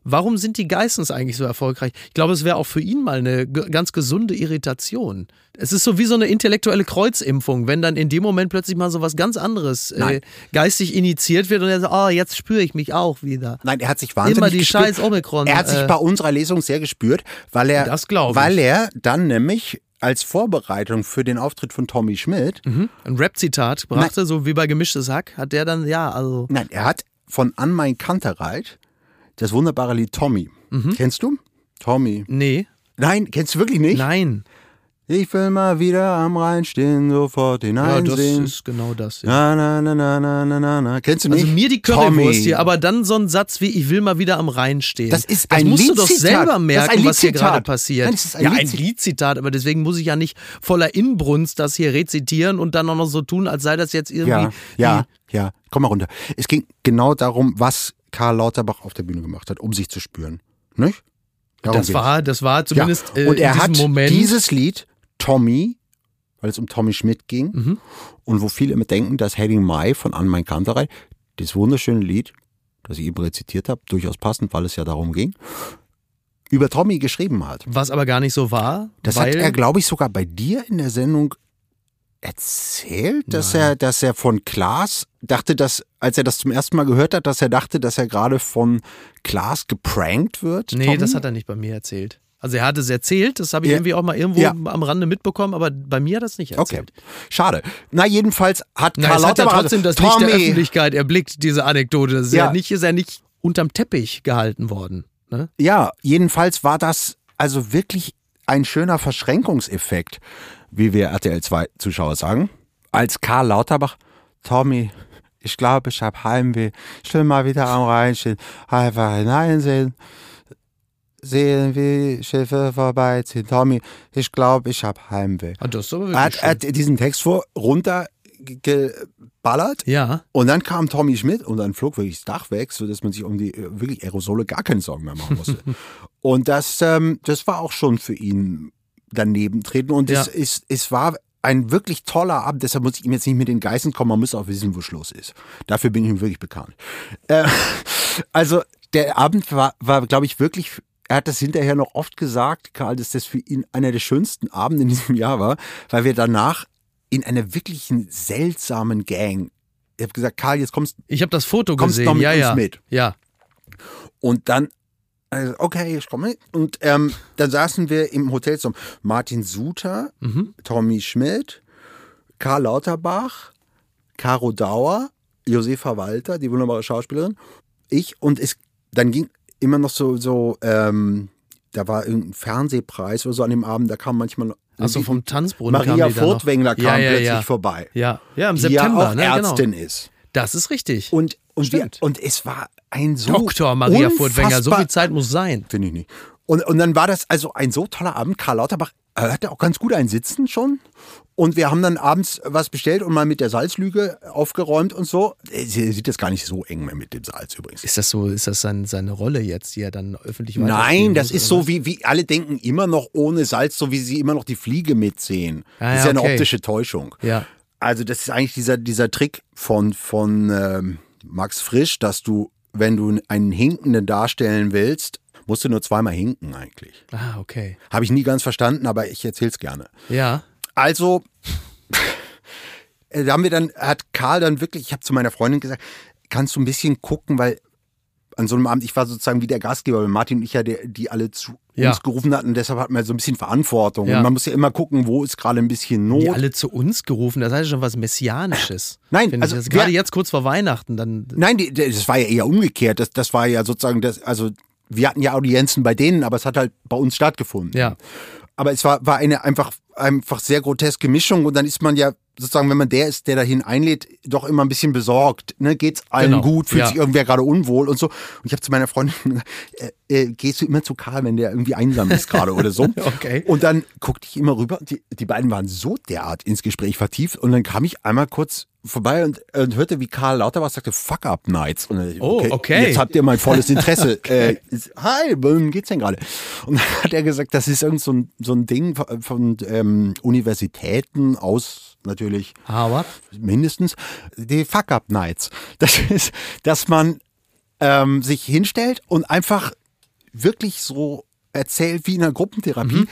[SPEAKER 1] warum sind die Geissens eigentlich so erfolgreich? Ich glaube, es wäre auch für ihn mal eine ganz gesunde Irritation. Es ist so wie so eine intellektuelle Kreuzimpfung, wenn dann in dem Moment plötzlich mal so was ganz anderes äh,
[SPEAKER 3] Nein.
[SPEAKER 1] geistig initiiert wird und er sagt, oh, jetzt spüre ich mich auch wieder.
[SPEAKER 3] Nein, er hat sich wahnsinnig
[SPEAKER 1] Immer die
[SPEAKER 3] gespürt.
[SPEAKER 1] scheiß Omikron,
[SPEAKER 3] Er hat sich
[SPEAKER 1] äh,
[SPEAKER 3] bei unserer Lesung sehr gespürt, weil er, weil er dann nämlich als Vorbereitung für den Auftritt von Tommy Schmidt,
[SPEAKER 1] ein Rap-Zitat brachte, so wie bei Gemischtes Hack, hat der dann, ja, also.
[SPEAKER 3] nein, er hat von Anmein Kantereit das wunderbare Lied Tommy.
[SPEAKER 1] Mhm.
[SPEAKER 3] Kennst du? Tommy.
[SPEAKER 1] Nee,
[SPEAKER 3] Nein, kennst du wirklich nicht?
[SPEAKER 1] nein.
[SPEAKER 3] Ich will mal wieder am Rhein stehen, sofort
[SPEAKER 1] Ja, das
[SPEAKER 3] hineinsehen.
[SPEAKER 1] ist genau das. Ja.
[SPEAKER 3] na, na, na, na, na, na, na. Kennst du nicht?
[SPEAKER 1] Also mir die. Currywurst hier, aber dann so ein Satz wie, ich will mal wieder am Rhein stehen.
[SPEAKER 3] Das ist
[SPEAKER 1] das
[SPEAKER 3] ein
[SPEAKER 1] musst du doch selber
[SPEAKER 3] Das ist
[SPEAKER 1] merken,
[SPEAKER 3] ein
[SPEAKER 1] was hier gerade passiert.
[SPEAKER 3] Nein, das ist ein
[SPEAKER 1] ja, ein
[SPEAKER 3] Liedzitat.
[SPEAKER 1] Aber deswegen muss ich ja nicht voller Inbrunst das hier rezitieren und dann auch noch so tun, als sei das jetzt irgendwie.
[SPEAKER 3] Ja, ja, ja. Komm mal runter. Es ging genau darum, was Karl Lauterbach auf der Bühne gemacht hat, um sich zu spüren. Nicht? Darum
[SPEAKER 1] Das
[SPEAKER 3] geht's.
[SPEAKER 1] war, das war zumindest
[SPEAKER 3] ja.
[SPEAKER 1] äh,
[SPEAKER 3] Und er
[SPEAKER 1] in diesem
[SPEAKER 3] hat
[SPEAKER 1] Moment.
[SPEAKER 3] dieses Lied, Tommy, weil es um Tommy Schmidt ging,
[SPEAKER 1] Mhm.
[SPEAKER 3] und wo viele immer denken, dass Heading Mai von Anmein Kanterei, das wunderschöne Lied, das ich eben rezitiert habe, durchaus passend, weil es ja darum ging, über Tommy geschrieben hat.
[SPEAKER 1] Was aber gar nicht so war.
[SPEAKER 3] Das hat er, glaube ich, sogar bei dir in der Sendung erzählt, dass er, dass er von Klaas dachte, dass, als er das zum ersten Mal gehört hat, dass er dachte, dass er gerade von Klaas geprankt wird.
[SPEAKER 1] Nee,
[SPEAKER 3] Tommy?
[SPEAKER 1] das hat er nicht bei mir erzählt. Also er hat es erzählt, das habe ich
[SPEAKER 3] Ja.
[SPEAKER 1] irgendwie auch mal irgendwo
[SPEAKER 3] Ja.
[SPEAKER 1] am Rande mitbekommen, aber bei mir hat er es nicht
[SPEAKER 3] Okay,
[SPEAKER 1] erzählt.
[SPEAKER 3] schade. Na, jedenfalls hat
[SPEAKER 1] Na,
[SPEAKER 3] Karl
[SPEAKER 1] es hat ja
[SPEAKER 3] Lauterbach
[SPEAKER 1] trotzdem das Licht der
[SPEAKER 3] Tommy,
[SPEAKER 1] Öffentlichkeit erblickt, diese Anekdote. Das ist ja,
[SPEAKER 3] Ja.
[SPEAKER 1] nicht, ist ja nicht unterm Teppich gehalten worden. Ne?
[SPEAKER 3] Ja, jedenfalls war das also wirklich ein schöner Verschränkungseffekt, wie wir RTL 2 Zuschauer sagen. Als Karl Lauterbach, Tommy, ich glaube, ich habe Heimweh. Ich will mal wieder am Rhein stehen, einfach hineinsehen, sehen, wie Schiffe vorbeiziehen. Tommy, ich glaube, ich habe Heimweh.
[SPEAKER 1] Ah, das ist aber
[SPEAKER 3] Er hat, er hat diesen Text vor runtergeballert
[SPEAKER 1] Ja,
[SPEAKER 3] und dann kam Tommy Schmidt und dann flog wirklich das Dach weg, sodass man sich um die äh, wirklich Aerosole gar keine Sorgen mehr machen musste. und das, ähm, das war auch schon für ihn daneben treten. Und es,
[SPEAKER 1] Ja.
[SPEAKER 3] ist, es war ein wirklich toller Abend, deshalb muss ich ihm jetzt nicht mit den Geißen kommen, man muss auch wissen, wo Schluss ist. Dafür bin ich ihm wirklich bekannt. Äh, also der Abend war, war glaube ich, wirklich, er hat das hinterher noch oft gesagt, Karl, dass das für ihn einer der schönsten Abende in diesem Jahr war, weil wir danach in einer wirklichen seltsamen Gang, ich habe gesagt, Karl, jetzt kommst
[SPEAKER 1] ich habe das Foto
[SPEAKER 3] Kommst
[SPEAKER 1] gesehen.
[SPEAKER 3] noch mit
[SPEAKER 1] ja,
[SPEAKER 3] uns
[SPEAKER 1] ja.
[SPEAKER 3] mit?
[SPEAKER 1] Ja,
[SPEAKER 3] Und dann, also, okay, ich komme. Und ähm, dann saßen wir im Hotel zum Martin Suter,
[SPEAKER 1] Mhm.
[SPEAKER 3] Tommy Schmidt, Karl Lauterbach, Caro Dauer, Josefa Walter, die wunderbare Schauspielerin, ich und es dann ging immer noch so, so ähm, da war irgendein Fernsehpreis oder so an dem Abend, da kam manchmal
[SPEAKER 1] also vom Tanzbrunnen
[SPEAKER 3] Maria
[SPEAKER 1] kam die.
[SPEAKER 3] Furtwängler kam
[SPEAKER 1] ja, ja,
[SPEAKER 3] plötzlich
[SPEAKER 1] ja.
[SPEAKER 3] vorbei.
[SPEAKER 1] Ja, ja, im
[SPEAKER 3] die
[SPEAKER 1] September.
[SPEAKER 3] ja auch
[SPEAKER 1] ne,
[SPEAKER 3] Ärztin
[SPEAKER 1] Genau.
[SPEAKER 3] ist.
[SPEAKER 1] Das ist richtig.
[SPEAKER 3] Und, und, wir, und es war ein so
[SPEAKER 1] Dr. Maria Furtwängler, so viel Zeit muss sein.
[SPEAKER 3] Finde ich nicht. Und, und dann war das also ein so toller Abend. Karl Lauterbach hatte auch ganz gut ein Sitzen schon. Und wir haben dann abends was bestellt und mal mit der Salzlüge aufgeräumt und so. Äh, Sie sieht das gar nicht so eng mehr mit dem Salz übrigens.
[SPEAKER 1] Ist das so, ist das sein, seine Rolle jetzt, die er dann öffentlich
[SPEAKER 3] Nein,
[SPEAKER 1] weiterspielen
[SPEAKER 3] das ist so, wie, wie alle denken immer noch ohne Salz, so wie sie immer noch die Fliege mitsehen.
[SPEAKER 1] Ah,
[SPEAKER 3] das ist
[SPEAKER 1] ja,
[SPEAKER 3] ja eine
[SPEAKER 1] okay.
[SPEAKER 3] optische Täuschung.
[SPEAKER 1] Ja.
[SPEAKER 3] Also das ist eigentlich dieser, dieser Trick von, von ähm, Max Frisch, dass du, wenn du einen Hinkenden darstellen willst, musst du nur zweimal hinken eigentlich.
[SPEAKER 1] Ah, okay.
[SPEAKER 3] Habe ich nie ganz verstanden, aber ich erzähl's gerne.
[SPEAKER 1] Ja.
[SPEAKER 3] Also, äh, da haben wir dann, hat Karl dann wirklich, ich habe zu meiner Freundin gesagt, kannst du ein bisschen gucken, weil an so einem Abend, ich war sozusagen wie der Gastgeber, weil Martin und ich ja, der, die alle zu
[SPEAKER 1] Ja.
[SPEAKER 3] uns gerufen hatten, deshalb hatten wir so ein bisschen Verantwortung.
[SPEAKER 1] Ja.
[SPEAKER 3] Und man muss ja immer gucken, wo ist gerade ein bisschen Not.
[SPEAKER 1] Die alle zu uns gerufen, das heißt schon was Messianisches.
[SPEAKER 3] Nein, also
[SPEAKER 1] gerade jetzt kurz vor Weihnachten, dann.
[SPEAKER 3] Nein, die- das war ja eher umgekehrt. Das, das war ja sozusagen das, also wir hatten ja Audienzen bei denen, aber es hat halt bei uns stattgefunden.
[SPEAKER 1] Ja.
[SPEAKER 3] Aber es war, war eine einfach, einfach sehr groteske Mischung und dann ist man ja sozusagen, wenn man der ist, der dahin einlädt, doch immer ein bisschen besorgt. Ne? Geht's allen
[SPEAKER 1] Genau,
[SPEAKER 3] gut? Fühlt
[SPEAKER 1] ja.
[SPEAKER 3] sich irgendwer gerade unwohl und so? Und ich habe zu meiner Freundin gesagt, äh, äh, gehst du immer zu Karl, wenn der irgendwie einsam ist gerade oder so?
[SPEAKER 1] Okay.
[SPEAKER 3] Und dann guckte ich immer rüber. Die, die beiden waren so derart ins Gespräch vertieft und dann kam ich einmal kurz vorbei und, und hörte, wie Karl Lauterbach sagte, Fuck up Nights. Und dann,
[SPEAKER 1] Oh, okay.
[SPEAKER 3] Jetzt habt ihr mein volles Interesse. äh, hi, worum geht's denn gerade? Und dann hat er gesagt, das ist irgend so ein, so ein Ding von, von ähm, Universitäten aus natürlich
[SPEAKER 1] Harvard.
[SPEAKER 3] mindestens die Fuck up Nights. Das ist, dass man ähm, sich hinstellt und einfach wirklich so erzählt wie in einer Gruppentherapie.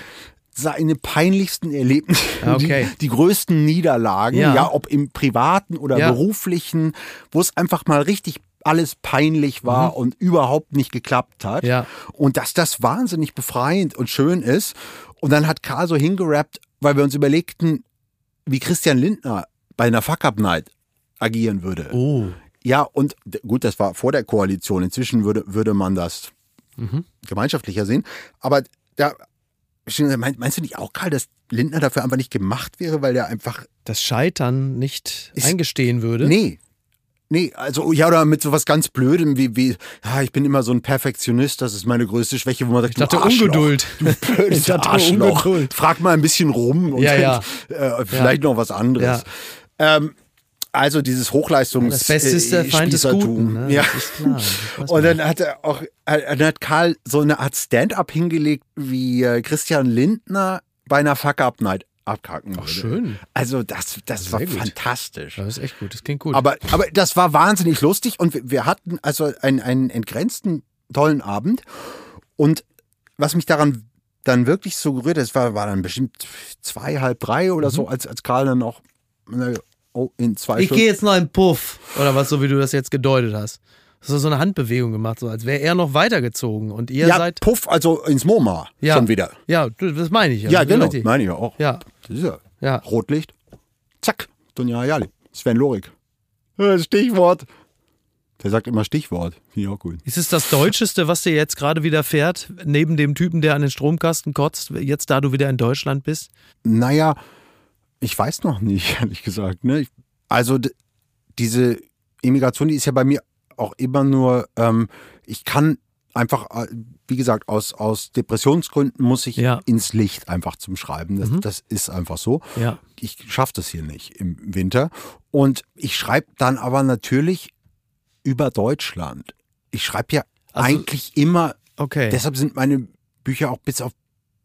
[SPEAKER 3] Seine peinlichsten Erlebnisse,
[SPEAKER 1] Ah, okay.
[SPEAKER 3] die, die größten Niederlagen,
[SPEAKER 1] Ja.
[SPEAKER 3] ja. ob im privaten oder
[SPEAKER 1] Ja.
[SPEAKER 3] beruflichen, wo es einfach mal richtig alles peinlich war und überhaupt nicht geklappt hat.
[SPEAKER 1] Mhm. Ja.
[SPEAKER 3] Und dass das wahnsinnig befreiend und schön ist. Und dann hat Karl so hingerappt, weil wir uns überlegten, wie Christian Lindner bei einer Fuck-Up-Night agieren würde.
[SPEAKER 1] Oh.
[SPEAKER 3] Ja, und gut, das war vor der Koalition. Inzwischen würde, würde man das
[SPEAKER 1] Mhm.
[SPEAKER 3] gemeinschaftlicher sehen. Aber da, meinst du nicht auch, Karl, dass Lindner dafür einfach nicht gemacht wäre, weil er einfach,
[SPEAKER 1] Das Scheitern nicht
[SPEAKER 3] Ist-
[SPEAKER 1] eingestehen würde.
[SPEAKER 3] nee. Nee, also ja, oder mit sowas ganz Blödem wie, wie ja, ich bin immer so ein Perfektionist, das ist meine größte Schwäche, wo man sagt,
[SPEAKER 1] Ich dachte
[SPEAKER 3] du Arschloch,
[SPEAKER 1] Ungeduld.
[SPEAKER 3] Du blödes
[SPEAKER 1] Ich dachte
[SPEAKER 3] Arschloch.
[SPEAKER 1] Ungeduld.
[SPEAKER 3] Frag mal ein bisschen rum und
[SPEAKER 1] Ja,
[SPEAKER 3] dann,
[SPEAKER 1] ja.
[SPEAKER 3] Äh, vielleicht noch was anderes. Ähm, also dieses Hochleistungs
[SPEAKER 1] Das Beste ist der Feind des. Guten. Ne?
[SPEAKER 3] Ja.
[SPEAKER 1] Das. Das
[SPEAKER 3] Und dann hat er auch, äh, dann hat Karl so eine Art Stand-up hingelegt, wie äh, Christian Lindner bei einer Fuck-Up-Night abkacken würde.
[SPEAKER 1] schön.
[SPEAKER 3] Also das, das war
[SPEAKER 1] Sehr gut.
[SPEAKER 3] fantastisch.
[SPEAKER 1] Das ist echt gut. Das klingt gut.
[SPEAKER 3] Aber, aber das war wahnsinnig lustig und wir, hatten also einen, einen entgrenzten tollen Abend und was mich daran dann wirklich so gerührt hat, es war, war dann bestimmt zwei, halb drei oder so, als, als Karl dann na, oh, in zwei.
[SPEAKER 1] Ich gehe jetzt noch in Puff. Oder was, so wie du das jetzt gedeutet hast. Hast du so eine Handbewegung gemacht, so als wäre er noch weitergezogen und ihr
[SPEAKER 3] Ja,
[SPEAKER 1] seid.
[SPEAKER 3] Puff, also ins MoMA
[SPEAKER 1] Ja.
[SPEAKER 3] schon wieder.
[SPEAKER 1] Ja, das meine ich.
[SPEAKER 3] Ja, genau,
[SPEAKER 1] Richtig.
[SPEAKER 3] meine ich ja auch.
[SPEAKER 1] Ja.
[SPEAKER 3] Das ist ja,
[SPEAKER 1] Ja.
[SPEAKER 3] Rotlicht. Zack, Dunja Ayali. Sven Lorik. Stichwort. Der sagt immer Stichwort. Finde ich auch gut.
[SPEAKER 1] Ist es das Deutscheste, was dir jetzt gerade widerfährt, neben dem Typen, der an den Stromkasten kotzt, jetzt da du wieder in Deutschland bist?
[SPEAKER 3] Naja, ich weiß noch nicht, ehrlich gesagt. Ne? Ich- Also diese Immigration, die ist ja bei mir auch immer nur, ähm, ich kann einfach, äh, wie gesagt, aus, aus Depressionsgründen muss ich
[SPEAKER 1] Ja.
[SPEAKER 3] ins Licht einfach zum Schreiben. Das, das ist einfach so.
[SPEAKER 1] Ja.
[SPEAKER 3] Ich schaffe das hier nicht im Winter. Und ich schreibe dann aber natürlich über Deutschland. Ich schreibe ja
[SPEAKER 1] Also-
[SPEAKER 3] eigentlich immer
[SPEAKER 1] Okay.
[SPEAKER 3] Deshalb sind meine Bücher auch bis auf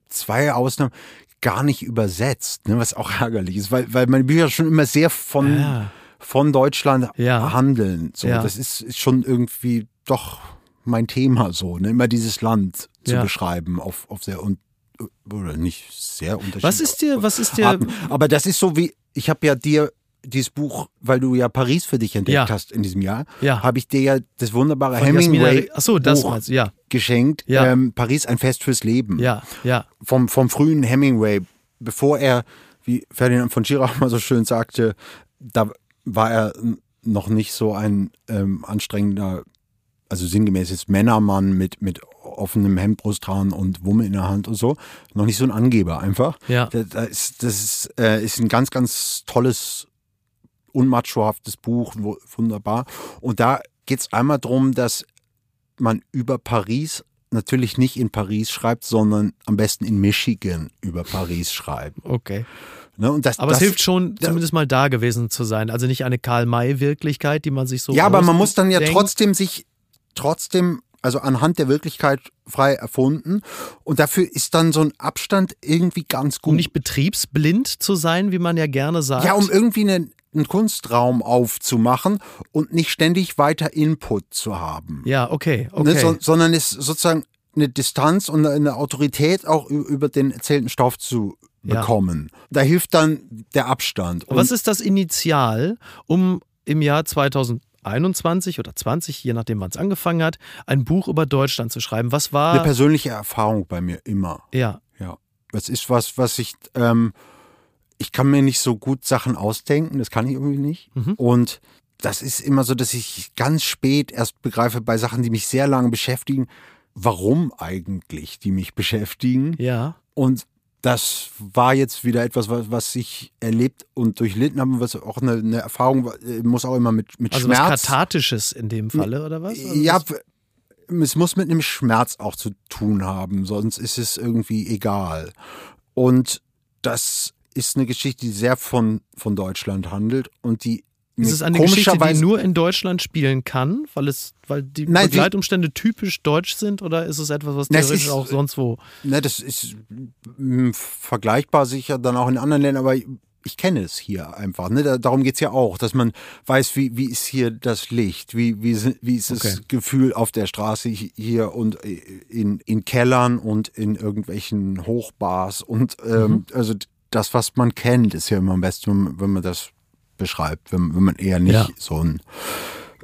[SPEAKER 3] zwei Ausnahmen gar nicht übersetzt, ne, was auch ärgerlich ist, weil, weil meine Bücher schon immer sehr von,
[SPEAKER 1] Ja.
[SPEAKER 3] von Deutschland
[SPEAKER 1] Ja.
[SPEAKER 3] handeln. So.
[SPEAKER 1] Ja.
[SPEAKER 3] Das ist, ist schon irgendwie doch mein Thema so, ne? immer dieses Land zu beschreiben auf, auf sehr un oder nicht sehr unterschiedlich.
[SPEAKER 1] Was ist dir, was ist dir,
[SPEAKER 3] Arten. Aber das ist so wie, ich habe ja dir dieses Buch, weil du ja Paris für dich entdeckt
[SPEAKER 1] Ja.
[SPEAKER 3] hast in diesem Jahr,
[SPEAKER 1] Ja.
[SPEAKER 3] habe ich dir ja das wunderbare
[SPEAKER 1] Von
[SPEAKER 3] Hemingway
[SPEAKER 1] Re- Ach so, das
[SPEAKER 3] Buch
[SPEAKER 1] meinst ja.
[SPEAKER 3] geschenkt.
[SPEAKER 1] Ja.
[SPEAKER 3] Ähm, Paris ein Fest fürs Leben.
[SPEAKER 1] ja, ja,
[SPEAKER 3] Vom, vom frühen Hemingway, bevor er, wie Ferdinand von Schirach mal so schön sagte, da war er noch nicht so ein ähm, anstrengender, also sinngemäß jetzt Männermann mit, mit offenem Hemdbrusthahn und Wumme in der Hand und so. Noch nicht so ein Angeber einfach.
[SPEAKER 1] Ja.
[SPEAKER 3] Da, da ist, das ist, äh, ist ein ganz, ganz tolles, unmachohaftes Buch, wunderbar. Und da geht es einmal darum, dass man über Paris natürlich nicht in Paris schreibt, sondern am besten in Michigan über Paris schreibt.
[SPEAKER 1] okay.
[SPEAKER 3] Ne? Das,
[SPEAKER 1] Aber
[SPEAKER 3] das,
[SPEAKER 1] es hilft schon,
[SPEAKER 3] ja.
[SPEAKER 1] zumindest mal da gewesen zu sein. Also nicht eine Karl-May-Wirklichkeit, die man sich so.
[SPEAKER 3] Ja, aber man muss dann ja
[SPEAKER 1] ausdenkt.
[SPEAKER 3] trotzdem sich, trotzdem, also anhand der Wirklichkeit frei erfunden. Und dafür ist dann so ein Abstand irgendwie ganz gut.
[SPEAKER 1] Um nicht betriebsblind zu sein, wie man ja gerne sagt.
[SPEAKER 3] Ja, um irgendwie einen, einen Kunstraum aufzumachen und nicht ständig weiter Input zu haben.
[SPEAKER 1] Ja, okay,
[SPEAKER 3] Ne,
[SPEAKER 1] okay.
[SPEAKER 3] so, sondern es sozusagen eine Distanz und eine Autorität auch über den erzählten Stoff zu
[SPEAKER 1] Ja.
[SPEAKER 3] bekommen. Da hilft dann der Abstand.
[SPEAKER 1] Was ist das Initial, um im Jahr 2021 oder 20, je nachdem wann es angefangen hat, ein Buch über Deutschland zu schreiben? Was
[SPEAKER 3] eine
[SPEAKER 1] war.
[SPEAKER 3] persönliche Erfahrung bei mir immer.
[SPEAKER 1] Ja,
[SPEAKER 3] Ja, das ist was, was ich, ähm, ich kann mir nicht so gut Sachen ausdenken, das kann ich irgendwie nicht.
[SPEAKER 1] Mhm.
[SPEAKER 3] Und das ist immer so, dass ich ganz spät erst begreife bei Sachen, die mich sehr lange beschäftigen, warum eigentlich die mich beschäftigen.
[SPEAKER 1] ja.
[SPEAKER 3] Und das war jetzt wieder etwas, was, was ich erlebt und durchlitten habe, was auch eine, eine Erfahrung war, äh, muss auch immer mit, mit
[SPEAKER 1] Also was
[SPEAKER 3] Schmerz.
[SPEAKER 1] Kathartisches in dem Falle, oder was? Also
[SPEAKER 3] Ja, es muss mit einem Schmerz auch zu tun haben, sonst ist es irgendwie egal. Und das ist eine Geschichte, die sehr von, von Deutschland handelt und die
[SPEAKER 1] Ist es eine Geschichte, die nur in Deutschland spielen kann, weil es, weil die
[SPEAKER 3] Nein,
[SPEAKER 1] Begleitumstände typisch deutsch sind, oder ist es etwas, was theoretisch
[SPEAKER 3] ist-
[SPEAKER 1] auch sonst wo?
[SPEAKER 3] Ne, das ist mm, vergleichbar sicher dann auch in anderen Ländern, aber ich kenne es hier einfach. Ne? Da, darum geht's ja auch, dass man weiß, wie, wie ist hier das Licht, wie, wie, wie ist das
[SPEAKER 1] Okay.
[SPEAKER 3] Gefühl auf der Straße hier und in, in Kellern und in irgendwelchen Hochbars und ähm, also das, was man kennt, ist ja immer am besten, wenn man- das beschreibt, wenn, wenn man eher nicht
[SPEAKER 1] Ja.
[SPEAKER 3] so ein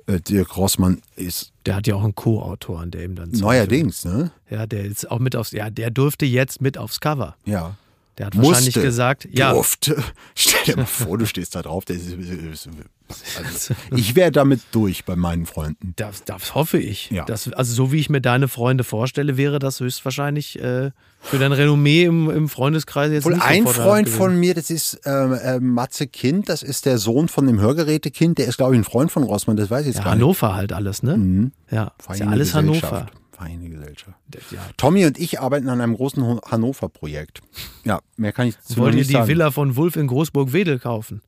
[SPEAKER 3] äh, Dirk Rossmann ist.
[SPEAKER 1] Der hat ja auch einen Co-Autor, an der ihm dann
[SPEAKER 3] Neuerdings, ne?
[SPEAKER 1] Ja, der ist auch mit aufs, ja, der durfte jetzt mit aufs Cover.
[SPEAKER 3] Ja.
[SPEAKER 1] Der hat wahrscheinlich
[SPEAKER 3] Musste,
[SPEAKER 1] gesagt, ja,
[SPEAKER 3] durfte. Stell dir mal vor, du stehst da drauf. Ist, also, ich wäre damit durch bei meinen Freunden.
[SPEAKER 1] das, das hoffe ich.
[SPEAKER 3] Ja.
[SPEAKER 1] Das, also so wie ich mir deine Freunde vorstelle, wäre das höchstwahrscheinlich äh, für dein Renommee im, im Freundeskreis jetzt
[SPEAKER 3] Wohl
[SPEAKER 1] nicht
[SPEAKER 3] ein Freund von mir, das ist äh, Matze Kind, das ist der Sohn von dem Hörgerätekind, der ist, glaube ich, ein Freund von Rossmann, das weiß ich jetzt
[SPEAKER 1] ja,
[SPEAKER 3] gar nicht.
[SPEAKER 1] Hannover halt alles, ne? Ja, ist ja alles. Hannover.
[SPEAKER 3] Feine Gesellschaft.
[SPEAKER 1] Ja.
[SPEAKER 3] Tommy und ich arbeiten an einem großen Hannover-Projekt. Ja, mehr kann ich zu
[SPEAKER 1] Wollt ihr die
[SPEAKER 3] sagen.
[SPEAKER 1] Villa von Wulf in Großburg-Wedel kaufen?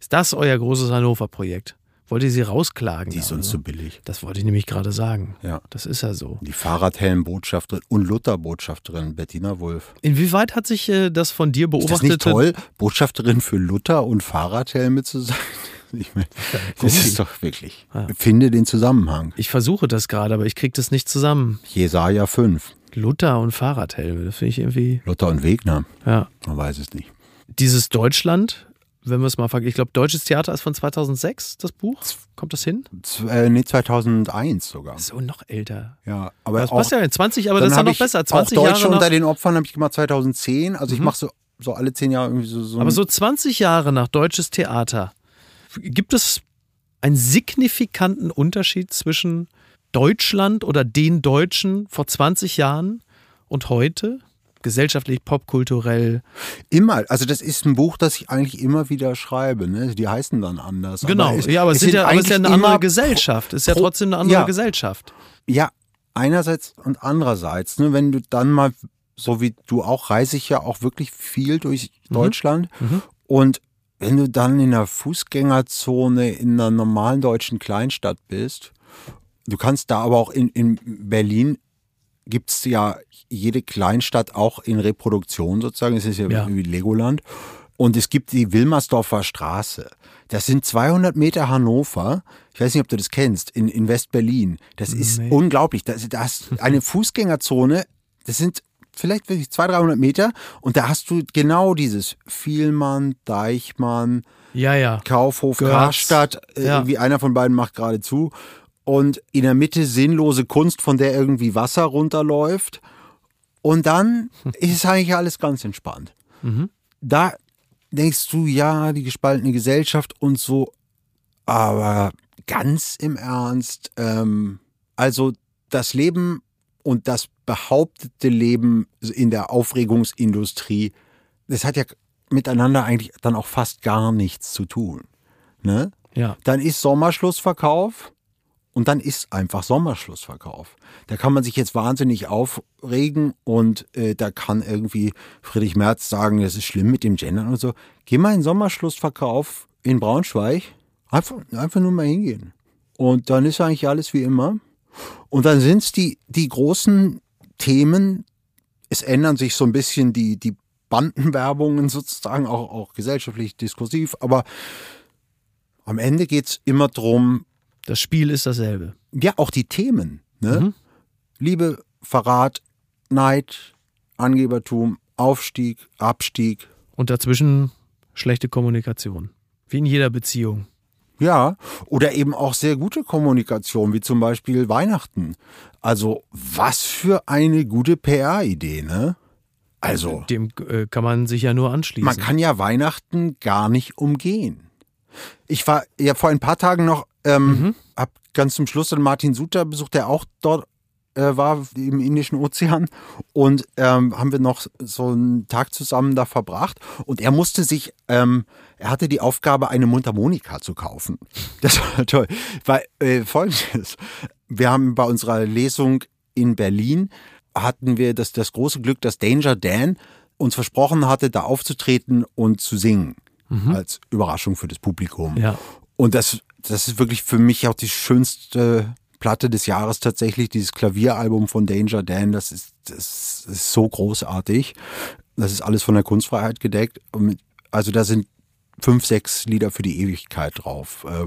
[SPEAKER 1] Ist das euer großes Hannover-Projekt? Wollt ihr sie rausklagen?
[SPEAKER 3] Die ist uns
[SPEAKER 1] oder?
[SPEAKER 3] zu billig.
[SPEAKER 1] Das wollte ich nämlich gerade sagen.
[SPEAKER 3] Ja.
[SPEAKER 1] Das ist ja so.
[SPEAKER 3] Die Fahrradhelm-Botschafterin und Luther-Botschafterin Bettina Wulff.
[SPEAKER 1] Inwieweit hat sich äh, das von dir
[SPEAKER 3] Ist das nicht toll, Botschafterin für Luther und Fahrradhelme zu sein? Ich meine, das ist doch wirklich. Finde den Zusammenhang.
[SPEAKER 1] Ich versuche das gerade, aber ich kriege das nicht zusammen.
[SPEAKER 3] Jesaja 5.
[SPEAKER 1] Luther und Fahrradhelme, das finde ich irgendwie,
[SPEAKER 3] Luther und Wegner,
[SPEAKER 1] ja.
[SPEAKER 3] man weiß es nicht.
[SPEAKER 1] Dieses Deutschland, wenn wir es mal vergleichen, ich glaube, Deutsches Theater ist von 2006, das Buch. Kommt das hin?
[SPEAKER 3] Z äh, nee, 2001 sogar.
[SPEAKER 1] So noch älter.
[SPEAKER 3] Ja, aber
[SPEAKER 1] Das
[SPEAKER 3] auch,
[SPEAKER 1] passt ja in 20, aber das ist ja noch besser. 20
[SPEAKER 3] auch Deutsche
[SPEAKER 1] Jahre
[SPEAKER 3] unter den Opfern habe ich gemacht 2010. Also ich mache so, so alle zehn Jahre irgendwie so, so
[SPEAKER 1] Aber so 20 Jahre nach Deutsches Theater, gibt es einen signifikanten Unterschied zwischen Deutschland oder den Deutschen vor 20 Jahren und heute? Gesellschaftlich, popkulturell.
[SPEAKER 3] Immer, also das ist ein Buch, das ich eigentlich immer wieder schreibe. Ne? Die heißen dann anders.
[SPEAKER 1] Genau,
[SPEAKER 3] es-
[SPEAKER 1] ja, aber es, sind ja, aber es ist ja eine andere Gesellschaft. Es ist ja trotzdem eine andere
[SPEAKER 3] ja.
[SPEAKER 1] Gesellschaft.
[SPEAKER 3] Ja, einerseits und andererseits. Ne? Wenn du dann mal, so wie du auch, reise ich ja auch wirklich viel durch
[SPEAKER 1] Mhm.
[SPEAKER 3] Deutschland. Und wenn du dann in einer Fußgängerzone in einer normalen deutschen Kleinstadt bist, du kannst da aber auch in, in Berlin gibt's ja jede Kleinstadt auch in Reproduktion sozusagen. Es ist ja,
[SPEAKER 1] Ja.
[SPEAKER 3] wie Legoland. Und es gibt die Wilmersdorfer Straße. Das sind 200 Meter Hannover. Ich weiß nicht, ob du das kennst, in, in West-Berlin. Das ist
[SPEAKER 1] Nee.
[SPEAKER 3] unglaublich. Das, das eine Fußgängerzone. Das sind vielleicht wirklich 200, 300 Meter. Und da hast du genau dieses Vielmann, Deichmann,
[SPEAKER 1] Ja, ja.
[SPEAKER 3] Kaufhof,
[SPEAKER 1] Görz.
[SPEAKER 3] Karstadt, äh,
[SPEAKER 1] Ja.
[SPEAKER 3] irgendwie einer von beiden macht gerade zu. Und in der Mitte sinnlose Kunst, von der irgendwie Wasser runterläuft. Und dann ist eigentlich alles ganz entspannt. Da denkst du, ja, die gespaltene Gesellschaft und so, aber ganz im Ernst, ähm, also das Leben und das behauptete Leben in der Aufregungsindustrie, das hat ja miteinander eigentlich dann auch fast gar nichts zu tun. Ne?
[SPEAKER 1] Ja.
[SPEAKER 3] Dann ist Sommerschlussverkauf und dann ist einfach Sommerschlussverkauf. Da kann man sich jetzt wahnsinnig aufregen und äh, da kann irgendwie Friedrich Merz sagen, das ist schlimm mit dem Gendern und so. Geh mal in Sommerschlussverkauf in Braunschweig, einfach, einfach nur mal hingehen. Und dann ist eigentlich alles wie immer. Und dann sind es die, die großen Themen, es ändern sich so ein bisschen die, die Bandenwerbungen sozusagen, auch, auch gesellschaftlich diskursiv, aber am Ende geht's immer drum,
[SPEAKER 1] Das Spiel ist dasselbe.
[SPEAKER 3] ja, auch die Themen. Ne?
[SPEAKER 1] Mhm.
[SPEAKER 3] Liebe, Verrat, Neid, Angebertum, Aufstieg, Abstieg.
[SPEAKER 1] Und dazwischen schlechte Kommunikation. Wie in jeder Beziehung.
[SPEAKER 3] Ja, oder eben auch sehr gute Kommunikation, wie zum Beispiel Weihnachten. Also, was für eine gute PR-Idee, ne? Also,
[SPEAKER 1] Dem äh, kann man sich ja nur anschließen.
[SPEAKER 3] man kann ja Weihnachten gar nicht umgehen. Ich war ja vor ein paar Tagen noch, ähm, hab ganz zum Schluss dann Martin Suter besucht, der auch dort äh, war im Indischen Ozean und ähm, haben wir noch so einen Tag zusammen da verbracht und er musste sich, ähm, er hatte die Aufgabe, eine Mundharmonika zu kaufen. Das war toll, weil äh, folgendes, wir haben bei unserer Lesung in Berlin hatten wir das, das große Glück, dass Danger Dan uns versprochen hatte, da aufzutreten und zu singen. Als Überraschung für das Publikum.
[SPEAKER 1] Ja.
[SPEAKER 3] Und das, das ist wirklich für mich auch die schönste Platte des Jahres tatsächlich, dieses Klavieralbum von Danger Dan. Das ist, das ist so großartig. Das ist alles von der Kunstfreiheit gedeckt. Also da sind fünf, sechs Lieder für die Ewigkeit drauf. Äh,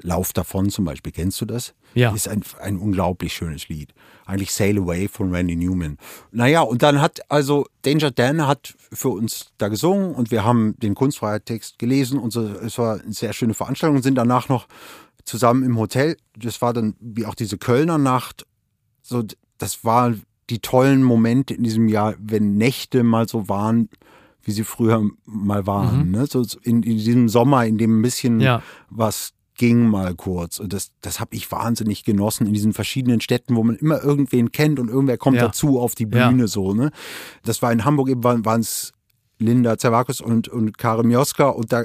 [SPEAKER 3] Lauf davon zum Beispiel, kennst du das?
[SPEAKER 1] Ja.
[SPEAKER 3] Ist ein, ein unglaublich schönes Lied. Eigentlich Sail Away von Randy Newman. Naja, und dann hat also Danger Dan hat für uns da gesungen und wir haben den Kunstfreiheit-Text gelesen und so. Es war eine sehr schöne Veranstaltung und sind danach noch zusammen im Hotel. Das war dann wie auch diese Kölner Nacht. So, das war die tollen Momente in diesem Jahr, wenn Nächte mal so waren, wie sie früher mal waren. Ne? So in, in diesem Sommer, in dem ein bisschen
[SPEAKER 1] Ja.
[SPEAKER 3] was ging mal kurz. Und das, das habe ich wahnsinnig genossen in diesen verschiedenen Städten, wo man immer irgendwen kennt und irgendwer kommt
[SPEAKER 1] Ja.
[SPEAKER 3] dazu auf die
[SPEAKER 1] Ja.
[SPEAKER 3] Bühne so. Ne? Das war in Hamburg eben, waren es Linda Zervakis und, und Karin Mioska und da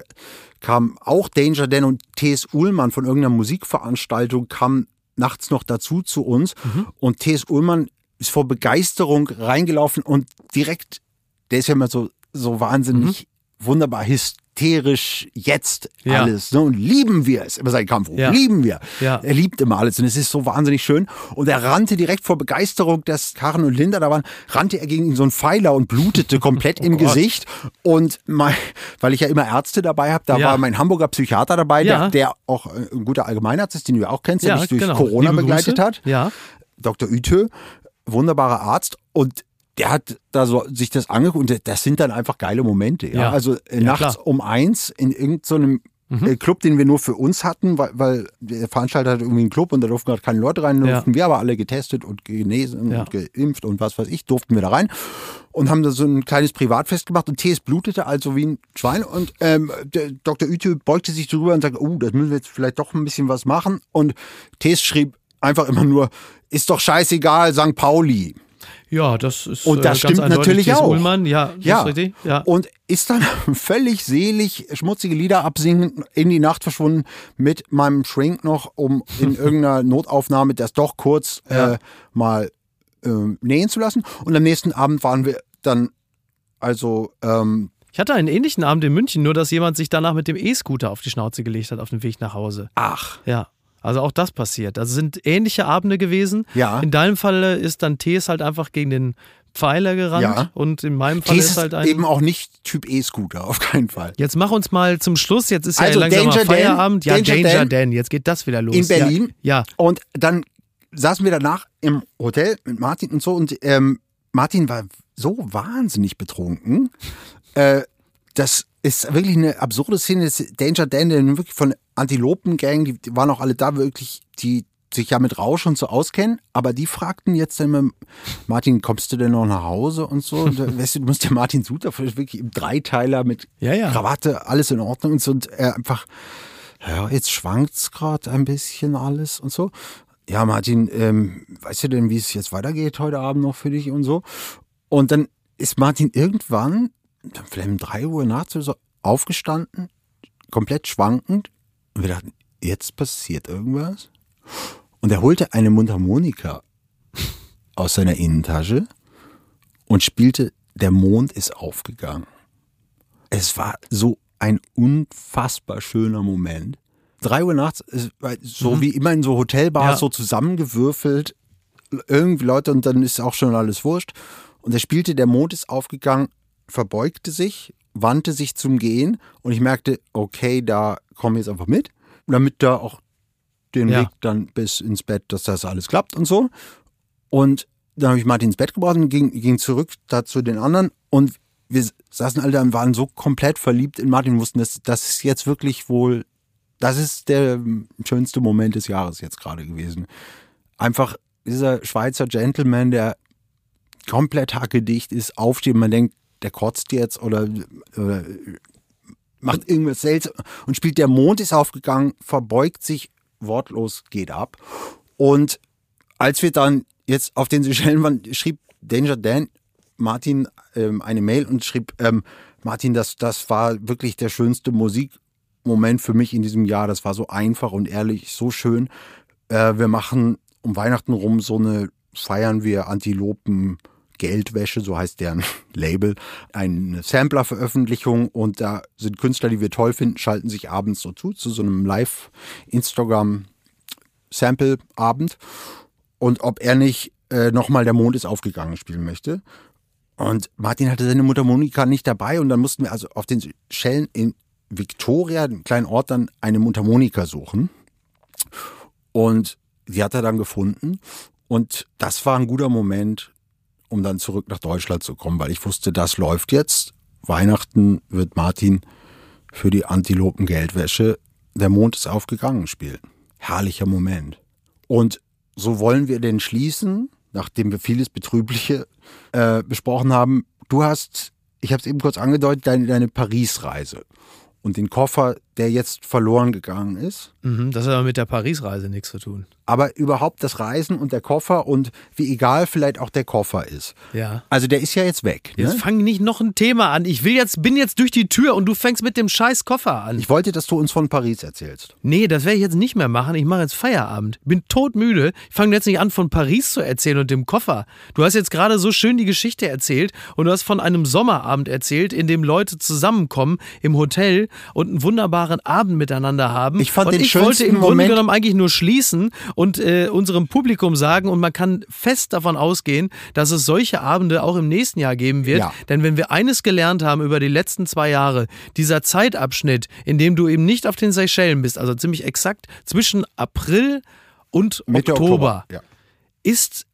[SPEAKER 3] kam auch Danger Dan und T.S. Ullmann von irgendeiner Musikveranstaltung kam nachts noch dazu zu uns
[SPEAKER 1] Mhm.
[SPEAKER 3] und T.S. Ullmann ist vor Begeisterung reingelaufen und direkt, der ist ja immer so, so wahnsinnig wunderbar hysterisch jetzt
[SPEAKER 1] Mhm. Ja.
[SPEAKER 3] alles. Ne? Und lieben wir es, immer sein Kampfruf,
[SPEAKER 1] Ja.
[SPEAKER 3] lieben wir.
[SPEAKER 1] Ja.
[SPEAKER 3] Er liebt immer alles und es ist so wahnsinnig schön. Und er rannte direkt vor Begeisterung, dass Karen und Linda da waren, rannte er gegen so einen Pfeiler und blutete komplett im
[SPEAKER 1] Oh Gott.
[SPEAKER 3] Gesicht. Und mein, weil ich ja immer Ärzte dabei habe, da war mein Hamburger Psychiater dabei, der, der auch äh, ein guter Allgemeinarzt ist, den du ja auch kennst, der
[SPEAKER 1] Ja,
[SPEAKER 3] mich durch
[SPEAKER 1] genau.
[SPEAKER 3] Corona
[SPEAKER 1] Liebe
[SPEAKER 3] begleitet
[SPEAKER 1] Grüße.
[SPEAKER 3] hat.
[SPEAKER 1] Ja.
[SPEAKER 3] Dr. Ütö. wunderbarer Arzt und der hat da so sich das angeguckt und das sind dann einfach geile Momente. Ja,
[SPEAKER 1] Ja.
[SPEAKER 3] also äh,
[SPEAKER 1] Ja,
[SPEAKER 3] nachts
[SPEAKER 1] klar.
[SPEAKER 3] um eins in irgendeinem äh, Club, den wir nur für uns hatten, weil, weil der Veranstalter hat irgendwie einen Club und da durften gerade keine Leute rein,
[SPEAKER 1] Ja.
[SPEAKER 3] durften wir aber alle getestet und genesen und geimpft und was weiß ich, durften wir da rein und haben da so ein kleines Privatfest gemacht und TS blutete also wie ein Schwein und ähm, der Dr. Ütü beugte sich drüber und sagte, oh, das müssen wir jetzt vielleicht doch ein bisschen was machen und TS schrieb einfach immer nur, ist doch scheißegal, St. Pauli.
[SPEAKER 1] Ja, das ist
[SPEAKER 3] Und das
[SPEAKER 1] äh,
[SPEAKER 3] stimmt natürlich auch.
[SPEAKER 1] Ullmann. Ja,
[SPEAKER 3] Ja.
[SPEAKER 1] ist. Ja.
[SPEAKER 3] Und ist dann völlig selig schmutzige Lieder absingen, in die Nacht verschwunden mit meinem Shrink noch, um in irgendeiner Notaufnahme das doch kurz
[SPEAKER 1] Ja.
[SPEAKER 3] äh, mal äh, nähen zu lassen. Und am nächsten Abend waren wir dann also ähm,
[SPEAKER 1] Ich hatte einen ähnlichen Abend in München, nur dass jemand sich danach mit dem E-Scooter auf die Schnauze gelegt hat auf dem Weg nach Hause.
[SPEAKER 3] ach
[SPEAKER 1] Ja. Also auch das passiert. Also sind ähnliche Abende gewesen.
[SPEAKER 3] Ja.
[SPEAKER 1] In deinem Falle ist dann Tees halt einfach gegen den Pfeiler gerannt
[SPEAKER 3] Ja.
[SPEAKER 1] und in meinem Fall
[SPEAKER 3] dies
[SPEAKER 1] ist halt ein.
[SPEAKER 3] eben auch nicht Typ E-Scooter, auf keinen Fall.
[SPEAKER 1] Jetzt mach uns mal zum Schluss. Jetzt ist ja
[SPEAKER 3] Also
[SPEAKER 1] langsam mal
[SPEAKER 3] Danger Dan,
[SPEAKER 1] Feierabend. ja,
[SPEAKER 3] Danger
[SPEAKER 1] Danger
[SPEAKER 3] Dan.
[SPEAKER 1] Dan. Jetzt geht das wieder los.
[SPEAKER 3] In Berlin.
[SPEAKER 1] Ja. ja.
[SPEAKER 3] Und dann saßen wir danach im Hotel mit Martin und so und ähm, Martin war so wahnsinnig betrunken. Äh, das ist wirklich eine absurde Szene. Das ist Danger Dan, wirklich von Antilopen-Gang, die, die waren auch alle da wirklich, die sich ja mit Rausch und so auskennen, aber die fragten jetzt dann immer, Martin, kommst du denn noch nach Hause und so? Und, äh, weißt du, du musst ja Martin Suter wirklich im Dreiteiler mit
[SPEAKER 1] Ja, ja.
[SPEAKER 3] Krawatte, alles in Ordnung und so und er einfach, ja, jetzt schwankt's gerade ein bisschen alles und so. Ja, Martin, ähm, weißt du denn, wie es jetzt weitergeht heute Abend noch für dich und so? Und dann ist Martin irgendwann, vielleicht um drei Uhr nachts so, aufgestanden, komplett schwankend. Und wir dachten, jetzt passiert irgendwas. Und er holte eine Mundharmonika aus seiner Innentasche und spielte Der Mond ist aufgegangen. Es war so ein unfassbar schöner Moment. Drei Uhr nachts, so wie immer in so Hotelbars,
[SPEAKER 1] Ja.
[SPEAKER 3] so zusammengewürfelt, irgendwie Leute und dann ist auch schon alles wurscht. Und er spielte, der Mond ist aufgegangen, verbeugte sich, wandte sich zum Gehen und ich merkte, okay, da komme ich jetzt einfach mit, damit da auch den
[SPEAKER 1] Ja.
[SPEAKER 3] Weg dann bis ins Bett, dass das alles klappt und so. Und dann habe ich Martin ins Bett gebracht und ging, ging zurück da zu den anderen und wir saßen alle da und waren so komplett verliebt in Martin, wussten, das, das ist jetzt wirklich wohl, das ist der schönste Moment des Jahres jetzt gerade gewesen. Einfach dieser Schweizer Gentleman, der komplett hackedicht ist, aufsteht, man denkt, der kotzt jetzt oder, oder macht irgendwas seltsam und spielt der Mond ist aufgegangen, verbeugt sich wortlos, geht ab. Und als wir dann jetzt auf den Seychellen waren, schrieb Danger Dan Martin ähm, eine Mail und schrieb, ähm, Martin, das, das war wirklich der schönste Musikmoment für mich in diesem Jahr. Das war so einfach und ehrlich, so schön. Äh, wir machen um Weihnachten rum so eine, feiern wir Antilopen Geldwäsche, so heißt deren Label, eine Sampler-Veröffentlichung und da sind Künstler, die wir toll finden, schalten sich abends so zu, zu so einem Live-Instagram-Sample-Abend und ob er nicht äh, nochmal Der Mond ist aufgegangen spielen möchte. Und Martin hatte seine Mutter Monika nicht dabei und dann mussten wir also auf den Schellen in Victoria, einem kleinen Ort, dann eine Mundharmonika suchen. Und die hat er dann gefunden. Und das war ein guter Moment, um dann zurück nach Deutschland zu kommen, weil ich wusste, das läuft jetzt. Weihnachten wird Martin für die Antilopen Geldwäsche Der Mond ist aufgegangen spielen. Herrlicher Moment. Und so wollen wir den schließen, nachdem wir vieles Betrübliche äh, besprochen haben. Du hast, ich habe es eben kurz angedeutet, deine, deine Paris-Reise und den Koffer, der jetzt verloren gegangen ist.
[SPEAKER 1] Mhm, das hat aber mit der Paris-Reise nichts zu tun.
[SPEAKER 3] Aber überhaupt das Reisen und der Koffer und wie egal vielleicht auch der Koffer ist.
[SPEAKER 1] Ja.
[SPEAKER 3] Also der ist ja jetzt weg.
[SPEAKER 1] Jetzt
[SPEAKER 3] Ne?
[SPEAKER 1] fang nicht noch ein Thema an. Ich will jetzt, bin jetzt durch die Tür und du fängst mit dem scheiß Koffer an.
[SPEAKER 3] Ich wollte, dass du uns von Paris erzählst.
[SPEAKER 1] Nee, das werde ich jetzt nicht mehr machen. Ich mache jetzt Feierabend. Bin todmüde. Ich fange jetzt nicht an, von Paris zu erzählen und dem Koffer. Du hast jetzt gerade so schön die Geschichte erzählt und du hast von einem Sommerabend erzählt, in dem Leute zusammenkommen im Hotel und einen wunderbaren Abend miteinander haben.
[SPEAKER 3] Ich fand
[SPEAKER 1] und
[SPEAKER 3] den
[SPEAKER 1] ich wollte
[SPEAKER 3] schönsten
[SPEAKER 1] im Grunde
[SPEAKER 3] Moment-
[SPEAKER 1] genommen eigentlich nur schließen und äh, unserem Publikum sagen und man kann fest davon ausgehen, dass es solche Abende auch im nächsten Jahr geben wird.
[SPEAKER 3] Ja.
[SPEAKER 1] Denn wenn wir eines gelernt haben über die letzten zwei Jahre, dieser Zeitabschnitt, in dem du eben nicht auf den Seychellen bist, also ziemlich exakt zwischen April und
[SPEAKER 3] Mitte
[SPEAKER 1] Oktober,
[SPEAKER 3] Ja.
[SPEAKER 1] ist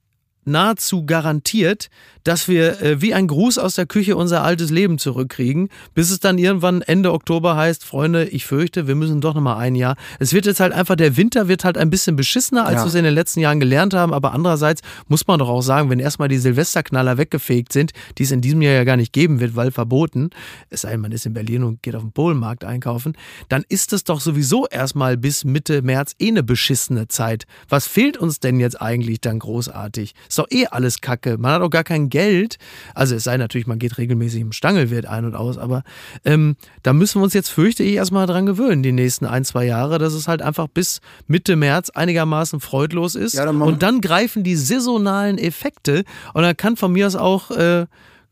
[SPEAKER 1] nahezu garantiert, dass wir äh, wie ein Gruß aus der Küche unser altes Leben zurückkriegen, bis es dann irgendwann Ende Oktober heißt, Freunde, ich fürchte, wir müssen doch nochmal ein Jahr. Es wird jetzt halt einfach, der Winter wird halt ein bisschen beschissener, als
[SPEAKER 3] Ja.
[SPEAKER 1] wir es in den letzten Jahren gelernt haben, aber andererseits muss man doch auch sagen, wenn erstmal die Silvesterknaller weggefegt sind, die es in diesem Jahr ja gar nicht geben wird, weil verboten, es sei denn, man ist in Berlin und geht auf den Polenmarkt einkaufen, dann ist es doch sowieso erstmal bis Mitte März eh eine beschissene Zeit. Was fehlt uns denn jetzt eigentlich dann großartig? Ist doch eh alles Kacke. Man hat auch gar kein Geld. Also es sei natürlich, man geht regelmäßig im Stangelwirt ein und aus, aber ähm, da müssen wir uns jetzt, fürchte ich, erstmal dran gewöhnen, die nächsten ein, zwei Jahre, dass es halt einfach bis Mitte März einigermaßen freudlos ist.
[SPEAKER 3] Ja, dann
[SPEAKER 1] und dann greifen die saisonalen Effekte und dann kann von mir aus auch äh,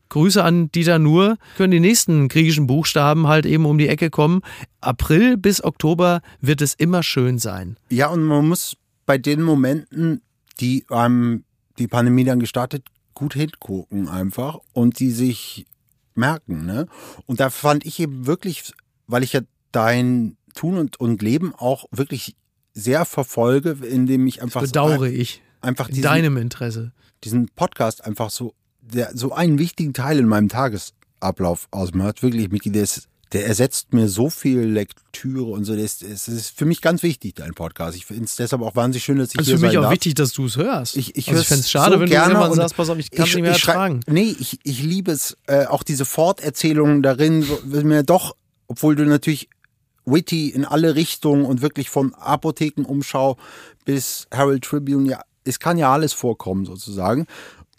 [SPEAKER 1] Grüße an Dieter Nuhr, können die nächsten griechischen Buchstaben halt eben um die Ecke kommen. April bis Oktober wird es immer schön sein.
[SPEAKER 3] Ja, und man muss bei den Momenten, die ähm, die Pandemie dann gestartet, gut hingucken einfach und die sich merken. Ne? Und da fand ich eben wirklich, weil ich ja dein Tun und, und Leben auch wirklich sehr verfolge, indem ich einfach
[SPEAKER 1] Bedauere ich.
[SPEAKER 3] einfach
[SPEAKER 1] In
[SPEAKER 3] diesen,
[SPEAKER 1] deinem Interesse.
[SPEAKER 3] diesen Podcast einfach so, der so einen wichtigen Teil in meinem Tagesablauf ausmacht. Wirklich, Miki, der, ist, der ersetzt mir so viel Lektüre und so. Das, das ist für mich ganz wichtig, dein Podcast. Ich finde es deshalb auch wahnsinnig schön, dass ich
[SPEAKER 1] Es ist
[SPEAKER 3] hier
[SPEAKER 1] für mich auch
[SPEAKER 3] darf.
[SPEAKER 1] wichtig, dass du es hörst.
[SPEAKER 3] Ich, ich,
[SPEAKER 1] also ich fände es schade,
[SPEAKER 3] so
[SPEAKER 1] wenn
[SPEAKER 3] gerne
[SPEAKER 1] du irgendwann sagst, pass auf, ich kann es nicht mehr
[SPEAKER 3] schrei-
[SPEAKER 1] ertragen.
[SPEAKER 3] Nee, ich, ich liebe es, äh, auch diese Forterzählungen darin, wo mir doch, obwohl du natürlich witty in alle Richtungen und wirklich von Apothekenumschau bis Herald Tribune, ja, es kann ja alles vorkommen sozusagen.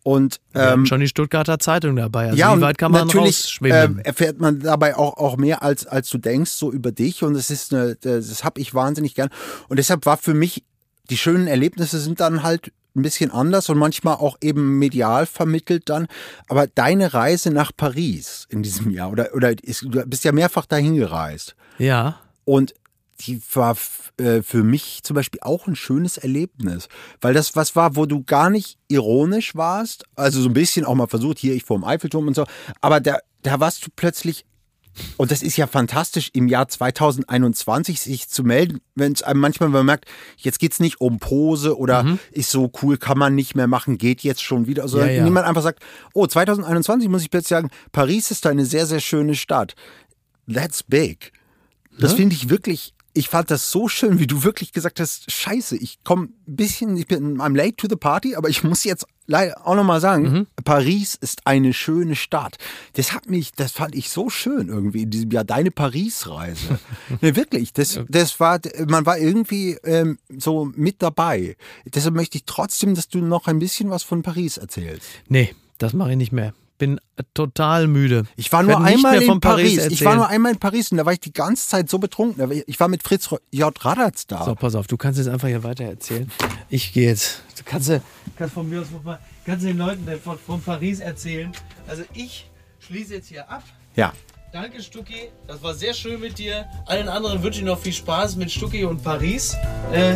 [SPEAKER 3] Und ähm,
[SPEAKER 1] schon die Stuttgarter Zeitung dabei. Also
[SPEAKER 3] ja,
[SPEAKER 1] wie weit kann man
[SPEAKER 3] natürlich
[SPEAKER 1] rausschwimmen?
[SPEAKER 3] äh, erfährt man dabei auch, auch mehr als, als du denkst, so über dich. Und es ist eine, das habe ich wahnsinnig gern. Und deshalb war für mich, die schönen Erlebnisse sind dann halt ein bisschen anders und manchmal auch eben medial vermittelt dann. Aber deine Reise nach Paris in diesem Jahr, oder, oder ist, du bist ja mehrfach dahin gereist.
[SPEAKER 1] ja.
[SPEAKER 3] Und die war äh, für mich zum Beispiel auch ein schönes Erlebnis, weil das was war, wo du gar nicht ironisch warst, also so ein bisschen auch mal versucht, hier ich vor dem Eiffelturm und so, aber da, da warst du plötzlich, und das ist ja fantastisch, im Jahr 2021 sich zu melden, wenn es einem manchmal man merkt, jetzt geht's nicht um Pose oder ist so cool, kann man nicht mehr machen, geht jetzt schon wieder, sondern
[SPEAKER 1] Ja, ja.
[SPEAKER 3] niemand einfach sagt, oh, 2021 muss ich plötzlich sagen, Paris ist eine sehr, sehr schöne Stadt. That's big. Das finde ich wirklich, ich fand das so schön, wie du wirklich gesagt hast, scheiße, ich komme ein bisschen, ich bin, I'm late to the party, aber ich muss jetzt leider auch nochmal sagen, Paris ist eine schöne Stadt. Das hat mich, das fand ich so schön irgendwie in diesem Jahr, deine Paris-Reise. nee, wirklich, das, das war, man war irgendwie ähm, so mit dabei. Deshalb möchte ich trotzdem, dass du noch ein bisschen was von Paris erzählst.
[SPEAKER 1] Nee, das mache ich nicht mehr. Bin total müde.
[SPEAKER 3] Ich war
[SPEAKER 1] Ich
[SPEAKER 3] nur
[SPEAKER 1] nicht
[SPEAKER 3] einmal in Paris.
[SPEAKER 1] Paris
[SPEAKER 3] Ich war nur einmal in Paris und da war ich die ganze Zeit so betrunken. Ich ich war mit Fritz J. Radatz da.
[SPEAKER 1] So, pass auf, du kannst jetzt einfach hier weiter erzählen. Ich gehe jetzt. Du kannst, kannst von mir aus kannst den Leuten von, von Paris erzählen. Also ich schließe jetzt hier ab.
[SPEAKER 3] Ja.
[SPEAKER 1] Danke, Stucki. Das war sehr schön mit dir. Allen anderen wünsche ich noch viel Spaß mit Stucki und Paris. Äh,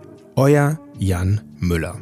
[SPEAKER 4] Euer Jan Müller.